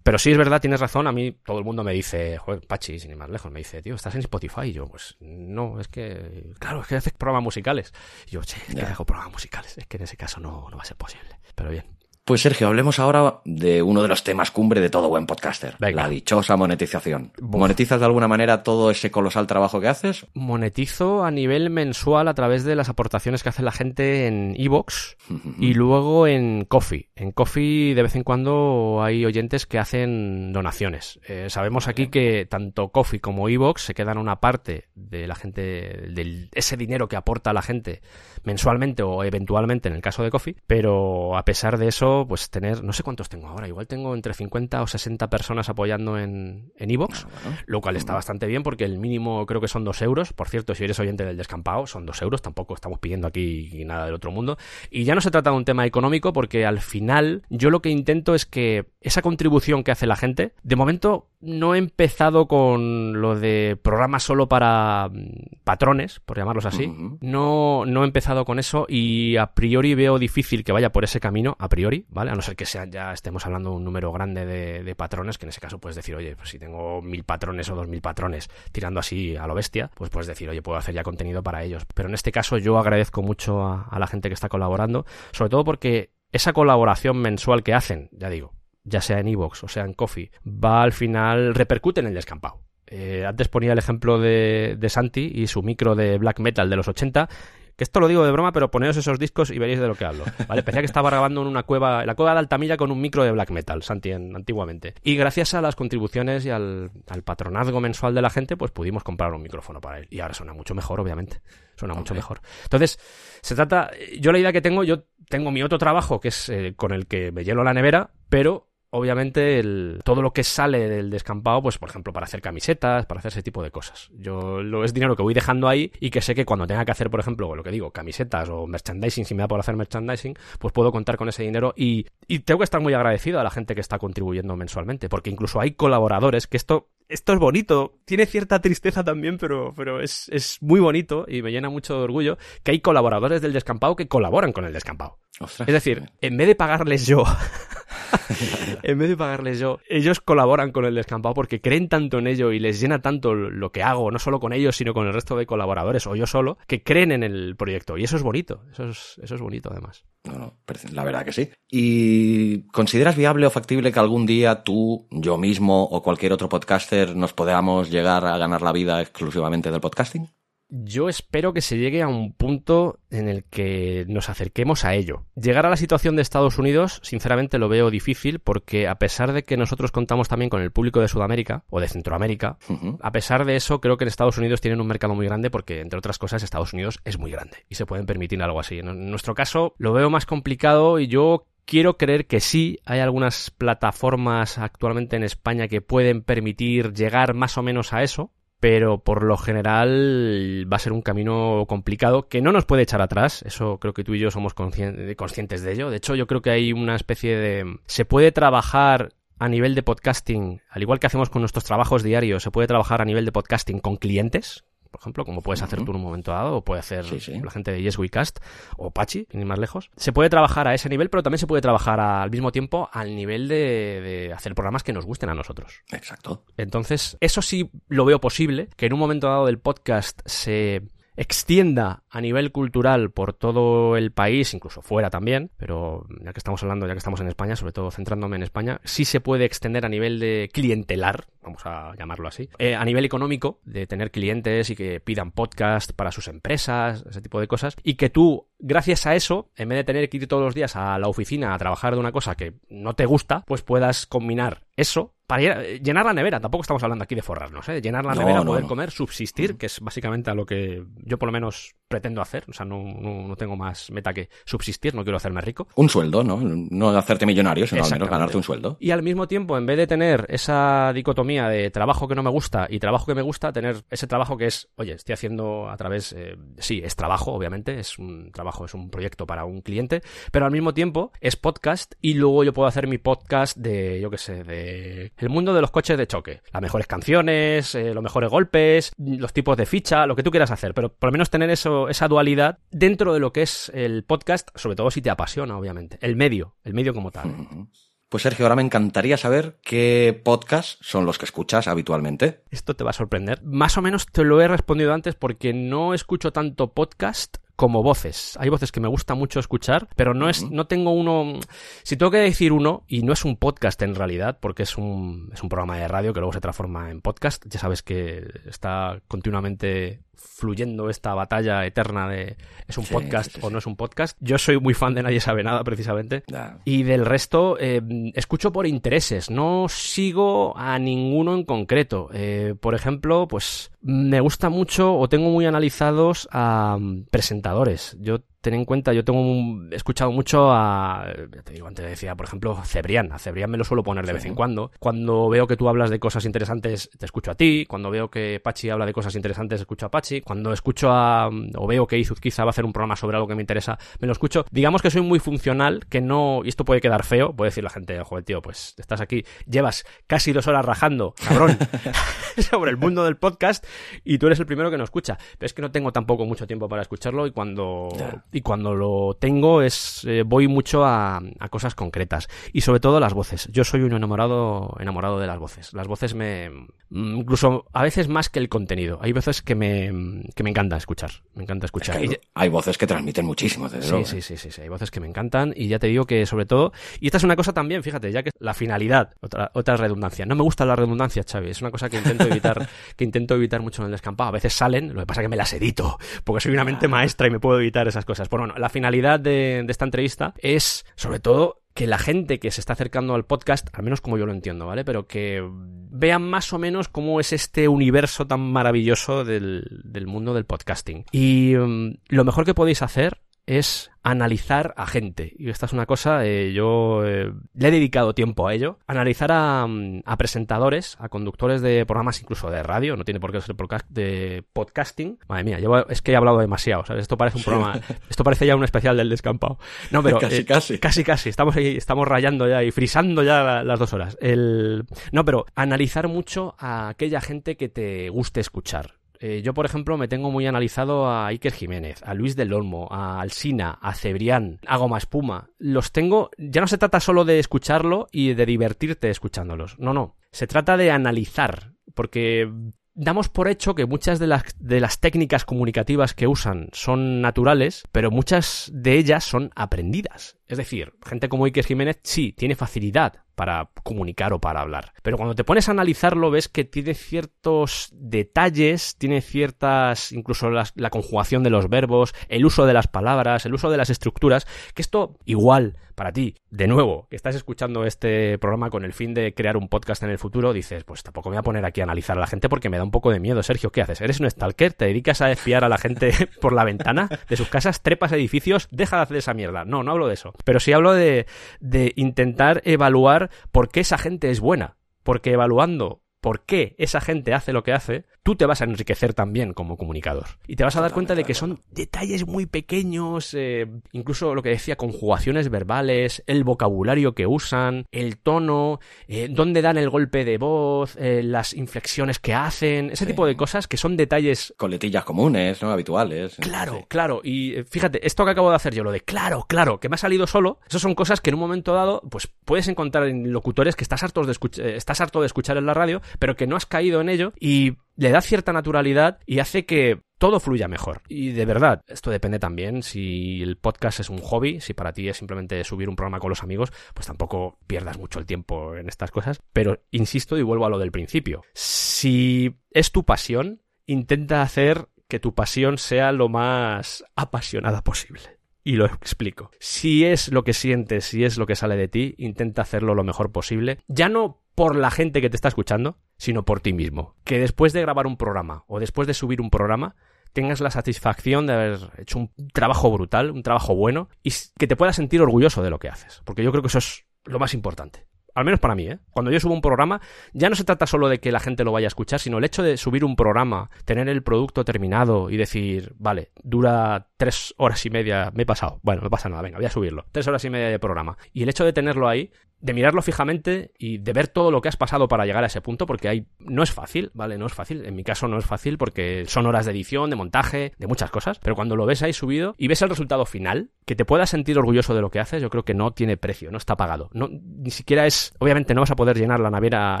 Pero sí es verdad, tienes razón. A mí todo el mundo me dice, joder, Pachi, sin ir más lejos, me dice, tío, ¿estás en Spotify? Y yo, pues no, es que, claro, es que haces programas musicales. Y yo, che, es que hago programas musicales. Es que en ese caso no, no va a ser posible. Pero bien. Pues Sergio, hablemos ahora de uno de los temas cumbre de todo buen podcaster, la dichosa monetización. ¿Monetizas de alguna manera todo ese colosal trabajo que haces? Monetizo a nivel mensual a través de las aportaciones que hace la gente en Evox y luego en Coffee. En Coffee de vez en cuando hay oyentes que hacen donaciones. Eh, sabemos aquí que tanto Coffee como Evox se quedan una parte de la gente, de ese dinero que aporta la gente mensualmente o eventualmente en el caso de Coffee, pero a pesar de eso, pues tener, no sé cuántos tengo ahora, igual tengo entre 50 o 60 personas apoyando en Evox, en lo cual está bastante bien porque el mínimo creo que son 2 euros, por cierto, si eres oyente del descampado, son 2 euros, tampoco estamos pidiendo aquí nada del otro mundo, y ya no se trata de un tema económico porque al final yo lo que intento es que esa contribución que hace la gente, de momento no he empezado con lo de programas solo para mm, patrones, por llamarlos así. No, no he empezado con eso y a priori veo difícil que vaya por ese camino, a priori, ¿vale? A no ser que sea, ya estemos hablando de un número grande de, patrones, que en ese caso puedes decir, oye, pues si tengo mil patrones o dos mil patrones tirando así a lo bestia, pues puedes decir, oye, puedo hacer ya contenido para ellos. Pero en este caso yo agradezco mucho a, la gente que está colaborando, sobre todo porque esa colaboración mensual que hacen, ya digo, ya sea en Evox o sea en Coffee, va al final, repercute en el descampado. Eh, antes ponía el ejemplo de, de, Santi y su micro de black metal de los 80. Que esto lo digo de broma, pero poneos esos discos y veréis de lo que hablo. ¿vale? Pensé que estaba grabando en una cueva, en la cueva de Altamilla con un micro de black metal, Santi, antiguamente. Y gracias a las contribuciones y al, patronazgo mensual de la gente, pues pudimos comprar un micrófono para él. Y ahora suena mucho mejor, obviamente. Suena mucho mejor. Entonces, se trata. Yo la idea que tengo, yo tengo mi otro trabajo, que es eh, con el que me lleno la nevera, pero obviamente, el, todo lo que sale del descampado, pues por ejemplo, para hacer camisetas, para hacer ese tipo de cosas. Yo lo es dinero que voy dejando ahí y que sé que cuando tenga que hacer, por ejemplo, lo que digo, camisetas o merchandising, si me da por hacer merchandising, pues puedo contar con ese dinero y, y tengo que estar muy agradecido a la gente que está contribuyendo mensualmente, porque incluso hay colaboradores que esto esto es bonito. Tiene cierta tristeza también, pero, pero es, es, muy bonito y me llena mucho de orgullo que hay colaboradores del descampado que colaboran con el descampado. es decir, en vez de pagarles yo, en vez de pagarles yo, ellos colaboran con el descampado porque creen tanto en ello y les llena tanto lo que hago, no solo con ellos, sino con el resto de colaboradores o yo solo, que creen en el proyecto. Y eso es bonito, eso es, eso es bonito además. No, no, la verdad que sí. ¿Y consideras viable o factible que algún día tú, yo mismo o cualquier otro podcaster nos podamos llegar a ganar la vida exclusivamente del podcasting? Yo espero que se llegue a un punto en el que nos acerquemos a ello. Llegar a la situación de Estados Unidos, sinceramente lo veo difícil porque a pesar de que nosotros contamos también con el público de Sudamérica o de Centroamérica, a pesar de eso creo que en Estados Unidos tienen un mercado muy grande porque entre otras cosas Estados Unidos es muy grande y se pueden permitir algo así. En nuestro caso lo veo más complicado y yo Quiero creer que sí, hay algunas plataformas actualmente en España que pueden permitir llegar más o menos a eso, pero por lo general va a ser un camino complicado que no nos puede echar atrás. Eso creo que tú y yo somos conscientes de ello. De hecho, yo creo que hay una especie de... Se puede trabajar a nivel de podcasting, al igual que hacemos con nuestros trabajos diarios, se puede trabajar a nivel de podcasting con clientes, por ejemplo, como puedes hacer tú en un momento dado, o puede hacer la gente de Yes We Cast, o Pachi, ni más lejos. Se puede trabajar a ese nivel, pero también se puede trabajar al mismo tiempo al nivel de, de hacer programas que nos gusten a nosotros. Exacto. Entonces, eso sí lo veo posible, que en un momento dado del podcast se extienda a nivel cultural por todo el país, incluso fuera también, pero ya que estamos hablando, ya que estamos en España, sobre todo centrándome en España, sí se puede extender a nivel de clientelar, vamos a llamarlo así, eh, a nivel económico, de tener clientes y que pidan podcast para sus empresas, ese tipo de cosas, y que tú, gracias a eso, en vez de tener que ir todos los días a la oficina a trabajar de una cosa que no te gusta, pues puedas combinar eso para llenar la nevera, tampoco estamos hablando aquí de forrarnos, ¿eh? llenar la nevera, poder comer, subsistir, que es básicamente a lo que yo por lo menos pretendo hacer. O sea, no, no, tengo más meta que subsistir, no quiero hacerme rico. Un sueldo, ¿no? No hacerte millonario, sino al menos ganarte un sueldo. Y al mismo tiempo, en vez de tener esa dicotomía de trabajo que no me gusta y trabajo que me gusta, tener ese trabajo que es, oye, estoy haciendo a través, eh, sí, es trabajo, obviamente, es un trabajo, es un proyecto para un cliente, pero al mismo tiempo es podcast y luego yo puedo hacer mi podcast de, yo qué sé, de el mundo de los coches de choque. Las mejores canciones, eh, los mejores golpes, los tipos de ficha, lo que tú quieras hacer, pero por lo menos tener eso esa dualidad dentro de lo que es el podcast, sobre todo si te apasiona, obviamente. El medio, el medio como tal. Pues Sergio, ahora me encantaría saber qué podcasts son los que escuchas habitualmente. Esto te va a sorprender. Más o menos te lo he respondido antes porque no escucho tanto podcast como voces. Hay voces que me gusta mucho escuchar, pero no es, no tengo uno. Si tengo que decir uno, y no es un podcast en realidad, porque es un, es un programa de radio que luego se transforma en podcast, ya sabes que está continuamente fluyendo esta batalla eterna de es un podcast o no es un podcast. Yo soy muy fan de Nadie sabe nada, precisamente. Y del resto, eh, escucho por intereses, no sigo a ninguno en concreto. Eh, por ejemplo, pues me gusta mucho o tengo muy analizados a mm, presentadores. Yo ten en cuenta, yo tengo he escuchado mucho a, te digo, antes decía, por ejemplo, Cebrián. A Cebrián me lo suelo poner de vez en cuando. Cuando veo que tú hablas de cosas interesantes, te escucho a ti. Cuando veo que Pachi habla de cosas interesantes, escucho a Pachi. Cuando escucho a, o veo que Izuzquiza va a hacer un programa sobre algo que me interesa, me lo escucho. Digamos que soy muy funcional, que no, y esto puede quedar feo, puede decir la gente, joder, tío, pues estás aquí, llevas casi dos horas rajando, cabrón, sobre el mundo del podcast, y tú eres el primero que no escucha. Pero es que no tengo tampoco mucho tiempo para escucharlo, y cuando y cuando lo tengo es eh, voy mucho a, cosas concretas y sobre todo las voces. Yo soy un enamorado enamorado de las voces. Las voces me mm, incluso a veces más que el contenido. Hay veces que me que me encanta escuchar, me encanta escuchar. hay, voces que transmiten muchísimo, desde sí, sí, sí, sí, sí, hay voces que me encantan y ya te digo que sobre todo y esta es una cosa también, fíjate, ya que la finalidad, otra otra redundancia. No me gusta la redundancia, Xavi, es una cosa que intento evitar que intento evitar mucho en el descampado. A veces salen, lo que pasa es que me las edito, porque soy una mente maestra y me puedo evitar esas cosas. Pues bueno, la finalidad de, esta entrevista es, sobre todo, que la gente que se está acercando al podcast, al menos como yo lo entiendo, ¿vale? Pero que vean más o menos cómo es este universo tan maravilloso del, mundo del podcasting. Y mm, lo mejor que podéis hacer es analizar a gente. Y esta es una cosa, eh, yo eh, le he dedicado tiempo a ello. Analizar a, mm, a, presentadores, a conductores de programas incluso de radio, no tiene por qué ser podcast, de podcasting. Madre mía, es que he hablado demasiado, ¿sabes? Esto parece un programa, esto parece ya un especial del descampado. No, pero... casi, eh, casi. Casi, casi. Estamos ahí, estamos rayando ya y frisando ya las dos horas. El... No, pero analizar mucho a aquella gente que te guste escuchar eh, yo, por ejemplo, me tengo muy analizado a Iker Jiménez, a Luis del Olmo, a Alsina, a Cebrián, a Goma Espuma. Los tengo. Ya no se trata solo de escucharlo y de divertirte escuchándolos. No, no. Se trata de analizar. Porque damos por hecho que muchas de las, de las técnicas comunicativas que usan son naturales, pero muchas de ellas son aprendidas. Es decir, gente como Iker Jiménez sí tiene facilidad para comunicar o para hablar. Pero cuando te pones a analizarlo ves que tiene ciertos detalles, tiene ciertas, incluso la conjugación de los verbos, el uso de las palabras, el uso de las estructuras, que esto igual para ti, de nuevo, que estás escuchando este programa con el fin de crear un podcast en el futuro, dices, pues tampoco me voy a poner aquí a analizar a la gente porque me da un poco de miedo. Sergio, ¿qué haces? ¿Eres un stalker? ¿Te dedicas a espiar a la gente por la ventana de sus casas? ¿Trepas edificios? Deja de hacer esa mierda. No, no hablo de eso. Pero sí hablo de, de intentar evaluar por qué esa gente es buena. Porque evaluando por qué esa gente hace lo que hace, tú te vas a enriquecer también como comunicador. Y te vas a dar cuenta de que son detalles muy pequeños, eh, incluso lo que decía, conjugaciones verbales, el vocabulario que usan, el tono, eh, dónde dan el golpe de voz, eh, las inflexiones que hacen, ese tipo de cosas que son detalles... Coletillas comunes, ¿no? Habituales. Claro, claro. Y fíjate, esto que acabo de hacer yo, lo de claro, claro, que me ha salido solo, eso son cosas que en un momento dado, pues puedes encontrar en locutores que estás harto de, estás harto de escuchar en la radio, pero que no has caído en ello y le da cierta naturalidad y hace que todo fluya mejor. Y de verdad, esto depende también si el podcast es un hobby, si para ti es simplemente subir un programa con los amigos, pues tampoco pierdas mucho el tiempo en estas cosas. Pero insisto y vuelvo a lo del principio. Si es tu pasión, intenta hacer que tu pasión sea lo más apasionada posible. Y lo explico. Si es lo que sientes, si es lo que sale de ti, intenta hacerlo lo mejor posible. Ya no por la gente que te está escuchando, sino por ti mismo. Que después de grabar un programa o después de subir un programa, tengas la satisfacción de haber hecho un trabajo brutal, un trabajo bueno, y que te puedas sentir orgulloso de lo que haces. Porque yo creo que eso es lo más importante. Al menos para mí, ¿eh? Cuando yo subo un programa, ya no se trata solo de que la gente lo vaya a escuchar, sino el hecho de subir un programa, tener el producto terminado y decir, vale, dura tres horas y media, me he pasado. Bueno, no pasa nada, venga, voy a subirlo. Tres horas y media de programa. Y el hecho de tenerlo ahí de mirarlo fijamente y de ver todo lo que has pasado para llegar a ese punto, porque hay, no es fácil, ¿vale? No es fácil. En mi caso no es fácil porque son horas de edición, de montaje, de muchas cosas. Pero cuando lo ves ahí subido y ves el resultado final, que te puedas sentir orgulloso de lo que haces, yo creo que no tiene precio, no está pagado. No, ni siquiera es, obviamente no vas a poder llenar la nevera,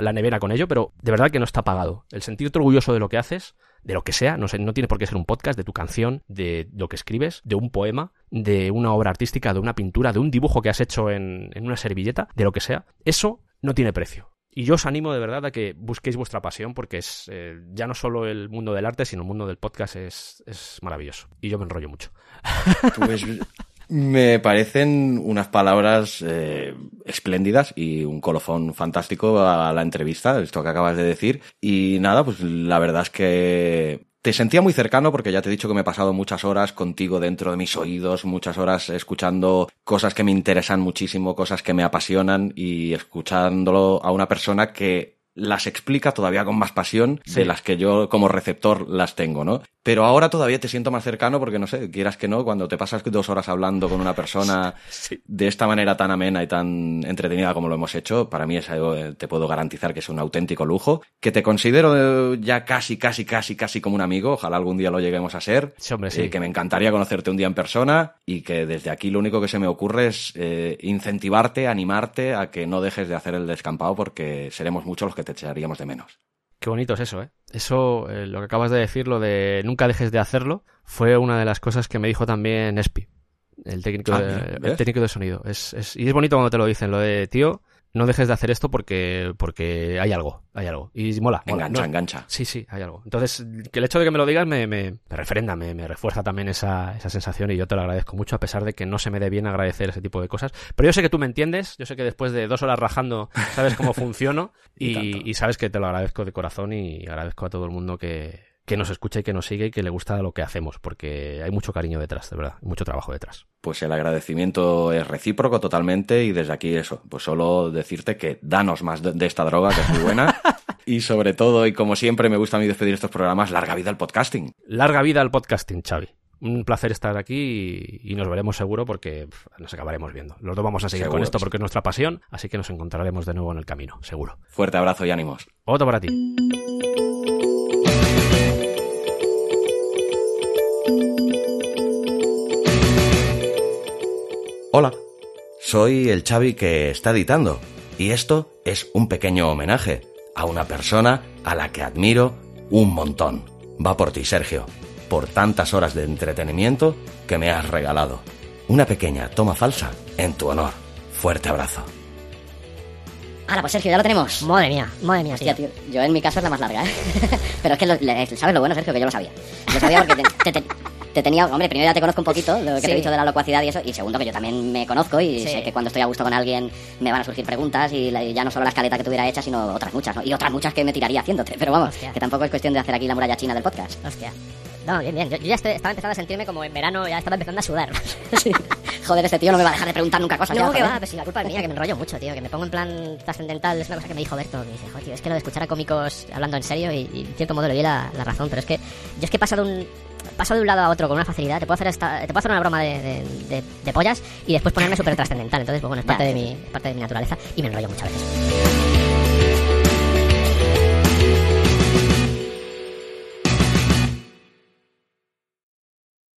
la nevera con ello, pero de verdad que no está pagado. El sentirte orgulloso de lo que haces de lo que sea, no sé, no tiene por qué ser un podcast, de tu canción, de lo que escribes, de un poema, de una obra artística, de una pintura, de un dibujo que has hecho en, una servilleta, de lo que sea, eso no tiene precio. Y yo os animo de verdad a que busquéis vuestra pasión porque es eh, ya no solo el mundo del arte, sino el mundo del podcast es, es maravilloso. Y yo me enrollo mucho. Pues me parecen unas palabras eh, espléndidas y un colofón fantástico a la entrevista, esto que acabas de decir. Y nada, pues la verdad es que te sentía muy cercano porque ya te he dicho que me he pasado muchas horas contigo dentro de mis oídos, muchas horas escuchando cosas que me interesan muchísimo, cosas que me apasionan y escuchándolo a una persona que las explica todavía con más pasión de las que yo como receptor las tengo, ¿no? Pero ahora todavía te siento más cercano porque, no sé, quieras que no, cuando te pasas dos horas hablando con una persona de esta manera tan amena y tan entretenida como lo hemos hecho, para mí es algo, eh, te puedo garantizar que es un auténtico lujo, que te considero eh, ya casi, casi, casi, casi como un amigo, ojalá algún día lo lleguemos a ser, sí, hombre, sí. Eh, que me encantaría conocerte un día en persona y que desde aquí lo único que se me ocurre es incentivarte, animarte a que no dejes de hacer el descampado porque seremos muchos los que te echaríamos de menos. Qué bonito es eso, ¿eh? Eso, eh, lo que acabas de decir, lo de nunca dejes de hacerlo, fue una de las cosas que me dijo también Espi, el técnico, ah, de, el técnico de sonido. Es, es, y es bonito cuando te lo dicen, lo de, tío, no dejes de hacer esto porque, porque hay algo, hay algo. Y mola. mola. Engancha, engancha. Sí, sí, hay algo. Entonces, que el hecho de que me lo digas me, me, me refrenda, me, me, refuerza también esa, esa sensación y yo te lo agradezco mucho, a pesar de que no se me dé bien agradecer ese tipo de cosas. Pero yo sé que tú me entiendes, yo sé que después de dos horas rajando sabes cómo funciono y, y, sabes que te lo agradezco de corazón y agradezco a todo el mundo que, que nos escucha y que nos sigue y que le gusta lo que hacemos, porque hay mucho cariño detrás, de verdad, mucho trabajo detrás. Pues el agradecimiento es recíproco totalmente y desde aquí eso, pues solo decirte que danos más de, de esta droga que es muy buena y sobre todo y como siempre me gusta a mí despedir estos programas, larga vida al podcasting. Larga vida al podcasting, Xavi. Un placer estar aquí y, nos veremos seguro porque nos acabaremos viendo. Los dos vamos a seguir Seguro con esto porque es nuestra pasión, así que nos encontraremos de nuevo en el camino, seguro. Fuerte abrazo y ánimos. Otro para ti. Hola, soy el Xavi que está editando y esto es un pequeño homenaje a una persona a la que admiro un montón. Va por ti, Sergio, por tantas horas de entretenimiento que me has regalado. Una pequeña toma falsa en tu honor. Fuerte abrazo. Hala, pues Sergio, ya lo tenemos. Madre mía, madre mía, Hostia, tío. tío, yo en mi caso es la más larga, ¿eh? Pero es que, lo- le- ¿sabes lo bueno, Sergio? Que yo lo sabía. Lo sabía porque te, te- te tenía... Hombre, primero ya te conozco un poquito, lo que te he dicho de la locuacidad y eso. Y segundo, que yo también me conozco y Sí. sé que cuando estoy a gusto con alguien me van a surgir preguntas y la- y ya no solo la escaleta que tuviera hecha, sino otras muchas, ¿no? Y otras muchas que me tiraría haciéndote. Pero vamos, Hostia. que tampoco es cuestión de hacer aquí la muralla china del podcast. Hostia. No, bien, bien. Yo, yo ya estoy- estaba empezando a sentirme como en verano, ya estaba empezando a sudar. Sí. Joder, este tío no me va a dejar de preguntar nunca cosas. No, ya, que va, pues si la culpa es mía, que me enrollo mucho, tío, que me pongo en plan trascendental. Es una cosa que me dijo Berto, que dice, joder, tío, es que lo de escuchar a cómicos hablando en serio y, y en cierto modo le di la, la razón, pero es que yo es que paso de un paso de un lado a otro con una facilidad, te puedo hacer esta, te puedo hacer una broma de, de, de- de pollas y después ponerme súper trascendental, entonces, pues bueno, es parte, Ya, de mi, es parte de mi naturaleza y me enrollo muchas veces.